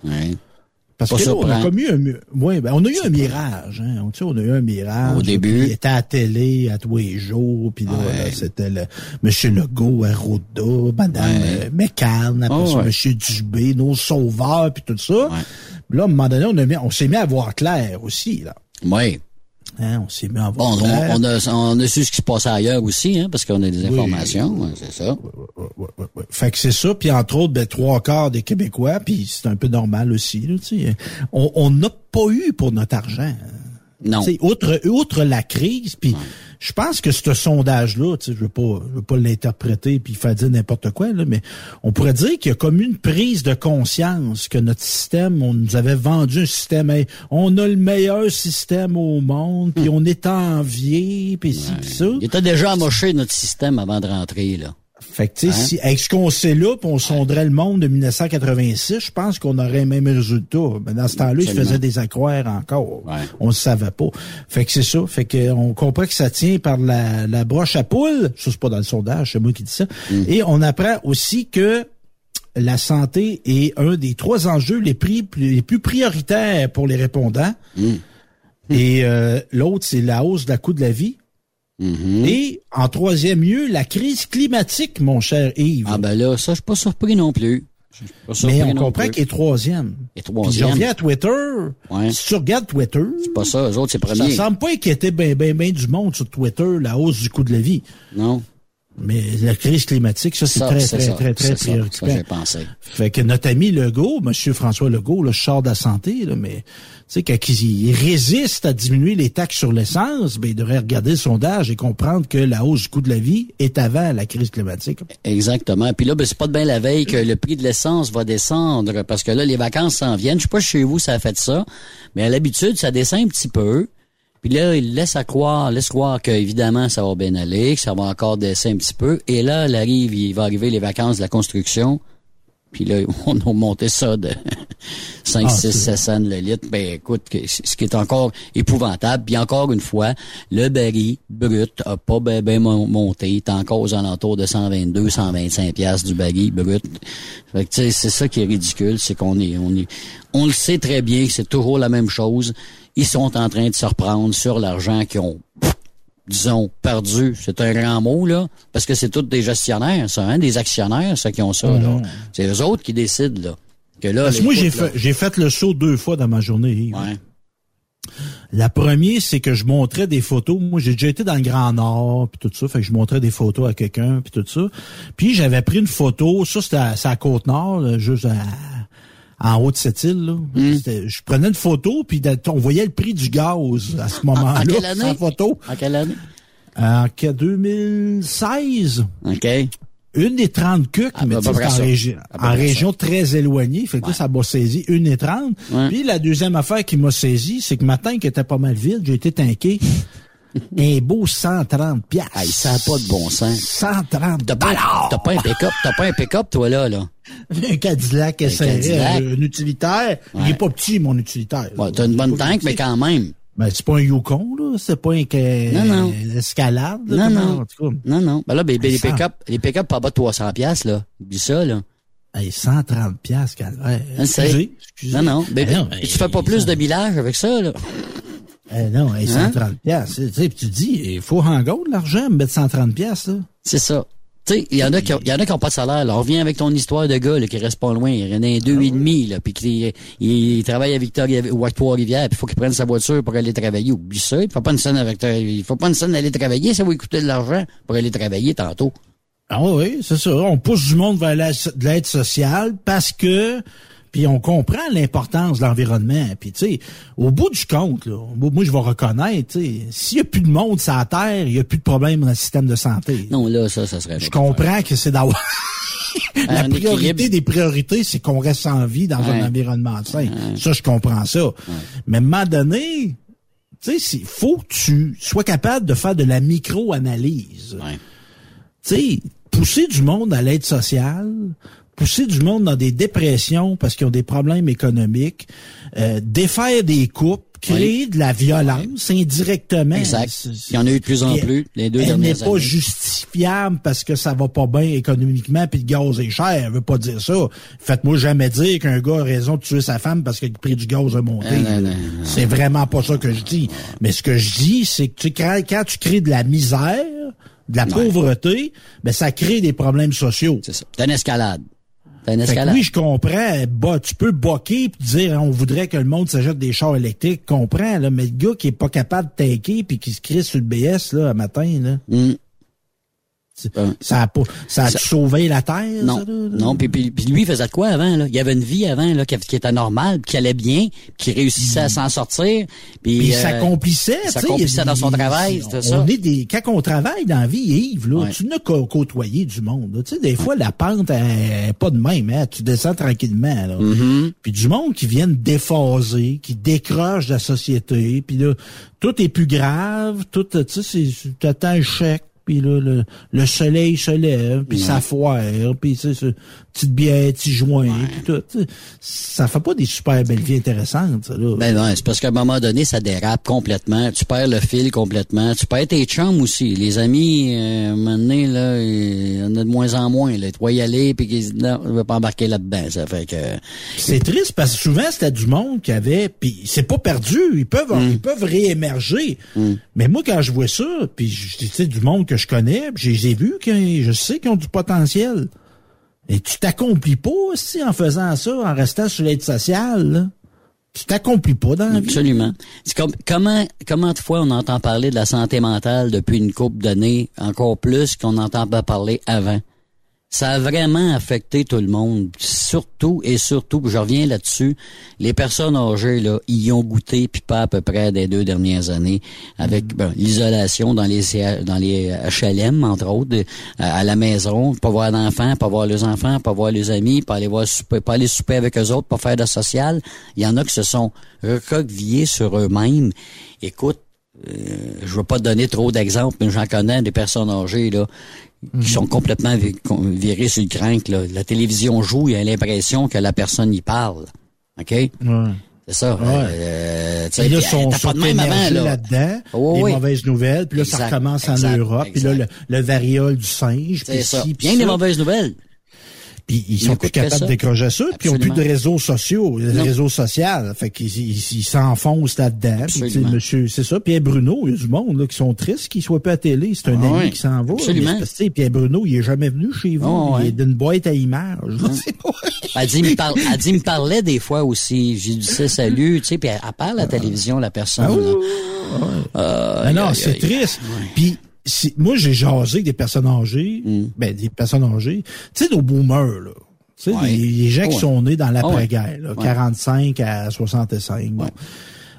Parce Pas que là, on a comme eu un, ouais, ben, on a eu un mirage, hein. On, tu sais, on a eu un mirage. Au début. Il était à la télé à tous les jours, puis là, là, c'était le Monsieur Legault, Arruda, Madame euh, McCann, après Oh, ça, ouais. Monsieur Dubé, nos sauveurs, puis tout ça. Là, à un moment donné, on, a mis- on s'est mis à voir clair aussi, là. Oui. Hein, on s'est mis à voir Bon, on, a, on a su ce qui se passait ailleurs aussi, hein, parce qu'on a des informations, ouais, c'est ça. Fait que c'est ça, puis entre autres, ben, trois quarts des Québécois, puis c'est un peu normal aussi. Là, tu sais. on on n'a pas eu pour notre argent. Non. Outre, outre la crise, puis je pense que ce sondage-là, tu sais, je veux pas, je veux pas l'interpréter puis faire dire n'importe quoi, là, mais on pourrait dire qu'il y a comme une prise de conscience que notre système, on nous avait vendu un système, hey, on a le meilleur système au monde, puis on est envié, puis puis ça. Il était déjà amoché notre système avant de rentrer, là. Fait que, tu sais, Hein? si, avec ce qu'on sait là, puis on sonderait le monde de 1986, je pense qu'on aurait le même résultat. Mais dans ce temps-là, il Absolument. faisait des accroires encore. On le savait pas. Fait que c'est ça. Fait que on comprend que ça tient par la, la broche à poule. Ça, c'est pas dans le sondage, c'est moi qui dis ça. Mm. Et on apprend aussi que la santé est un des trois enjeux les, prix, les plus prioritaires pour les répondants. Mm. Et euh, l'autre, c'est la hausse de la coût de la vie. Mm-hmm. Et en troisième lieu, la crise climatique, mon cher Yves. Ah ben là, ça, je suis pas surpris non plus. Je suis pas surpris Mais on comprend qu'il est troisième. Et Puis je troisième. reviens à Twitter. Ouais. Si tu regardes Twitter, C'est pas ça, eux autres, c'est ça semble pas inquiéter ben, ben, ben du monde sur Twitter, la hausse du coût de la vie. Non. Mais la crise climatique, ça, c'est très, très, ça, très, très, ça, préoccupant. ça, pensé. Fait que notre ami Legault, Monsieur François Legault, le char de la santé, là, mais tu sais, quand il, il résiste à diminuer les taxes sur l'essence, ben, il devrait regarder le sondage et comprendre que la hausse du coût de la vie est avant la crise climatique. Exactement. Puis là, ben, c'est pas de bien la veille que le prix de l'essence va descendre parce que là, les vacances s'en viennent. Je sais pas chez vous, ça a fait ça, mais à l'habitude, ça descend un petit peu. Puis là, il laisse à croire, laisse croire que évidemment ça va bien aller, que ça va encore descendre un petit peu. Et là, il arrive, il va arriver les vacances de la construction. Puis là, on a monté ça de 5, Ah, 6, c'est 7 cents le litre. Ben écoute, ce qui est encore épouvantable. Puis encore une fois, le baril brut a pas bien ben mon- monté. Il est encore aux alentours de 122, 125 piastres du baril brut. Fait que c'est ça qui est ridicule, c'est qu'on est, on est, on le sait très bien que c'est toujours la même chose. Ils sont en train de se reprendre sur l'argent qu'ils ont disons, perdu, c'est un grand mot, là, parce que c'est tous des gestionnaires, ça, hein, des actionnaires, ça, qui ont ça, là. Mhm. C'est eux autres qui décident, là. Que là, Parce que moi, j'ai fait, j'ai fait le saut deux fois dans ma journée. Yves. Ouais. La première, c'est que je montrais des photos. Moi, j'ai déjà été dans le Grand Nord, puis tout ça. Fait que je montrais des photos à quelqu'un, puis tout ça. Puis j'avais pris une photo. Ça, c'était à, c'est à Côte-Nord, juste à- en haut de cette île. Là. Hmm. Je prenais une photo, puis on voyait le prix du gaz à ce moment-là. En quelle année? sans photo. En quelle année? En que- 2016. OK. Une des 30 cucs, Ah, mais près en, régi- peu en région très éloignée. Fait que ça m'a saisi une et 30. Ouais. Puis la deuxième affaire qui m'a saisi, c'est que matin qui était pas mal vide, j'ai été tanké. un beau 130 piastres. Ah, ça n'a pas de bon sens. 130 T'as pas, t'as pas un pick-up, t'as pas un pick-up, toi, là, là. Un Cadillac SRS, Cadillac. un utilitaire. Il est pas petit, mon utilitaire. Ouais, t'as une bonne tank, mais quand même. Ben, c'est pas un Yukon, là. C'est pas un Non, escalade. là, Non, non. en tout cas. Non, non. Ben là, ben, ben, les pick-up, les pick-up pas bas de 300 piastres, là. Oublie ça, là. Hey, 130 piastres, calvaire. Je sais. Excusez, excusez. Non, non. Ben, non, mais- tu fais pas plus de millage avec ça, là. Eh non, Hein? 130 piastres. Tu sais, puis tu dis, il faut en de l'argent, me mettre 130 piastres, là. C'est ça. Tu sais, il y en a qui y en a qui ont pas de salaire. Là. On revient avec ton histoire de gars là, qui reste pas loin. Il y en a un deux et demi, là, puis qui il, il travaille à Victoria ou à Trois-Rivières, puis il faut qu'il prenne sa voiture pour aller travailler. Oublie ça. Il faut pas une scène avec il faut pas une scène d'aller travailler, ça va lui coûter de l'argent pour aller travailler tantôt. Ah oui, c'est ça. On pousse du monde vers la- de l'aide sociale parce que puis on comprend l'importance de l'environnement. Puis tu sais, au bout du compte, là, moi je vais reconnaître, s'il y a plus de monde sur la terre, il y a plus de problème dans le système de santé. Non, là, ça, ça serait Je comprends que c'est d'avoir la Un priorité équilibre. des priorités, c'est qu'on reste en vie dans Ouais. un environnement sain. Ça, je comprends ça. Mais à un moment donné, tu sais, il faut que tu sois capable de faire de la micro-analyse. Tu sais, pousser du monde à l'aide sociale, pousser du monde dans des dépressions parce qu'ils ont des problèmes économiques, euh, défaire des couples, créer de la violence indirectement. Exact. Il y en a eu de plus en plus les deux elle n'est pas années. justifiable parce que ça va pas bien économiquement puis le gaz est cher. Elle veut pas dire ça. Faites-moi jamais dire qu'un gars a raison de tuer sa femme parce que le prix du gaz a monté. Ah. C'est vraiment pas ça que je dis. Mais ce que je dis, c'est que tu crées, quand tu crées de la misère, de la pauvreté, ben ça crée des problèmes sociaux. C'est ça. C'est une escalade. Que oui, je comprends. Bah, tu peux boquer puis dire on voudrait que le monde s'achète des chars électriques, je comprends là, mais le gars qui est pas capable de tanker puis qui se crie sur le BS là, un matin là, Mm. Ça a pas, ça a Ça- sauvé la terre. Non, ça, là, là? non. Puis, puis, puis lui, il faisait de quoi avant? Là? Il y avait une vie avant là, qui, qui était normale, qui allait bien, qui réussissait à s'en sortir. Puis, Puis euh, s'accomplissait, il tu sais, s'accomplissait dans son il- travail, on ça. est des, quand on travaille dans la vie, Yves, là, Ouais. tu n'as qu'à côtoyer du monde. là. Tu sais, des fois, la pente elle est pas de même, hein, tu descends tranquillement. Là. Mm-hmm. Puis du monde qui viennent déphaser, qui décroche de la société, puis là, tout est plus grave, tout, tu sais, c'est- t'attends un chèque, puis là, le, le soleil se lève, puis ça foire, puis tu sais, petite bière, petit joint, puis tout. Ça fait pas des super belles vies intéressantes, ça, là. Ben non, c'est parce qu'à un moment donné, ça dérape complètement. Tu perds le fil complètement. Tu perds tes chums aussi. Les amis, euh, à un moment donné, là, il y en a de moins en moins. Là. Tu vas y aller, puis qu'ils disent, non, je vais pas embarquer là-dedans. Ça fait que... C'est triste parce que souvent c'était du monde qui avait puis c'est pas perdu, ils peuvent Mm. ils peuvent réémerger. Mais moi quand je vois ça, puis tu sais du monde que je connais, je les ai vus je sais qu'ils ont du potentiel. Et tu t'accomplis pas aussi en faisant ça, en restant sur l'aide sociale. là. tu t'accomplis pas dans la vie. Absolument. Comment comment de fois on entend parler de la santé mentale depuis une couple d'années, encore plus qu'on n'entend pas parler avant? Ça a vraiment affecté tout le monde. Surtout et surtout, je reviens là-dessus, les personnes âgées, là, y ont goûté, puis pas à peu près des deux dernières années, avec ben, l'isolation dans les dans les HLM, entre autres, à, à la maison, pas voir d'enfants, pas voir les enfants, pas voir les amis, pas aller voir souper, pas aller souper avec eux autres, pas faire de social. Il y en a qui se sont recroquevillés sur eux-mêmes. Écoute, euh, je veux pas te donner trop d'exemples, mais j'en connais des personnes âgées là qui sont complètement vi- virées sur le crank. Là. La télévision joue, il y a l'impression que la personne y parle. OK? C'est ça. Ouais. Euh, tu sais, là, sont, pas de même avant, là. Oh, les mauvaises nouvelles, puis là, ça recommence en exact, Europe, puis là, le, le variole du singe, C'est puis Bien des mauvaises nouvelles. Puis ils sont plus capables de décrocher ça, puis ils ont plus de réseaux sociaux, le Non. réseau social. Fait qu'ils ils- ils s'enfoncent là-dedans. Monsieur, c'est ça. Pierre Bruno, il y a du monde là, qui sont tristes qu'il soit pas à télé. C'est un Ah ami qui s'en va. Absolument. Mais Pierre Bruno, il est jamais venu chez vous. Ah ouais. Il est d'une boîte à images. Pas- Elle dit, me parle, elle dit, me parlait des fois aussi. J'ai dit, c'est salut, tu sais, puis elle, parle à la télévision, la personne. Ah oui. Euh, Ah non, aïe, c'est triste. Puis c'est- moi, j'ai jasé avec des personnes âgées, Mm. ben des personnes âgées. Tu sais, nos boomers, là. Tu sais, Ouais. les, les gens qui sont nés dans Ah l'après-guerre, là, ouais. 45 à 65. Bon.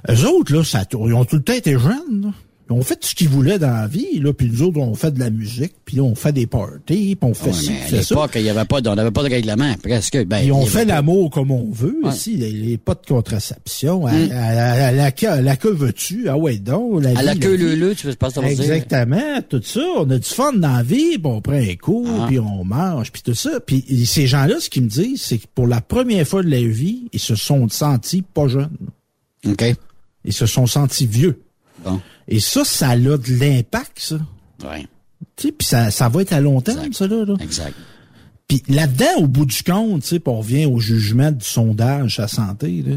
Eux autres, là, ça, ils ont tout le temps été jeunes. là. Ils ont fait ce qu'ils voulaient dans la vie, là, puis nous autres, on fait de la musique, puis on fait des parties, puis on fait Ouais, ci, mais à l'époque, il y avait pas, de- on n'avait pas de règlement, presque. Ben, Puis il on fait l'amour comme on veut Ouais. ici. Il n'y a pas de contraception. À, Mm. à- à- à la, queue- la queue veux-tu? Ah ouais, donc. La À la queue vie. leu-leu, tu veux pas dire. Exactement, tout ça. On a du fun dans la vie, puis on prend un coup, Ah. puis on mange, puis tout ça. Puis ces gens-là, ce qu'ils me disent, c'est que pour la première fois de leur vie, ils se sont sentis pas jeunes. OK. Ils se sont sentis vieux. Bon. Et ça, ça a de l'impact, ça. Ouais. Tu sais, puis ça, ça va être à long terme, ça, là. là. Exact. Puis là-dedans, au bout du compte, tu sais, on revient au jugement du sondage à santé, là.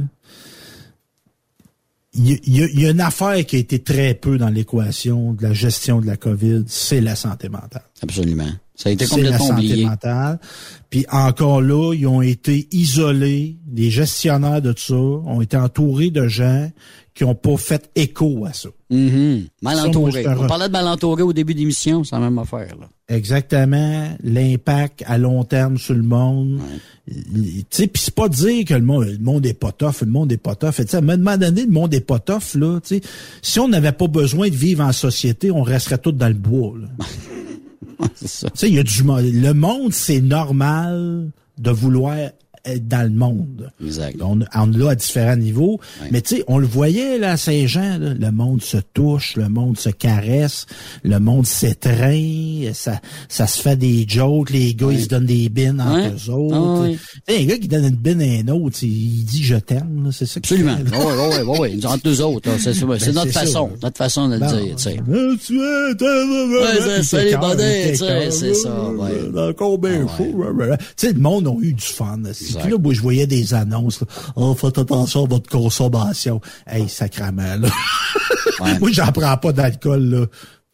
Il y, y a une affaire qui a été très peu dans l'équation de la gestion de la COVID, c'est la santé mentale. Absolument. Ça a été C'est la complètement santé oublié. mentale. Puis encore là, ils ont été isolés. Les gestionnaires de ça ont été entourés de gens qui n'ont pas fait écho à ça. Mhm. Mal Ça, moi, entouré. un On parlait de mal entouré au début d'émission, c'est la même affaire, là. Exactement. L'impact à long terme sur le monde. Tu sais, puis c'est pas dire que le monde, le monde est pas tough, le monde est pas tough. Tu sais, à un moment donné, le monde est pas tough, là. Tu sais, si on n'avait pas besoin de vivre en société, on resterait tous dans le bois, là. Tu sais, y a du. Le monde, c'est normal de vouloir dans le monde. Exact. On, on l'a à différents niveaux. Mais tu sais, on le voyait là, à Saint-Jean, là, le monde se touche, le monde se caresse, le monde s'étreint, ça, ça se fait des jokes, les gars, ils se donnent des bines entre eux autres. Ah un gars qui donne une bine à un autre, il il dit je t'aime, là, c'est ça Absolument. Oui, oui, oui. Entre nous autres, là, c'est ça. C'est Ben, notre c'est ça. façon. Notre façon de le Bon. dire, tu sais. Ah, t'es- c'est les ça, Encore bien Ah, chaud. Tu sais, le monde a eu du fun. Puis là, moi, je voyais des annonces. Là. Oh, faites attention à votre consommation. Hey, sacrament, là. Ouais. moi, j'en prends pas d'alcool, là.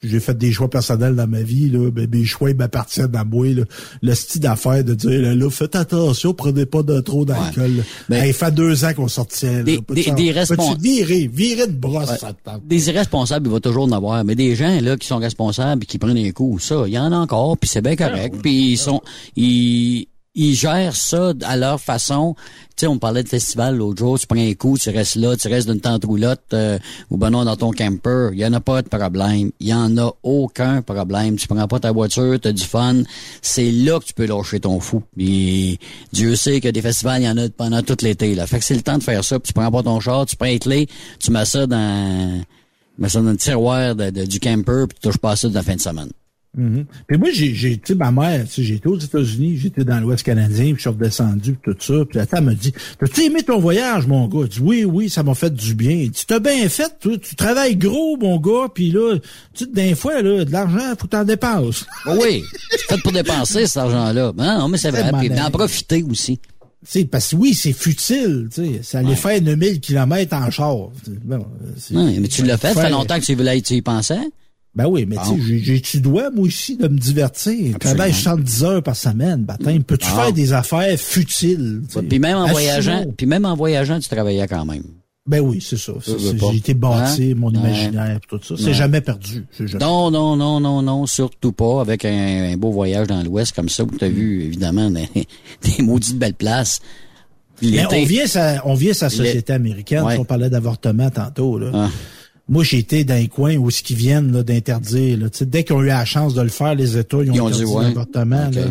J'ai fait des choix personnels dans ma vie, là. Ben, mes choix ils m'appartiennent à moi, là. Le style d'affaire de dire, là, là, faites attention, prenez pas de trop d'alcool. là. Ben, hey, fait deux ans qu'on sortait, des- des- des peux-tu respons- virer, virer une brosse, Ouais. ça te tente. Des irresponsables, il va toujours en avoir, mais des gens là qui sont responsables et qui prennent un coup, ça, il y en a encore, puis c'est bien correct. Puis ils sont ils ils gèrent ça à leur façon. Tu sais, on parlait de festival l'autre jour, tu prends un coup, tu restes là, tu restes d'une tente roulotte euh, ou ben non dans ton camper, il y en a pas de problème. Il y en a aucun problème. Tu prends pas ta voiture, tu as du fun, c'est là que tu peux lâcher ton fou. Et Dieu sait que des festivals, il y en a pendant tout l'été là. Fait que c'est le temps de faire ça, puis tu prends pas ton char, tu prends les clés, tu mets ça dans mets ça dans le tiroir du camper, puis tu touches pas ça de la fin de semaine. Mhm. Puis moi, j'ai, tu sais, ma mère, j'étais aux États-Unis, j'étais dans l'Ouest canadien, puis je suis redescendu, puis tout ça. Puis la tante me dit, t'as-tu aimé ton voyage, mon gars? Je dis, oui, oui, ça m'a fait du bien. Tu t'as bien fait, toi, tu travailles gros, mon gars, puis là, tu sais, des fois, là, de l'argent, faut que t'en dépasses. Oh oui, c'est fait pour dépenser cet argent-là. Non, non, mais c'est vrai, puis d'en profiter aussi. Tu sais, parce que oui, c'est futile, tu sais. Ça allait Ouais. faire 9000 km en char. Bon, mais tu l'as fait, ça fait longtemps que tu, voulais- tu y pensais? Ben oui, mais tu sais, j'ai- tu dois, moi aussi, de me divertir. Je travaille 70 heures par semaine. Baptême, peux-tu Ah. faire des affaires futiles? Puis même en voyageant, puis même en voyageant, tu travaillais quand même. Ben oui, c'est ça. J'ai été bâti, Hein? mon imaginaire, tout ça. C'est jamais perdu. Jamais- Non, non, non, non, non, surtout pas. Avec un, un beau voyage dans l'Ouest comme ça, où tu as vu, évidemment, des, des maudites belles places. Mais on vient sa, on vient sa société américaine. Ouais. On parlait d'avortement tantôt, là. Ah. Moi, j'ai été dans les coins où ce qu'ils viennent là, d'interdire. Là. Tu sais, Dès qu'ils ont eu la chance de le faire, les États, ils ont, Ils ont dit, interdit ouais. l'avortement. Là.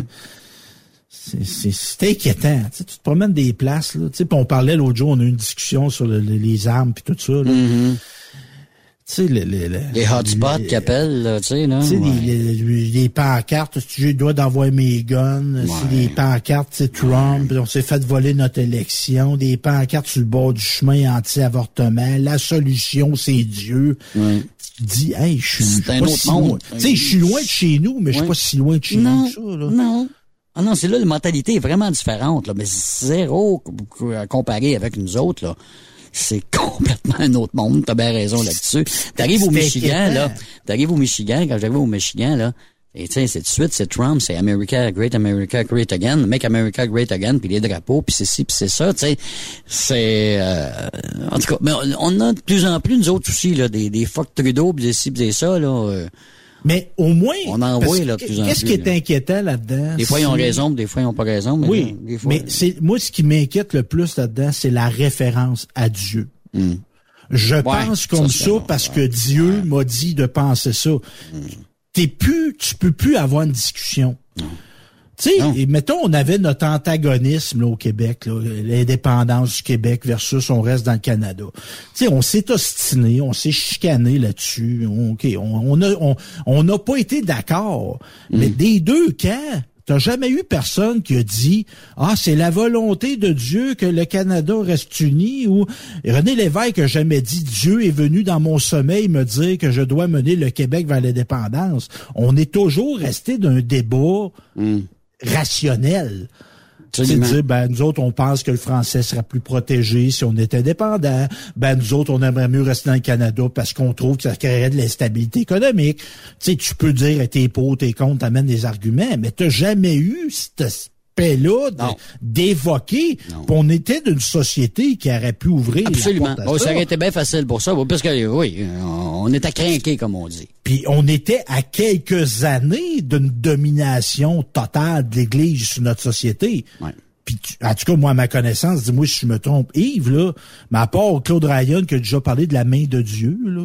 C'est- C'est c'est inquiétant. Tu, sais, tu te promènes des places. Là, tu sais, puis on parlait l'autre jour, on a eu une discussion sur le- le- les armes puis tout ça. là. Mhm. Tu sais, le- le- le- Les hotspots les- qu'appellent, là, tu sais, là. tu sais, ouais. les, les- les pancartes, si j'ai le droit d'envoyer mes guns, si les pancartes, c'est Trump, on s'est fait voler notre élection, des pancartes sur le bord du chemin anti-avortement, la solution, c'est Dieu. Ouais. Tu dis, hey, je suis pas autre si monde. Tu sais, je suis loin de chez nous, mais je suis Ouais. pas si loin de chez Non, nous que ça, là. non. Ah non, c'est là, la mentalité est vraiment différente, là. Mais zéro à comparer avec nous autres, là. C'est complètement un autre monde. T'as bien raison là-dessus. T'arrives au Michigan, là. T'arrives au Michigan, quand j'arrive au Michigan, là. Et tu sais, c'est tout de suite, c'est Trump, c'est America, Great America, Great Again, Make America Great Again, puis les drapeaux, puis c'est ci, puis c'est ça, tu sais. C'est... euh, en tout cas, mais on, on a de plus en plus, nous autres aussi, là, des, des fuck Trudeau, puis des ci, puis des ça, là. euh, Mais au moins, On en voit, là, de plus en Qu'est-ce qui est inquiétant là-dedans? des fois, ils ont raison, des fois, ils ont pas raison, mais Oui, des fois... mais c'est moi ce qui m'inquiète le plus là-dedans, c'est la référence à Dieu. Hmm. Je pense comme ça, parce que Dieu m'a dit de penser ça. Hmm. T'es plus, tu peux plus avoir une discussion. Tu sais, et mettons, on avait notre antagonisme là, au Québec, l'indépendance du Québec versus on reste dans le Canada. Tu sais, on s'est ostiné, on s'est chicané là-dessus. On, ok, on on a, on, on n'a pas été d'accord. Mais des deux camps, T'as jamais eu personne qui a dit Ah, c'est la volonté de Dieu que le Canada reste uni ou René Lévesque a jamais dit Dieu est venu dans mon sommeil me dire que je dois mener le Québec vers l'indépendance. On est toujours resté d'un débat rationnel. C'est dire, ben, nous autres, on pense que le français serait plus protégé si on était indépendant. Ben, nous autres, on aimerait mieux rester dans le Canada parce qu'on trouve que ça créerait de l'instabilité économique. Tu sais, tu peux dire, t'es pour, t'es contre, t'amènes des arguments, mais t'as jamais eu cet aspect-là d'évoquer qu'on était d'une société qui aurait pu ouvrir Absolument. la porte à Oh, ça ça. aurait été bien facile pour ça, parce que, oui, on est à craquer, comme on dit. Puis on était à quelques années d'une domination totale de l'Église sur notre société. Puis, tu- en tout cas, moi, à ma connaissance, dis-moi si je me trompe, Yves, là, mais à part Claude Ryan qui a déjà parlé de la main de Dieu, là.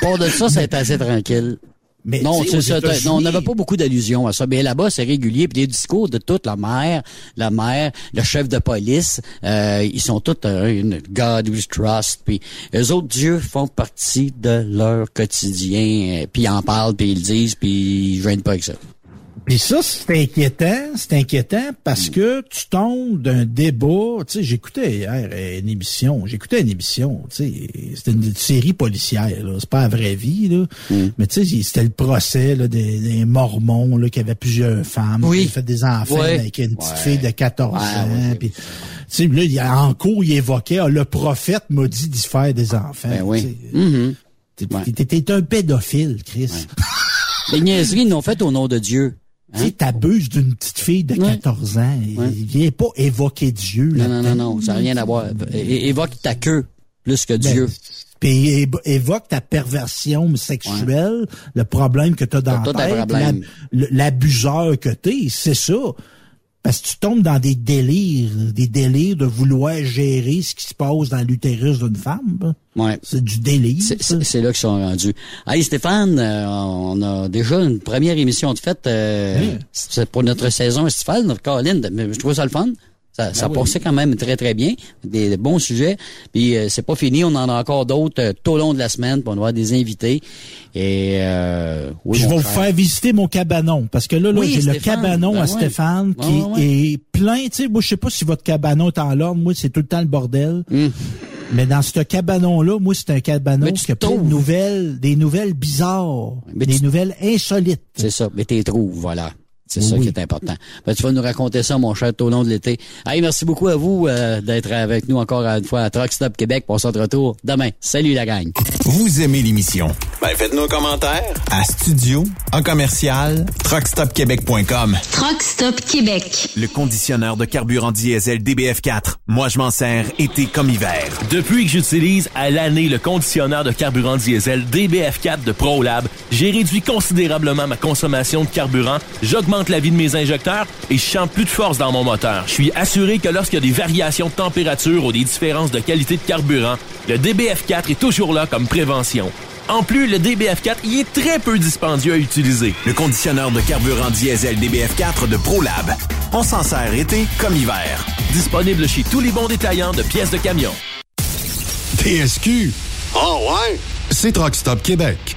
Pour de ça, ça a été assez tranquille. Mais non, ça. on n'avait pas beaucoup d'allusions à ça. Mais là-bas, c'est régulier. Puis les discours de toute la maire, la maire, le chef de police, euh, ils sont tous euh, une God we trust. Puis les autres dieux font partie de leur quotidien. euh, Puis ils en parlent, puis ils le disent, puis ils gênent pas avec ça. Puis ça, c'est inquiétant, c'est inquiétant parce que tu tombes d'un débat, tu sais, j'écoutais hier une émission, j'écoutais une émission, tu sais, c'était une série policière, là, c'est pas la vraie vie, là, mais tu sais, c'était le procès là, des, des mormons là, qui avaient plusieurs femmes, Oui. qui avaient fait des enfants Ouais. avec une petite Ouais. fille de 14 Ouais, ans, ouais, puis tu sais, là, il y a- en cours, il évoquait, ah, le prophète m'a dit d'y faire des enfants. Ben oui. tu sais. Mhm. T'es- t'es- T'es un pédophile, Chris. Les niaiseries, ils l'ont fait au nom de Dieu. Tu sais, t'abuses d'une petite fille de 14 ans. Il vient pas évoquer Dieu. Non, non, là-dedans. non, non, ça n'a rien à voir. É- Évoque ta queue plus que Ben, Dieu. Puis évoque ta perversion sexuelle, le problème que t'as dans T'as la tête, l'abuseur que t'es, c'est ça. Parce que tu tombes dans des délires, des délires de vouloir gérer ce qui se passe dans l'utérus d'une femme. Ouais. C'est du délire. C'est- ça. C'est c'est là qu'ils sont rendus. Hey Stéphane, euh, on a déjà une première émission de fête. Euh, Oui. C'est pour notre saison estivale, notre Caroline. Mais je trouve ça le fun. Ça, ça oui. passait quand même très, très bien. Des, des bons sujets. Puis euh, c'est pas fini. On en a encore d'autres euh, tout au long de la semaine. Puis on va avoir des invités. Et euh, oui, je vais vous faire visiter mon cabanon. Parce que là, là Oui, j'ai le cabanon Ben à ouais. Stéphane qui Ouais, ouais, ouais. est plein. Tu sais, moi, je sais pas si votre cabanon est en l'ordre. Moi, c'est tout le temps le bordel. Hum. Mais dans ce cabanon-là, moi, c'est un cabanon qui a plein de nouvelles, des nouvelles bizarres, Mais des tu- nouvelles insolites. C'est ça. Mais t'es trouves, voilà. C'est ça qui est important. Ben, tu vas nous raconter ça, mon cher, tout au long de l'été. Hey, merci beaucoup à vous euh, d'être avec nous encore une fois à Truck Stop Québec pour son retour demain. Salut la gang. Vous aimez l'émission? Ben, faites-nous un commentaire. À studio, en commercial, truckstopquebec.com. Truck Stop Québec. Le conditionneur de carburant diesel DBF4. Moi, je m'en sers été comme hiver. Depuis que j'utilise à l'année le conditionneur de carburant diesel DBF4 de ProLab, j'ai réduit considérablement ma consommation de carburant, j'augmente la vie de mes injecteurs et je sens plus de force dans mon moteur. Je suis assuré que lorsqu'il y a des variations de température ou des différences de qualité de carburant, le DBF4 est toujours là comme prévention. En plus, le DBF4 y est très peu dispendieux à utiliser. Le conditionneur de carburant diesel DBF4 de ProLab. On s'en sert été comme hiver. Disponible chez tous les bons détaillants de pièces de camion. TSQ. Oh ouais? C'est Truck Stop Québec.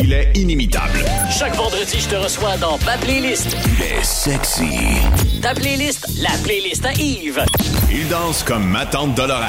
Il est inimitable. Chaque vendredi, je te reçois dans ma playlist. Il est sexy. Ta playlist, la playlist à Yves. Il danse comme ma tante Dolores.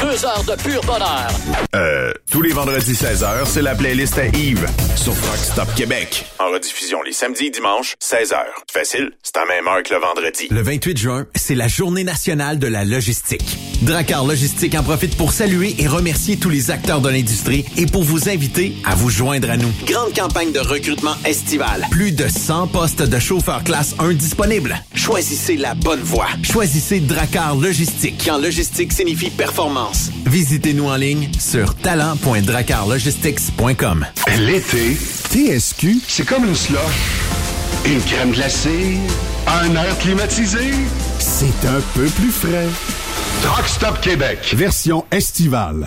Deux heures de pur bonheur. Euh, tous les vendredis 16h, c'est la playlist à Yves sur Rock Stop Québec. En rediffusion les samedis et dimanches, 16h. Facile, c'est à même heure que le vendredi. Le 28 juin, c'est la journée nationale de la logistique. Dracar Logistique en profite pour saluer et remercier tous les acteurs de l'industrie et pour vous inviter à vous joindre à nous. Grande campagne de recrutement estival. Plus de 100 postes de chauffeurs classe 1 disponibles. Choisissez la bonne voie. Choisissez Dracar Logistique. Quand logistique signifie performance. Visitez-nous en ligne sur talent.dracarlogistics.com. L'été, TSQ, c'est comme une slush. Une crème glacée, un air climatisé. C'est un peu plus frais. Truck Stop Québec, version estivale.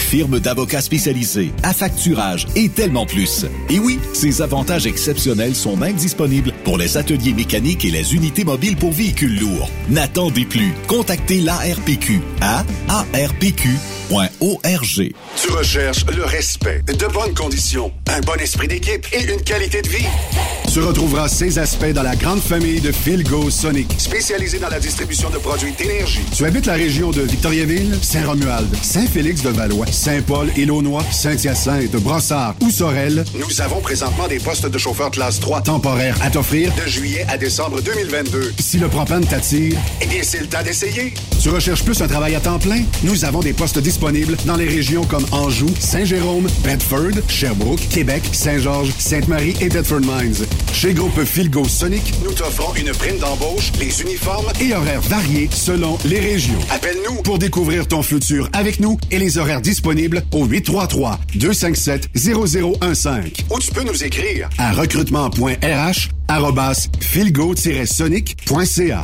firme d'avocats spécialisés, affacturage et tellement plus. Et oui, ces avantages exceptionnels sont même disponibles pour les ateliers mécaniques et les unités mobiles pour véhicules lourds. N'attendez plus. Contactez l'ARPQ à arpq.org. Tu recherches le respect, de bonnes conditions, un bon esprit d'équipe et une qualité de vie. Tu retrouveras ces aspects dans la grande famille de Philgo Sonic, spécialisée dans la distribution de produits d'énergie. Tu habites la région de Victoriaville, Saint-Romuald, Saint-Félix-de-Valois, Saint-Paul, Élonois, Saint-Hyacinthe, Brossard ou Sorel. Nous avons présentement des postes de chauffeur classe 3 temporaires à t'offrir de juillet à décembre 2022. Si le propane t'attire, eh bien, c'est le temps d'essayer. Tu recherches plus un travail à temps plein? Nous avons des postes disponibles dans les régions comme Anjou, Saint-Jérôme, Bedford, Sherbrooke, Québec, Saint-Georges, Sainte-Marie et Bedford Mines. Chez Groupe Philgo Sonic, nous t'offrons une prime d'embauche, les uniformes et horaires variés selon les régions. Appelle-nous pour découvrir ton futur avec nous et les horaires disponibles au 833-257-0015. Ou tu peux nous écrire à recrutement.rh arrobas philgo-sonic.ca.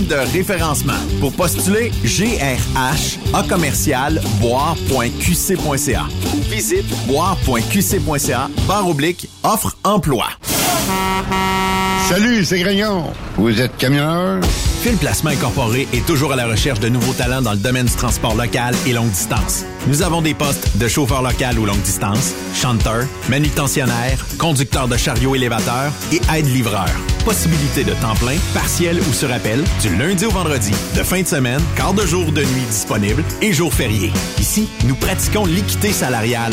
de référencement. Pour postuler, GRH A commercial boire.qc.ca. Visite boire.qc.ca barre oblique offre emploi. Salut, c'est Grignon. Vous êtes camionneur? Fil Placement Incorporé est toujours à la recherche de nouveaux talents dans le domaine du transport local et longue distance. Nous avons des postes de chauffeur local ou longue distance, chanteur, manutentionnaire, conducteur de chariot élévateur et aide-livreur. Possibilité de temps plein, partiel ou sur appel, du lundi au vendredi, de fin de semaine, quart de jour de nuit disponible et jours fériés. Ici, nous pratiquons l'équité salariale.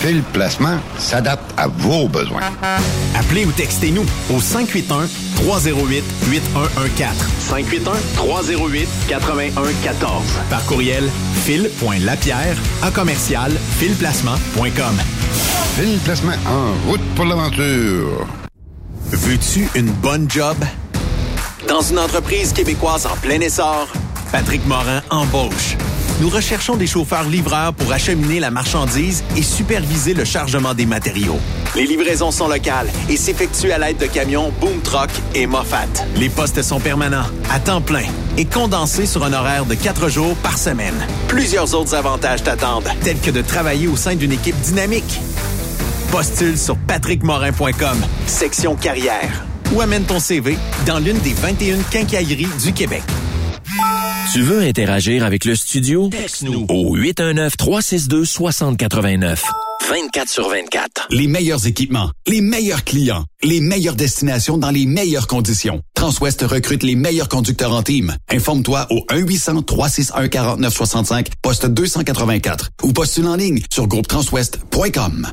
Fil Placement s'adapte à vos besoins? Appelez ou textez-nous au 581 308 8114. 581 308 8114. Par courriel fil.lapierre à commercial filplacement.com. Fil Placement en route pour l'aventure. Veux-tu une bonne job? Dans une entreprise québécoise en plein essor, Patrick Morin embauche. Nous recherchons des chauffeurs livreurs pour acheminer la marchandise et superviser le chargement des matériaux. Les livraisons sont locales et s'effectuent à l'aide de camions Boom Truck et Moffat. Les postes sont permanents, à temps plein et condensés sur un horaire de quatre jours par semaine. Plusieurs autres avantages t'attendent, tels que de travailler au sein d'une équipe dynamique. Postule sur patrickmorin.com, section carrière, ou amène ton CV dans l'une des 21 quincailleries du Québec. Tu veux interagir avec le studio? Texte-nous au 819-362-6089. 24 sur 24. Les meilleurs équipements, les meilleurs clients, les meilleures destinations dans les meilleures conditions. Transwest recrute les meilleurs conducteurs en team. Informe-toi au 1-800-361-4965, poste 284 ou postule en ligne sur groupetranswest.com.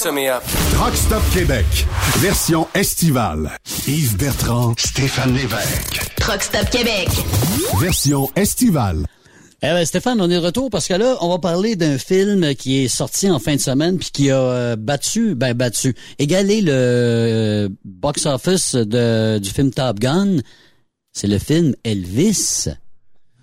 Truck Stop Québec, version estivale. Yves Bertrand, Stéphane Lévesque. Truck Stop Québec. Version estivale. Eh ben, Stéphane, on est de retour parce que là, on va parler d'un film qui est sorti en fin de semaine puis qui a euh, battu, ben battu, égalé le euh, box-office de, du film Top Gun. C'est le film Elvis.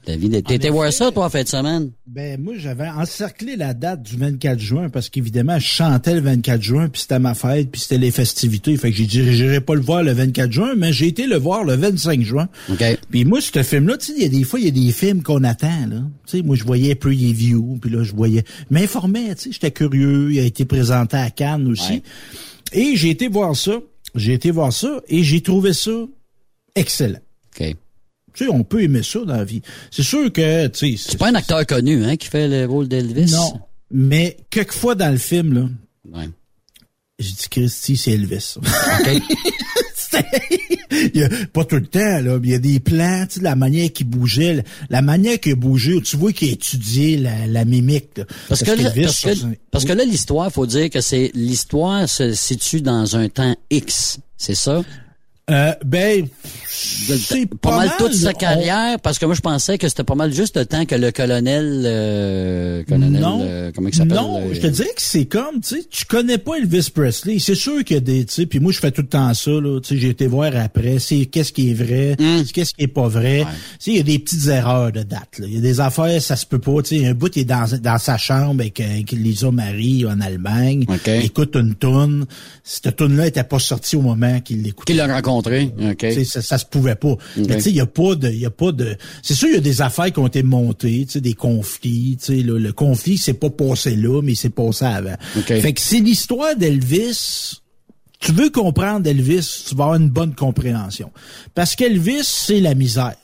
David, t'étais voir ça, toi, en fin de semaine? Ben, moi, j'avais encerclé la date du 24 juin parce qu'évidemment, je chantais le 24 juin, puis c'était ma fête, puis c'était les festivités. Fait que j'ai dit, j'irai pas le voir le 24 juin, mais j'ai été le voir le 25 juin. OK. Puis moi, ce film-là, tu sais, il y a des fois, il y a des films qu'on attend, là. Tu sais, moi, je voyais Preview, puis là, je voyais... m'informais, tu sais, j'étais curieux. Il a été présenté à Cannes aussi. Et j'ai été voir ça. J'ai été voir ça, et j'ai trouvé ça excellent. OK. Tu sais, on peut aimer ça dans la vie. C'est sûr que, tu sais... C'est pas un acteur connu, hein, qui fait le rôle d'Elvis? Non. Mais quelquefois dans le film, là, Ouais. j'ai dit, Christy, c'est Elvis. il y a, pas tout le temps, là, mais il y a des plans, tu sais, la manière qu'il bougeait, la, manière qu'il bougeait, tu vois qu'il a étudié la, la mimique. là. Parce, que, parce, que, ça, parce que là, l'histoire, faut dire que c'est l'histoire se situe dans un temps X, c'est ça? Euh, ben, c'est pas, mal, toute sa carrière, parce que moi je pensais que c'était pas mal juste le temps que le colonel, euh, colonel, non, euh, comment il s'appelle non, euh, je te dirais que c'est comme, tu sais, tu connais pas Elvis Presley. C'est sûr qu'il y a des, tu sais, puis moi je fais tout le temps ça, là, tu sais, j'ai été voir après, c'est qu'est-ce qui est vrai, Hmm. qu'est-ce qui est pas vrai. Tu sais, il y a des petites erreurs de date, là. Il y a des affaires, ça se peut pas, tu sais, un bout il est dans, dans sa chambre avec, avec Lisa Marie en Allemagne, il écoute une toune. Cette toune-là était pas sortie au moment qu'il l'écoutait. Qu'il l'a rencontré, Ça, ça se pouvait pas. Mais tu sais, il y a pas de, y a pas de. C'est sûr, il y a des affaires qui ont été montées, tu sais, des conflits. Tu sais, le, le conflit s'est pas passé là, mais il s'est passé avant. Fait que c'est l'histoire d'Elvis. Tu veux comprendre Elvis, tu vas avoir une bonne compréhension. Parce qu'Elvis, c'est la misère.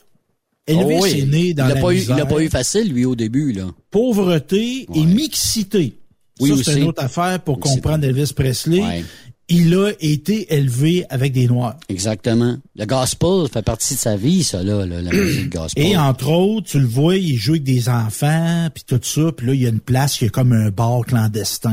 Elvis Oh oui. est né dans il a la pas eu, misère. Il a pas eu facile, lui, au début, là. Pauvreté et mixité. Oui, ça, c'est une autre affaire pour comprendre Elvis Presley. Ouais. Il a été élevé avec des Noirs. Exactement. Le gospel fait partie de sa vie, ça, là, la musique gospel. Et entre autres, tu le vois, il joue avec des enfants, puis tout ça, puis là, il y a une place qui est comme un bar clandestin.